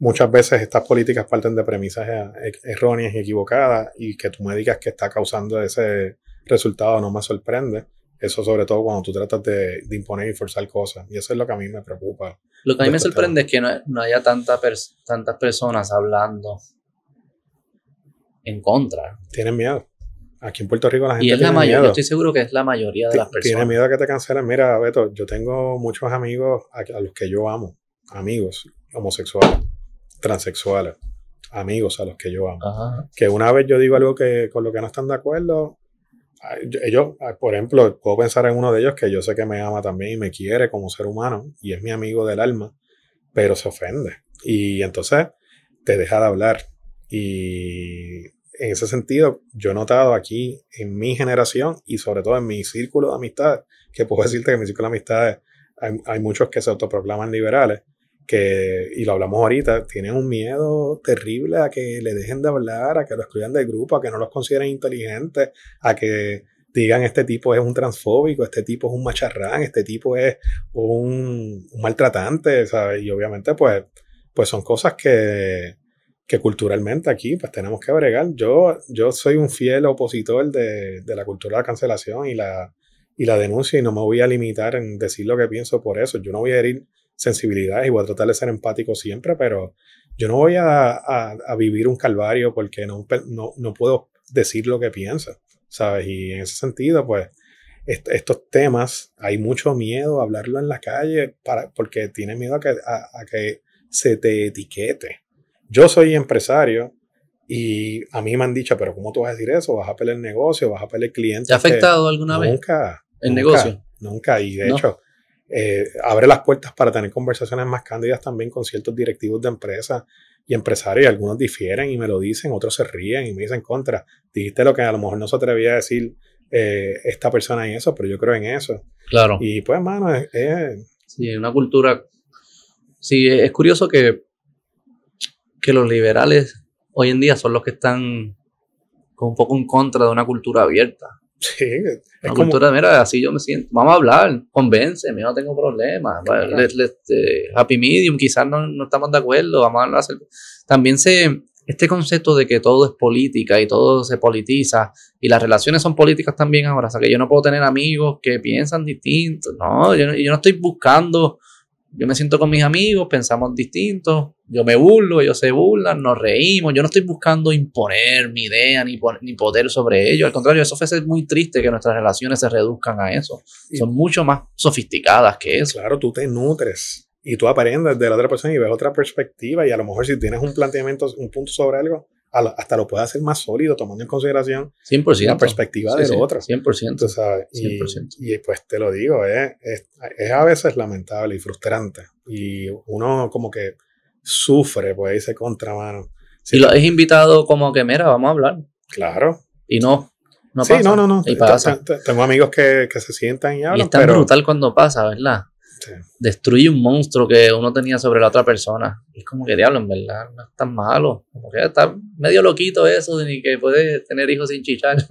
muchas veces estas políticas parten de premisas e, erróneas y equivocadas y que tú me digas que está causando ese resultado no me sorprende. Eso sobre todo cuando tú tratas de, imponer y forzar cosas. Y eso es lo que a mí me preocupa. Lo que a mí me sorprende es que no, haya tanta tantas personas hablando en contra. Tienen miedo. Aquí en Puerto Rico la gente y es la mayoría, yo estoy seguro que es la mayoría de las personas. Tiene miedo a que te cancelen. Mira, Beto, yo tengo muchos amigos a, los que yo amo, amigos homosexuales, transexuales, amigos a los que yo amo. Que una vez yo digo algo que con lo que no están de acuerdo, ellos, por ejemplo, puedo pensar en uno de ellos que yo sé que me ama también y me quiere como ser humano y es mi amigo del alma, pero se ofende. Y entonces te deja de hablar. Y en ese sentido, yo he notado aquí en mi generación y sobre todo en mi círculo de amistades, que puedo decirte que en mi círculo de amistades hay, hay muchos que se autoproclaman liberales, que, y lo hablamos ahorita, tienen un miedo terrible a que le dejen de hablar, a que lo excluyan del grupo, a que no los consideren inteligentes, a que digan este tipo es un transfóbico, este tipo es un macharrán, este tipo es un, maltratante, ¿sabes? Y obviamente pues, pues son cosas que, que culturalmente aquí pues tenemos que bregar. Yo, yo soy un fiel opositor de, de la cultura de la cancelación y la, y la denuncia y no me voy a limitar en decir lo que pienso por eso. Yo no voy a herir sensibilidades y voy a tratar de ser empático siempre, pero yo no voy a, a, vivir un calvario porque no, no, no, puedo decir lo que pienso, ¿sabes? Y en ese sentido, pues, estos temas, hay mucho miedo a hablarlo en la calle para, porque tiene miedo a que, a, que se te etiquete. Yo soy empresario y a mí me han dicho, pero ¿cómo tú vas a decir eso? ¿Vas a pelear el negocio? ¿Vas a pelear el cliente? ¿Te ha afectado alguna vez? Nunca. ¿El negocio? Nunca. Y de hecho, eh, abre las puertas para tener conversaciones más cándidas también con ciertos directivos de empresas y empresarios. Algunos difieren y me lo dicen, otros se ríen y me dicen contra. Dijiste lo que a lo mejor no se atrevía a decir eh, esta persona y eso, pero yo creo en eso. Claro. Y pues, mano, es, es Sí, una cultura. Sí, es curioso que, que los liberales hoy en día son los que están un poco en contra de una cultura abierta. Sí, es Una como, cultura, mira, así yo me siento. Vamos a hablar, convénceme, yo no tengo problema. Claro. Let- eh, happy medium, quizás no, no estamos de acuerdo, vamos a hablar. acerca- También se, este concepto de que todo es política y todo se politiza y las relaciones son políticas también ahora. O sea, que yo no puedo tener amigos que piensan distinto. No, yo, no- yo no estoy buscando. Yo me siento con mis amigos, pensamos distintos, yo me burlo, ellos se burlan, nos reímos. Yo no estoy buscando imponer mi idea ni, ni poder sobre ellos. Al contrario, eso fuese muy triste que nuestras relaciones se reduzcan a eso. Y- Son mucho más sofisticadas que eso. claro, tú te nutres y tú aprendes de la otra persona y ves otra perspectiva y a lo mejor si tienes un planteamiento, un punto sobre algo, lo- hasta lo puedes hacer más sólido tomando en consideración 100%. la perspectiva Sí, del sí, otro. 100%. Tú sabes, y, 100%. y pues te lo digo, es, es, es a veces lamentable y frustrante. Y uno como que sufre, pues dice contra mano. Sí, Y lo has invitado como que, mira, vamos a hablar. Claro. Y no, no sí, pasa. no, no, no. Y pasa. Tengo amigos que, que se sientan y Y hablan, es tan pero brutal cuando pasa, ¿verdad? Sí. Destruye un monstruo que uno tenía sobre la otra persona. Y es como que diablo, en verdad, no es tan malo. Como que está medio loquito eso de ni que puede tener hijos sin chichar.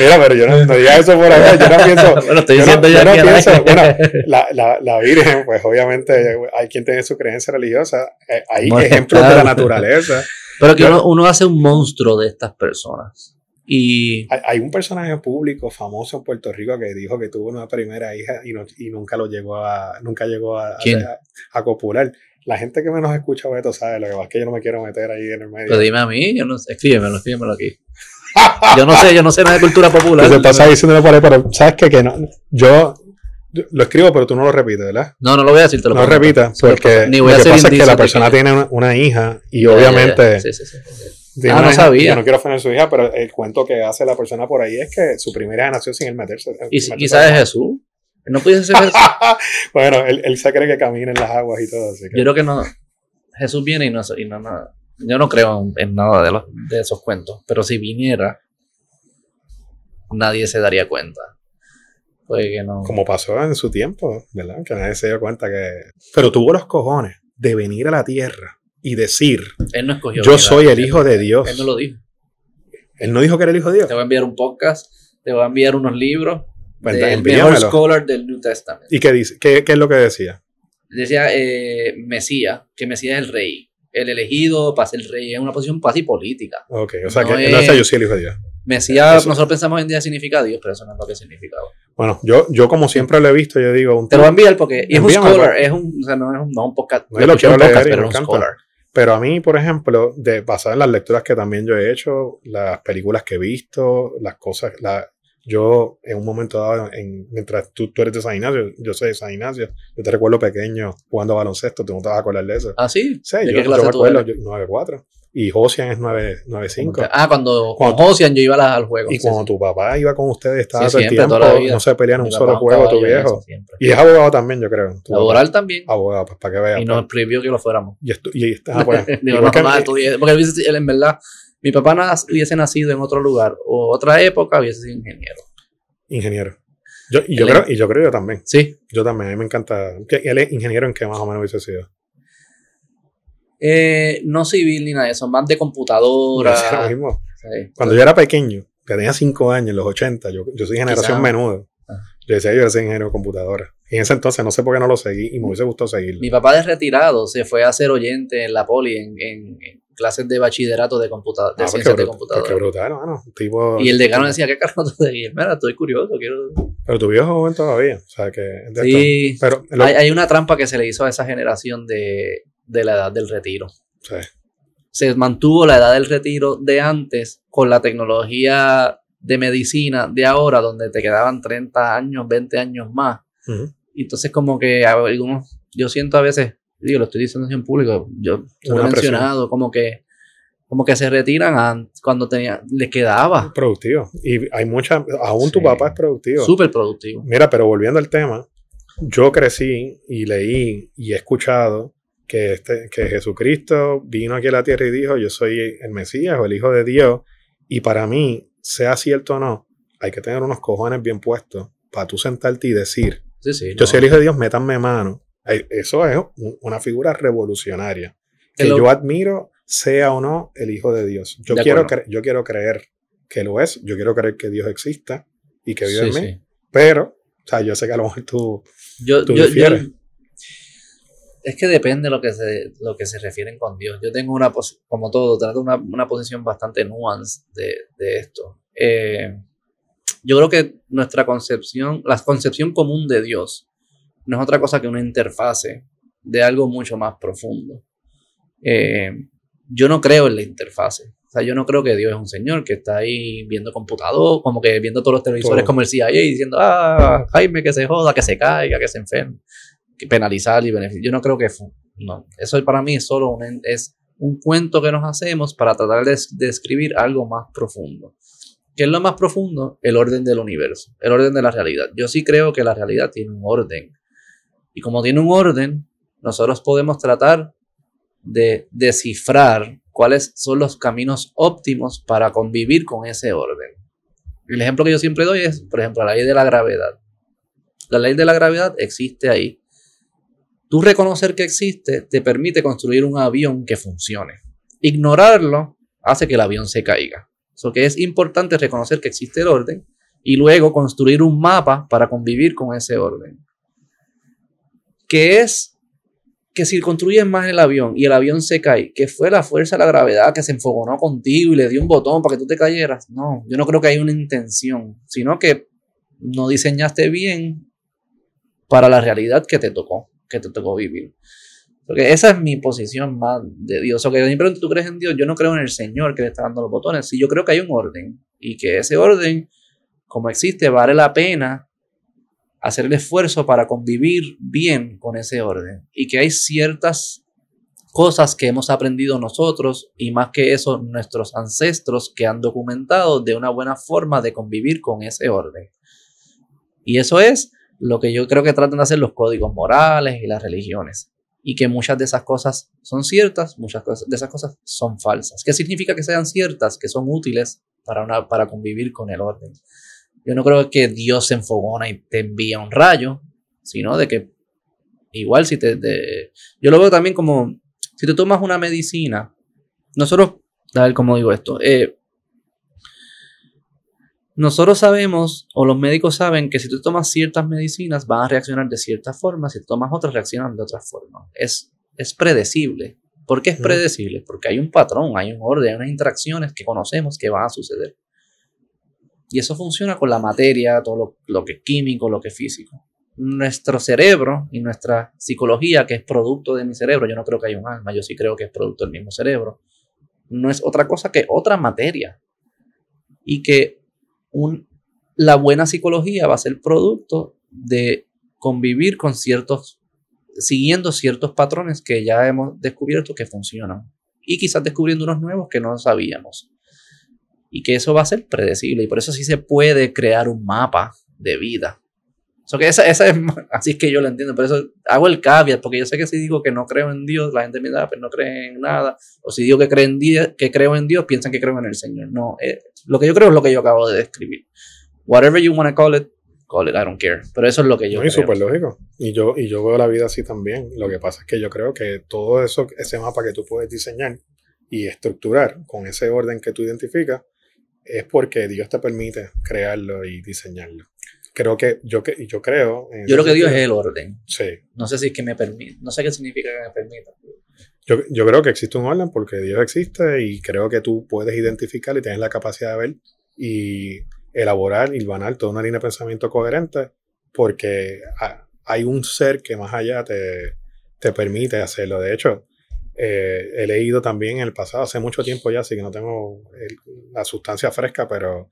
Mira, pero yo no, no diga eso por acá, yo no pienso, bueno, estoy yo no- diciendo yo ya no pienso, bueno, la, la, la Virgen, pues obviamente hay quien tiene su creencia religiosa, eh, hay ejemplos de la naturaleza. Pero que Yo- uno, uno hace un monstruo de estas personas. Y Hay, un personaje público famoso en Puerto Rico que dijo que tuvo una primera hija y, no- y nunca lo llegó a, nunca llegó a, a, a copular. La gente que menos escucha Beto sabe, lo que pasa es que yo no me quiero meter ahí en el medio. pero dime a mí, yo no sé, escríbemelo, escríbemelo aquí. Yo no sé, yo no sé nada de cultura popular. Pasa por ahí, pero ¿sabes qué? Que no, yo, lo escribo, pero tú no lo repites, ¿verdad? No, no lo voy a decir, te lo No repitas, porque prometo. Ni voy lo que pasa es que la persona tiene una, una hija y Ya, ya, ya. obviamente Sí, sí, sí. Ah, no sabía. Yo no quiero ofender a su hija, pero el cuento que hace la persona por ahí es que su primera hija nació sin él meterse. Y, sin y meterse mar. Jesús. No pudiese ser Jesús. bueno, él, él se cree que camina en las aguas y todo, así que. Yo creo que no. Jesús viene y no, y no, no- yo no creo en, en nada de, los, de esos cuentos. Pero si viniera, nadie se daría cuenta. Pues que no. como pasó en su tiempo, ¿verdad? Que nadie se dio cuenta que... Pero tuvo los cojones de venir a la tierra y decir, Él no escogió. yo soy el hijo de Dios. Él no lo dijo. Él no dijo que era el hijo de Dios. Te voy a enviar un podcast, te voy a enviar unos libros. Pues, del mejor scholar del New Testament. ¿Y qué dice? ¿Qué, qué es lo que decía? Decía eh, Mesías, que Mesías es el rey. El elegido para ser rey es una posición casi política. Ok, o sea, No que es- no decía yo soy el hijo de Dios. Mesías, Eso- nosotros pensamos en día significa Dios, pero eso no es lo que significaba. Bueno, yo, yo como siempre lo he visto, yo digo, un Te lo voy a enviar porque es un scholar, es un, o sea, no es un, no un podcast, No, yo lo quiero leer podcast, y pero es un scholar. Pero a mí, por ejemplo, de basado en las lecturas que también yo he hecho, las películas que he visto, las cosas, la, yo en un momento dado, en- mientras tú, tú eres de San Ignacio, yo soy de San Ignacio, yo te recuerdo pequeño jugando baloncesto, tú no te vas a acordar de eso. Ah, sí. Sí, ¿De yo, qué yo me acuerdo, yo- 9-4. Y Josian es 9- 9-5. Ah, cuando, Cuando- con Josian yo iba a la- al juego. Y sí, cuando sí. tu papá iba con ustedes, estaba Sí, todo el tiempo, toda la vida. no se pelean un solo juego, tu viejo. Y es abogado también, yo creo. Laboral también. Abogado, pues para que veas. Y pues. nos prohibió que lo fuéramos. Y, estu- y ah, pues, Digo, igual no, que- no, estudié- porque él en verdad, mi papá hubiese nacido en otro lugar o otra época, hubiese sido ingeniero. ingeniero. Yo, y, yo Él creo, es- y yo creo yo también. Sí. Yo también, a mí me encanta. ¿Qué- ¿Él es ingeniero en qué más o menos hubiese sido? Eh, no civil ni nada de eso, más de computadora. Lo mismo. Sí. Cuando yo era pequeño, que tenía 5 años, en los 80, yo, yo soy generación Quizá. menudo. Ah. Yo decía, yo era ingeniero de computadora. Y en ese entonces no sé por qué no lo seguí y me hubiese gustado seguirlo. Mi papá de retirado se fue a ser oyente en la poli en, en- en clases de bachillerato de, computa- de Ah, pues ciencias de pues computadora. qué brutal, mano. Tipo- Y el decano decía, ¿qué carajo tú seguís? Mira, estoy curioso, quiero... Pero tu viejo es joven todavía. O sea, que Sí. Pero, lo- hay, hay una trampa que se le hizo a esa generación de, de la edad del retiro. sí. Se mantuvo la edad del retiro de antes con la tecnología de medicina de ahora, donde te quedaban 30 años, 20 años más. Entonces como que algunos, yo siento a veces, digo, lo estoy diciendo en público, yo lo he mencionado, como que, como que se retiran an- cuando tenía, les quedaba. Productivo. Y hay mucha. Aún tu papá es productivo. Súper productivo. Mira, pero volviendo al tema, yo crecí y leí y he escuchado que, este, que Jesucristo vino aquí a la tierra y dijo, yo soy el Mesías o el Hijo de Dios. Y para mí, sea cierto o no, hay que tener unos cojones bien puestos para tú sentarte y decir, yo soy el Hijo de Dios, métanme mano. Eso es una figura revolucionaria. Que yo admiro, sea o no el Hijo de Dios. Yo, quiero, yo quiero creer que lo es, yo quiero creer que Dios exista y que vive en mí. Pero, o sea, yo sé que a lo mejor tú, yo, es que depende de lo que se, lo que se refieren con Dios. Yo tengo una, como todo, trato una, una posición bastante nuance de, de esto. Eh, yo creo que nuestra concepción, la concepción común de Dios, no es otra cosa que una interfase de algo mucho más profundo. Eh, yo no creo en la interfase. O sea, yo no creo que Dios es un señor que está ahí viendo computador, como que viendo todos los televisores como el CIA y diciendo, ah, Jaime, que se joda, que se caiga, que se enferme, penalizar y beneficiar. Yo no creo que... Eso para mí es solo un, es un cuento que nos hacemos para tratar de describir algo más profundo. ¿Qué es lo más profundo? El orden del universo, el orden de la realidad. Yo sí creo que la realidad tiene un orden. Y como tiene un orden, nosotros podemos tratar de descifrar cuáles son los caminos óptimos para convivir con ese orden. El ejemplo que yo siempre doy es, por ejemplo, la ley de la gravedad. La ley de la gravedad existe ahí. Tú reconocer que existe te permite construir un avión que funcione. Ignorarlo hace que el avión se caiga. So que es importante reconocer que existe el orden y luego construir un mapa para convivir con ese orden. Que es que si construyes más el avión y el avión se cae, que fue la fuerza de la gravedad que se enfogonó contigo y le dio un botón para que tú te cayeras. No, yo no creo que haya una intención, sino que no diseñaste bien para la realidad que te tocó, que te tocó vivir. Porque esa es mi posición más de Dios. O que siempre tú crees en Dios, yo no creo en el Señor que le está dando los botones. Sí, yo creo que hay un orden y que ese orden, como existe, vale la pena hacer el esfuerzo para convivir bien con ese orden. Y que hay ciertas cosas que hemos aprendido nosotros y más que eso nuestros ancestros que han documentado de una buena forma de convivir con ese orden. Y eso es lo que yo creo que tratan de hacer los códigos morales y las religiones y que muchas de esas cosas son ciertas, muchas de esas cosas son falsas. ¿Qué significa que sean ciertas? Que son útiles para, una, para convivir con el orden. Yo no creo que Dios se enfogona y te envía un rayo, sino de que igual si te... yo lo veo también como, si te tomas una medicina, nosotros, a ver digo esto, eh, nosotros sabemos, o los médicos saben, que si tú tomas ciertas medicinas van a reaccionar de cierta forma, si tomas otras reaccionan de otra forma. Es, es predecible. ¿Por qué es predecible? Porque hay un patrón, hay un orden, hay unas interacciones que conocemos que van a suceder. Y eso funciona con la materia, todo lo, lo que es químico, lo que es físico. Nuestro cerebro y nuestra psicología, que es producto de mi cerebro, yo no creo que haya un alma, yo sí creo que es producto del mismo cerebro, no es otra cosa que otra materia. Y que la buena psicología va a ser producto de convivir con ciertos, siguiendo ciertos patrones que ya hemos descubierto que funcionan. Y quizás descubriendo unos nuevos que no sabíamos. Y que eso va a ser predecible. Y por eso sí se puede crear un mapa de vida. Que esa, es, así es que yo lo entiendo. Por eso hago el caveat, porque yo sé que si digo que no creo en Dios, la gente me da, pero no cree en nada. O si digo que, creo en Dios, que creo en Dios, piensan que creo en el Señor. No, eh, lo que yo creo es lo que yo acabo de describir. Whatever you want to call it, call it, I don't care. Pero eso es lo que yo creo. súper lógico. Y yo, y yo veo la vida así también. Lo que pasa es que yo creo que todo eso, ese mapa que tú puedes diseñar y estructurar con ese orden que tú identificas, es porque Dios te permite crearlo y diseñarlo. Creo que yo, que, yo creo. yo creo que Dios es el orden. Sí. No sé si es que me permite. No sé qué significa que me permita. Yo, yo, creo que existe un orden porque Dios existe y creo que tú puedes identificar y tienes la capacidad de ver y elaborar y banar toda una línea de pensamiento coherente porque hay un ser que más allá te, te permite hacerlo. De hecho, eh, he leído también en el pasado, hace mucho tiempo ya, así que no tengo la sustancia fresca, pero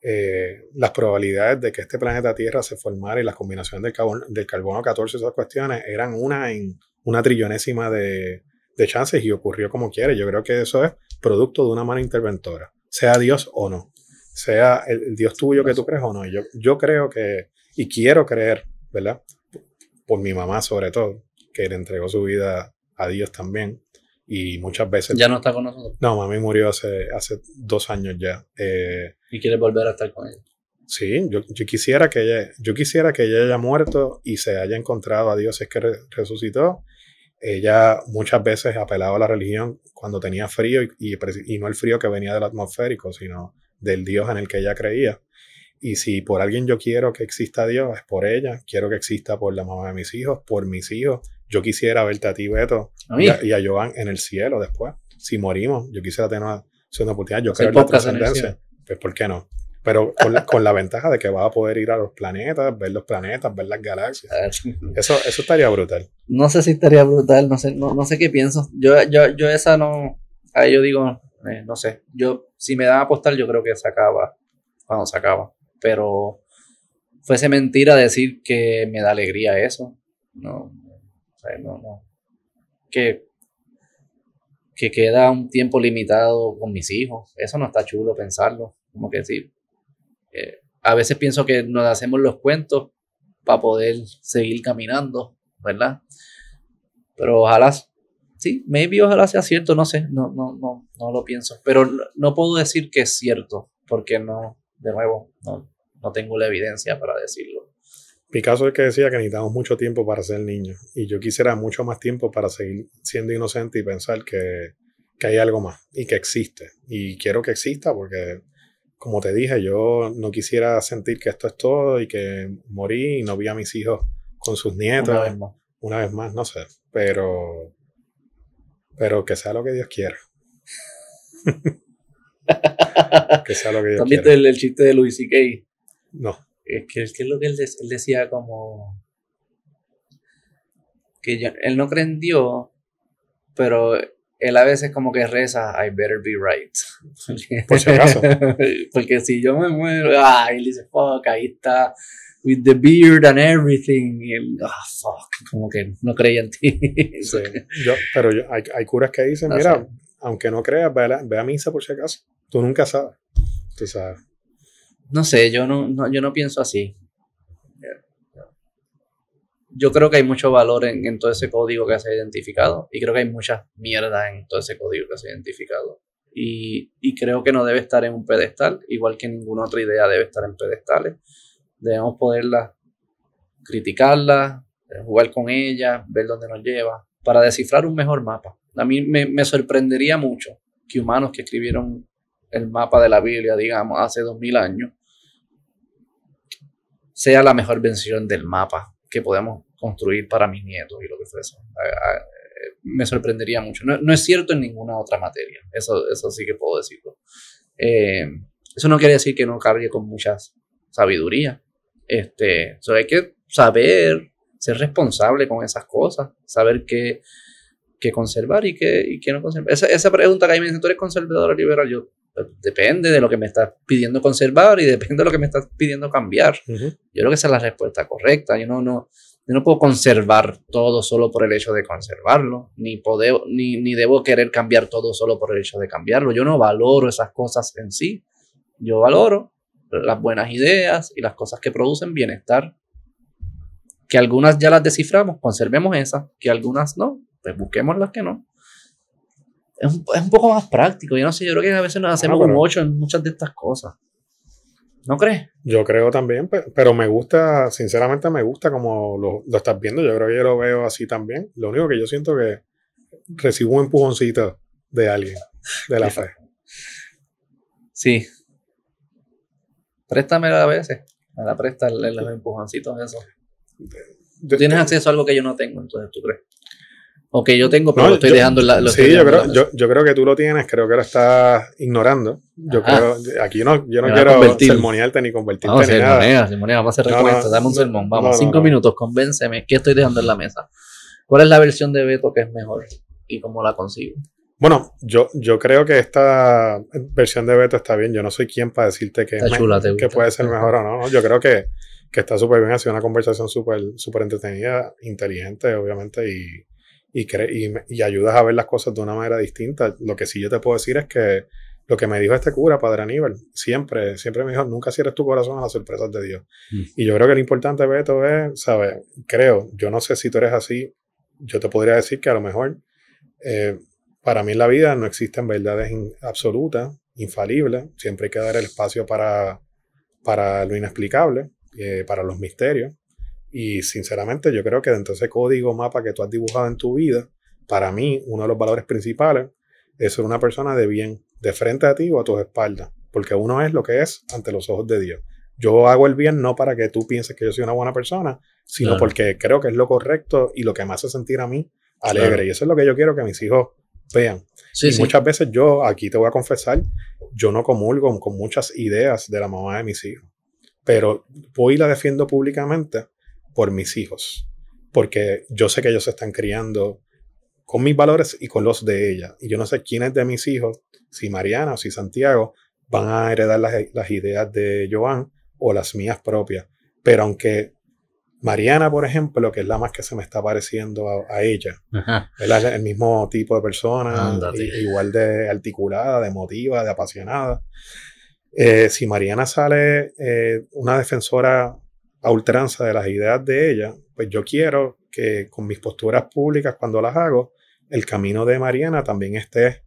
eh, las probabilidades de que este planeta Tierra se formara y las combinaciones del, carbono, del carbono 14 y esas cuestiones eran una en una trillonésima de, de chances y ocurrió como quiere. Yo creo que eso es producto de una mano interventora, sea Dios o no, sea el, Dios tuyo que tú crees o no. Yo, yo creo que, y quiero creer, ¿verdad? por mi mamá sobre todo, que le entregó su vida a Dios también. Y muchas veces... ¿Ya no está con nosotros? No, mami murió hace, hace dos años ya. Eh, ¿Y quiere volver a estar con ella? Sí, yo, yo, quisiera que ella, yo quisiera que ella haya muerto y se haya encontrado a Dios, es que resucitó. Ella muchas veces apelaba a la religión cuando tenía frío y, y, no el frío que venía del atmosférico, sino del Dios en el que ella creía. Y si por alguien yo quiero que exista Dios, es por ella. Quiero que exista por la mamá de mis hijos, por mis hijos. Yo quisiera verte a ti, Beto, y, a, y a, Joan en el cielo después. Si morimos, yo quisiera tener una, una oportunidad. Yo creo en la trascendencia. Pues, ¿por qué no? Pero con la, con la, ventaja de que vas a poder ir a los planetas, ver los planetas, ver las galaxias. Eso, eso estaría brutal. No sé si estaría brutal, no sé, no, no sé qué pienso. Yo, yo, yo esa no. Ahí yo digo, eh, no sé. Yo, si me dan a apostar, yo creo que se acaba. Cuando se acaba. Pero fuese mentira decir que me da alegría eso. No, no, no. Que, que queda un tiempo limitado con mis hijos. Eso no está chulo pensarlo. Como que sí. Eh, a veces pienso que nos hacemos los cuentos para poder seguir caminando, ¿verdad? Pero ojalá, sí, maybe ojalá sea cierto, no sé, no, no, no, no lo pienso. Pero no, no puedo decir que es cierto, porque no, de nuevo, no, no tengo la evidencia para decirlo. Picasso es que decía que necesitamos mucho tiempo para ser niños y yo quisiera mucho más tiempo para seguir siendo inocente y pensar que, que hay algo más y que existe. Y quiero que exista porque, como te dije, yo no quisiera sentir que esto es todo y que morí y no vi a mis hijos con sus nietos. Una vez más. Una vez más, no sé. Pero, pero que sea lo que Dios quiera. que sea lo que Dios ¿También quiera. El, el chiste de Louis C.K.? No. Es que, es lo que él, decía como... Que él no cree en Dios, pero él a veces como que reza, I better be right. Por si acaso. Porque si yo me muero, ah, él dice, fuck, ahí está, with the beard and everything. Y él, ah, fuck, como que no creía en ti. sí, yo, pero hay, hay, curas que dicen, mira, aunque no creas, ve a, ve a misa por si acaso. Tú nunca sabes. Tú sabes. No sé, yo no, yo no pienso así. Yo creo que hay mucho valor en, todo ese código que se ha identificado y creo que hay mucha mierda en todo ese código que se ha identificado. Y, creo que no debe estar en un pedestal, igual que ninguna otra idea debe estar en pedestales. Debemos poderla criticarla, jugar con ella, ver dónde nos lleva, para descifrar un mejor mapa. A mí me sorprendería mucho que humanos que escribieron el mapa de la Biblia, digamos, hace dos mil años, sea la mejor versión del mapa que podemos construir para mis nietos y lo que fuese. Me sorprendería mucho. No, es cierto en ninguna otra materia. Eso, eso sí que puedo decirlo. Eh, eso no quiere decir que no cargue con mucha sabiduría. Este, hay que saber ser responsable con esas cosas, saber qué, conservar y qué, y qué no conservar. Esa, esa pregunta que ahí me dicen, ¿tú eres conservador o liberal? Yo depende de lo que me estás pidiendo conservar y depende de lo que me estás pidiendo cambiar. Yo creo que esa es la respuesta correcta. Yo no, no, no puedo conservar todo solo por el hecho de conservarlo, ni, ni, ni debo querer cambiar todo solo por el hecho de cambiarlo. Yo no valoro esas cosas en sí. Yo valoro las buenas ideas y las cosas que producen bienestar. Que algunas ya las desciframos, conservemos esas, que algunas no, pues busquemos las que no es un, es un, poco más práctico. Yo no sé, yo creo que a veces nos hacemos como ocho en muchas de estas cosas. ¿No crees? Yo creo también, pero me gusta, sinceramente me gusta como lo, lo, estás viendo. Yo creo que yo lo veo así también. Lo único que yo siento que recibo un empujoncito de alguien, de la fe. Sí. Préstamela a veces. Me la presta los empujoncitos, eso. Tú tienes acceso a algo que yo no tengo, entonces tú crees. Ok, yo tengo, pero lo estoy dejando en la. sí, yo creo, yo, yo, creo que tú lo tienes, creo que lo estás ignorando. Yo creo, aquí no, yo no quiero sermonearte ni convertirte no, en nada. sermonea, vamos a hacer recuento, dame un sermón, vamos, cinco minutos, convénceme, ¿qué estoy dejando en la mesa? ¿Cuál es la versión de Beto que es mejor y cómo la consigo? Bueno, yo, yo creo que esta versión de Beto está bien. Yo no soy quien para decirte que, que puede ser mejor o no. Yo creo que, que está súper bien. Ha sido una conversación súper super entretenida, inteligente, obviamente, y, y, y, y, ayudas a ver las cosas de una manera distinta. Lo que sí yo te puedo decir es que, lo que me dijo este cura, Padre Aníbal, siempre, siempre me dijo, nunca cierres tu corazón a las sorpresas de Dios. Mm. Y yo creo que lo importante, Beto, es, ¿sabes? Creo, yo no sé si tú eres así, yo te podría decir que a lo mejor, eh, para mí en la vida no existen verdades absolutas, infalibles, siempre hay que dar el espacio para, para lo inexplicable, eh, para los misterios. Y sinceramente yo creo que dentro de ese código mapa que tú has dibujado en tu vida, para mí uno de los valores principales es ser una persona de bien, de frente a ti o a tus espaldas, porque uno es lo que es ante los ojos de Dios. Yo hago el bien no para que tú pienses que yo soy una buena persona, sino porque creo que es lo correcto y lo que me hace sentir a mí alegre. Y eso es lo que yo quiero que mis hijos vean. y muchas veces yo, aquí te voy a confesar, yo no comulgo con muchas ideas de la mamá de mis hijos, pero voy y la defiendo públicamente por mis hijos, porque yo sé que ellos se están criando con mis valores y con los de ella. Y yo no sé quiénes de mis hijos, si Mariana o si Santiago, van a heredar las, ideas de Joan o las mías propias. Pero aunque Mariana, por ejemplo, que es la más que se me está pareciendo a, ella, es el mismo tipo de persona, igual de articulada, de emotiva, de apasionada. Eh, si Mariana sale eh, una defensora a ultranza de las ideas de ella, pues yo quiero que con mis posturas públicas cuando las hago, el camino de Mariana también esté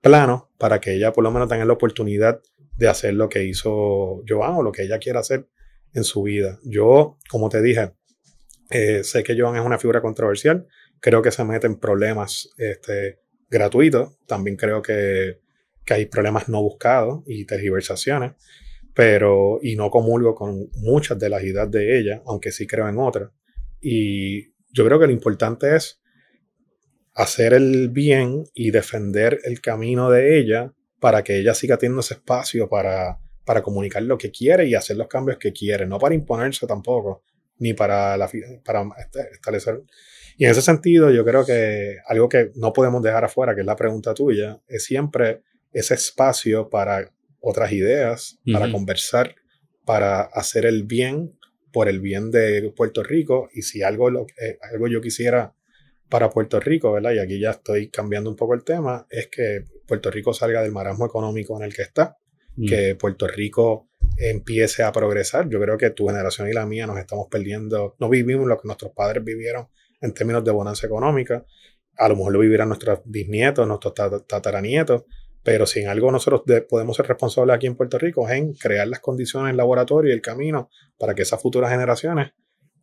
plano para que ella por lo menos tenga la oportunidad de hacer lo que hizo Joan o lo que ella quiera hacer en su vida. Yo, como te dije, eh, sé que Joan es una figura controversial, creo que se mete en problemas este, gratuitos, también creo que, que hay problemas no buscados y tergiversaciones, pero y no comulgo con muchas de las ideas de ella, aunque sí creo en otras. Y yo creo que lo importante es hacer el bien y defender el camino de ella para que ella siga teniendo ese espacio para, para comunicar lo que quiere y hacer los cambios que quiere, no para imponerse tampoco, ni para, la, para establecer. Y en ese sentido, yo creo que algo que no podemos dejar afuera, que es la pregunta tuya, es siempre ese espacio para otras ideas, para conversar, para hacer el bien por el bien de Puerto Rico. Y si algo, lo, eh, algo yo quisiera para Puerto Rico, ¿verdad? Y aquí ya estoy cambiando un poco el tema, es que Puerto Rico salga del marasmo económico en el que está, mm. que Puerto Rico empiece a progresar. Yo creo que tu generación y la mía nos estamos perdiendo, no vivimos lo que nuestros padres vivieron en términos de bonanza económica, a lo mejor lo vivirán nuestros bisnietos, nuestros tataranietos, pero si en algo nosotros podemos ser responsables aquí en Puerto Rico es en crear las condiciones, el laboratorio y el camino para que esas futuras generaciones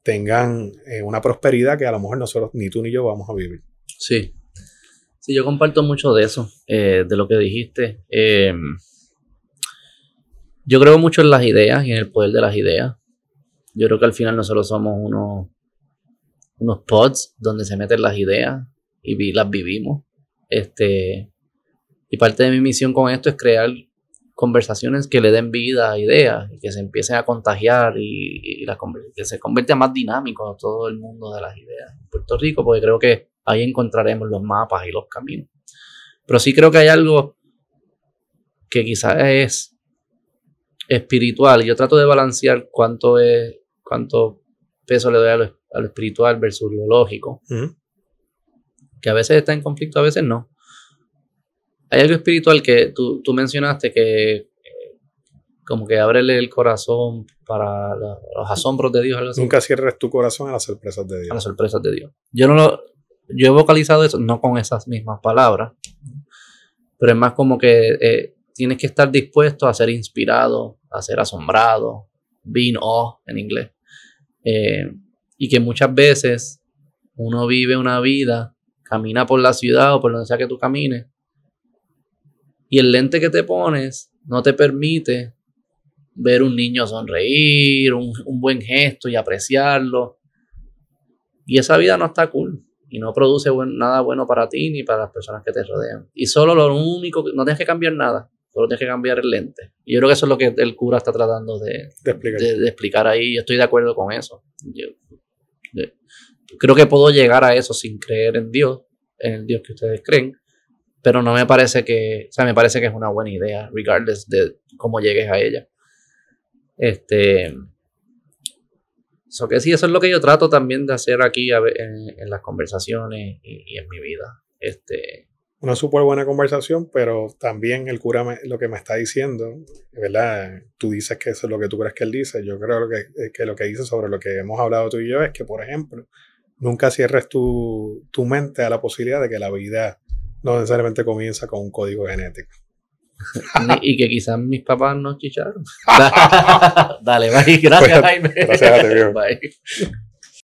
tengan eh, una prosperidad que a lo mejor nosotros, ni tú ni yo, vamos a vivir. Sí. Sí, yo comparto mucho de eso, eh, de lo que dijiste. Em, yo creo mucho en las ideas y en el poder de las ideas. Yo creo que al final nosotros somos unos, unos pods donde se meten las ideas y las vivimos. Este, y parte de mi misión con esto es crear conversaciones que le den vida a ideas y que se empiecen a contagiar y, que se convierta más dinámico todo el mundo de las ideas en Puerto Rico, porque creo que ahí encontraremos los mapas y los caminos. Pero sí creo que hay algo que quizás es espiritual y yo trato de balancear cuánto es cuánto peso le doy a lo, espiritual versus lo lógico. Que a veces está en conflicto, a veces no. Hay algo espiritual que tú, mencionaste que eh, como que ábrele el corazón para los asombros de Dios. Nunca cierres tu corazón a las sorpresas de Dios. A las sorpresas de Dios. Yo no lo, yo he vocalizado eso, no con esas mismas palabras, pero es más como que eh, tienes que estar dispuesto a ser inspirado, a ser asombrado, being awe en inglés. Eh, y que muchas veces uno vive una vida, camina por la ciudad o por donde sea que tú camines, y el lente que te pones no te permite ver un niño sonreír, un, buen gesto y apreciarlo. Y esa vida no está cool y no produce nada bueno para ti ni para las personas que te rodean. Y solo lo único, no tienes que cambiar nada, solo tienes que cambiar el lente. Y yo creo que eso es lo que el cura está tratando de, explicar. ahí. Yo estoy de acuerdo con eso. creo que puedo llegar a eso sin creer en Dios, en el Dios que ustedes creen, pero no me parece que, o sea, me parece que es una buena idea, regardless de cómo llegues a ella. Este, eso que sí, eso es lo que yo trato también de hacer aquí en, en, las conversaciones y, y, en mi vida. Este, una súper buena conversación, pero también el cura me, lo que me está diciendo, ¿verdad? Tú dices que eso es lo que tú crees que él dice. Yo creo que, eh, que lo que dice sobre lo que hemos hablado tú y yo es que, por ejemplo, nunca cierres tu, tu mente a la posibilidad de que la vida no necesariamente comienza con un código genético. y que quizás mis papás no chicharon. Dale, bye. Gracias, Jaime. Gracias a Bye.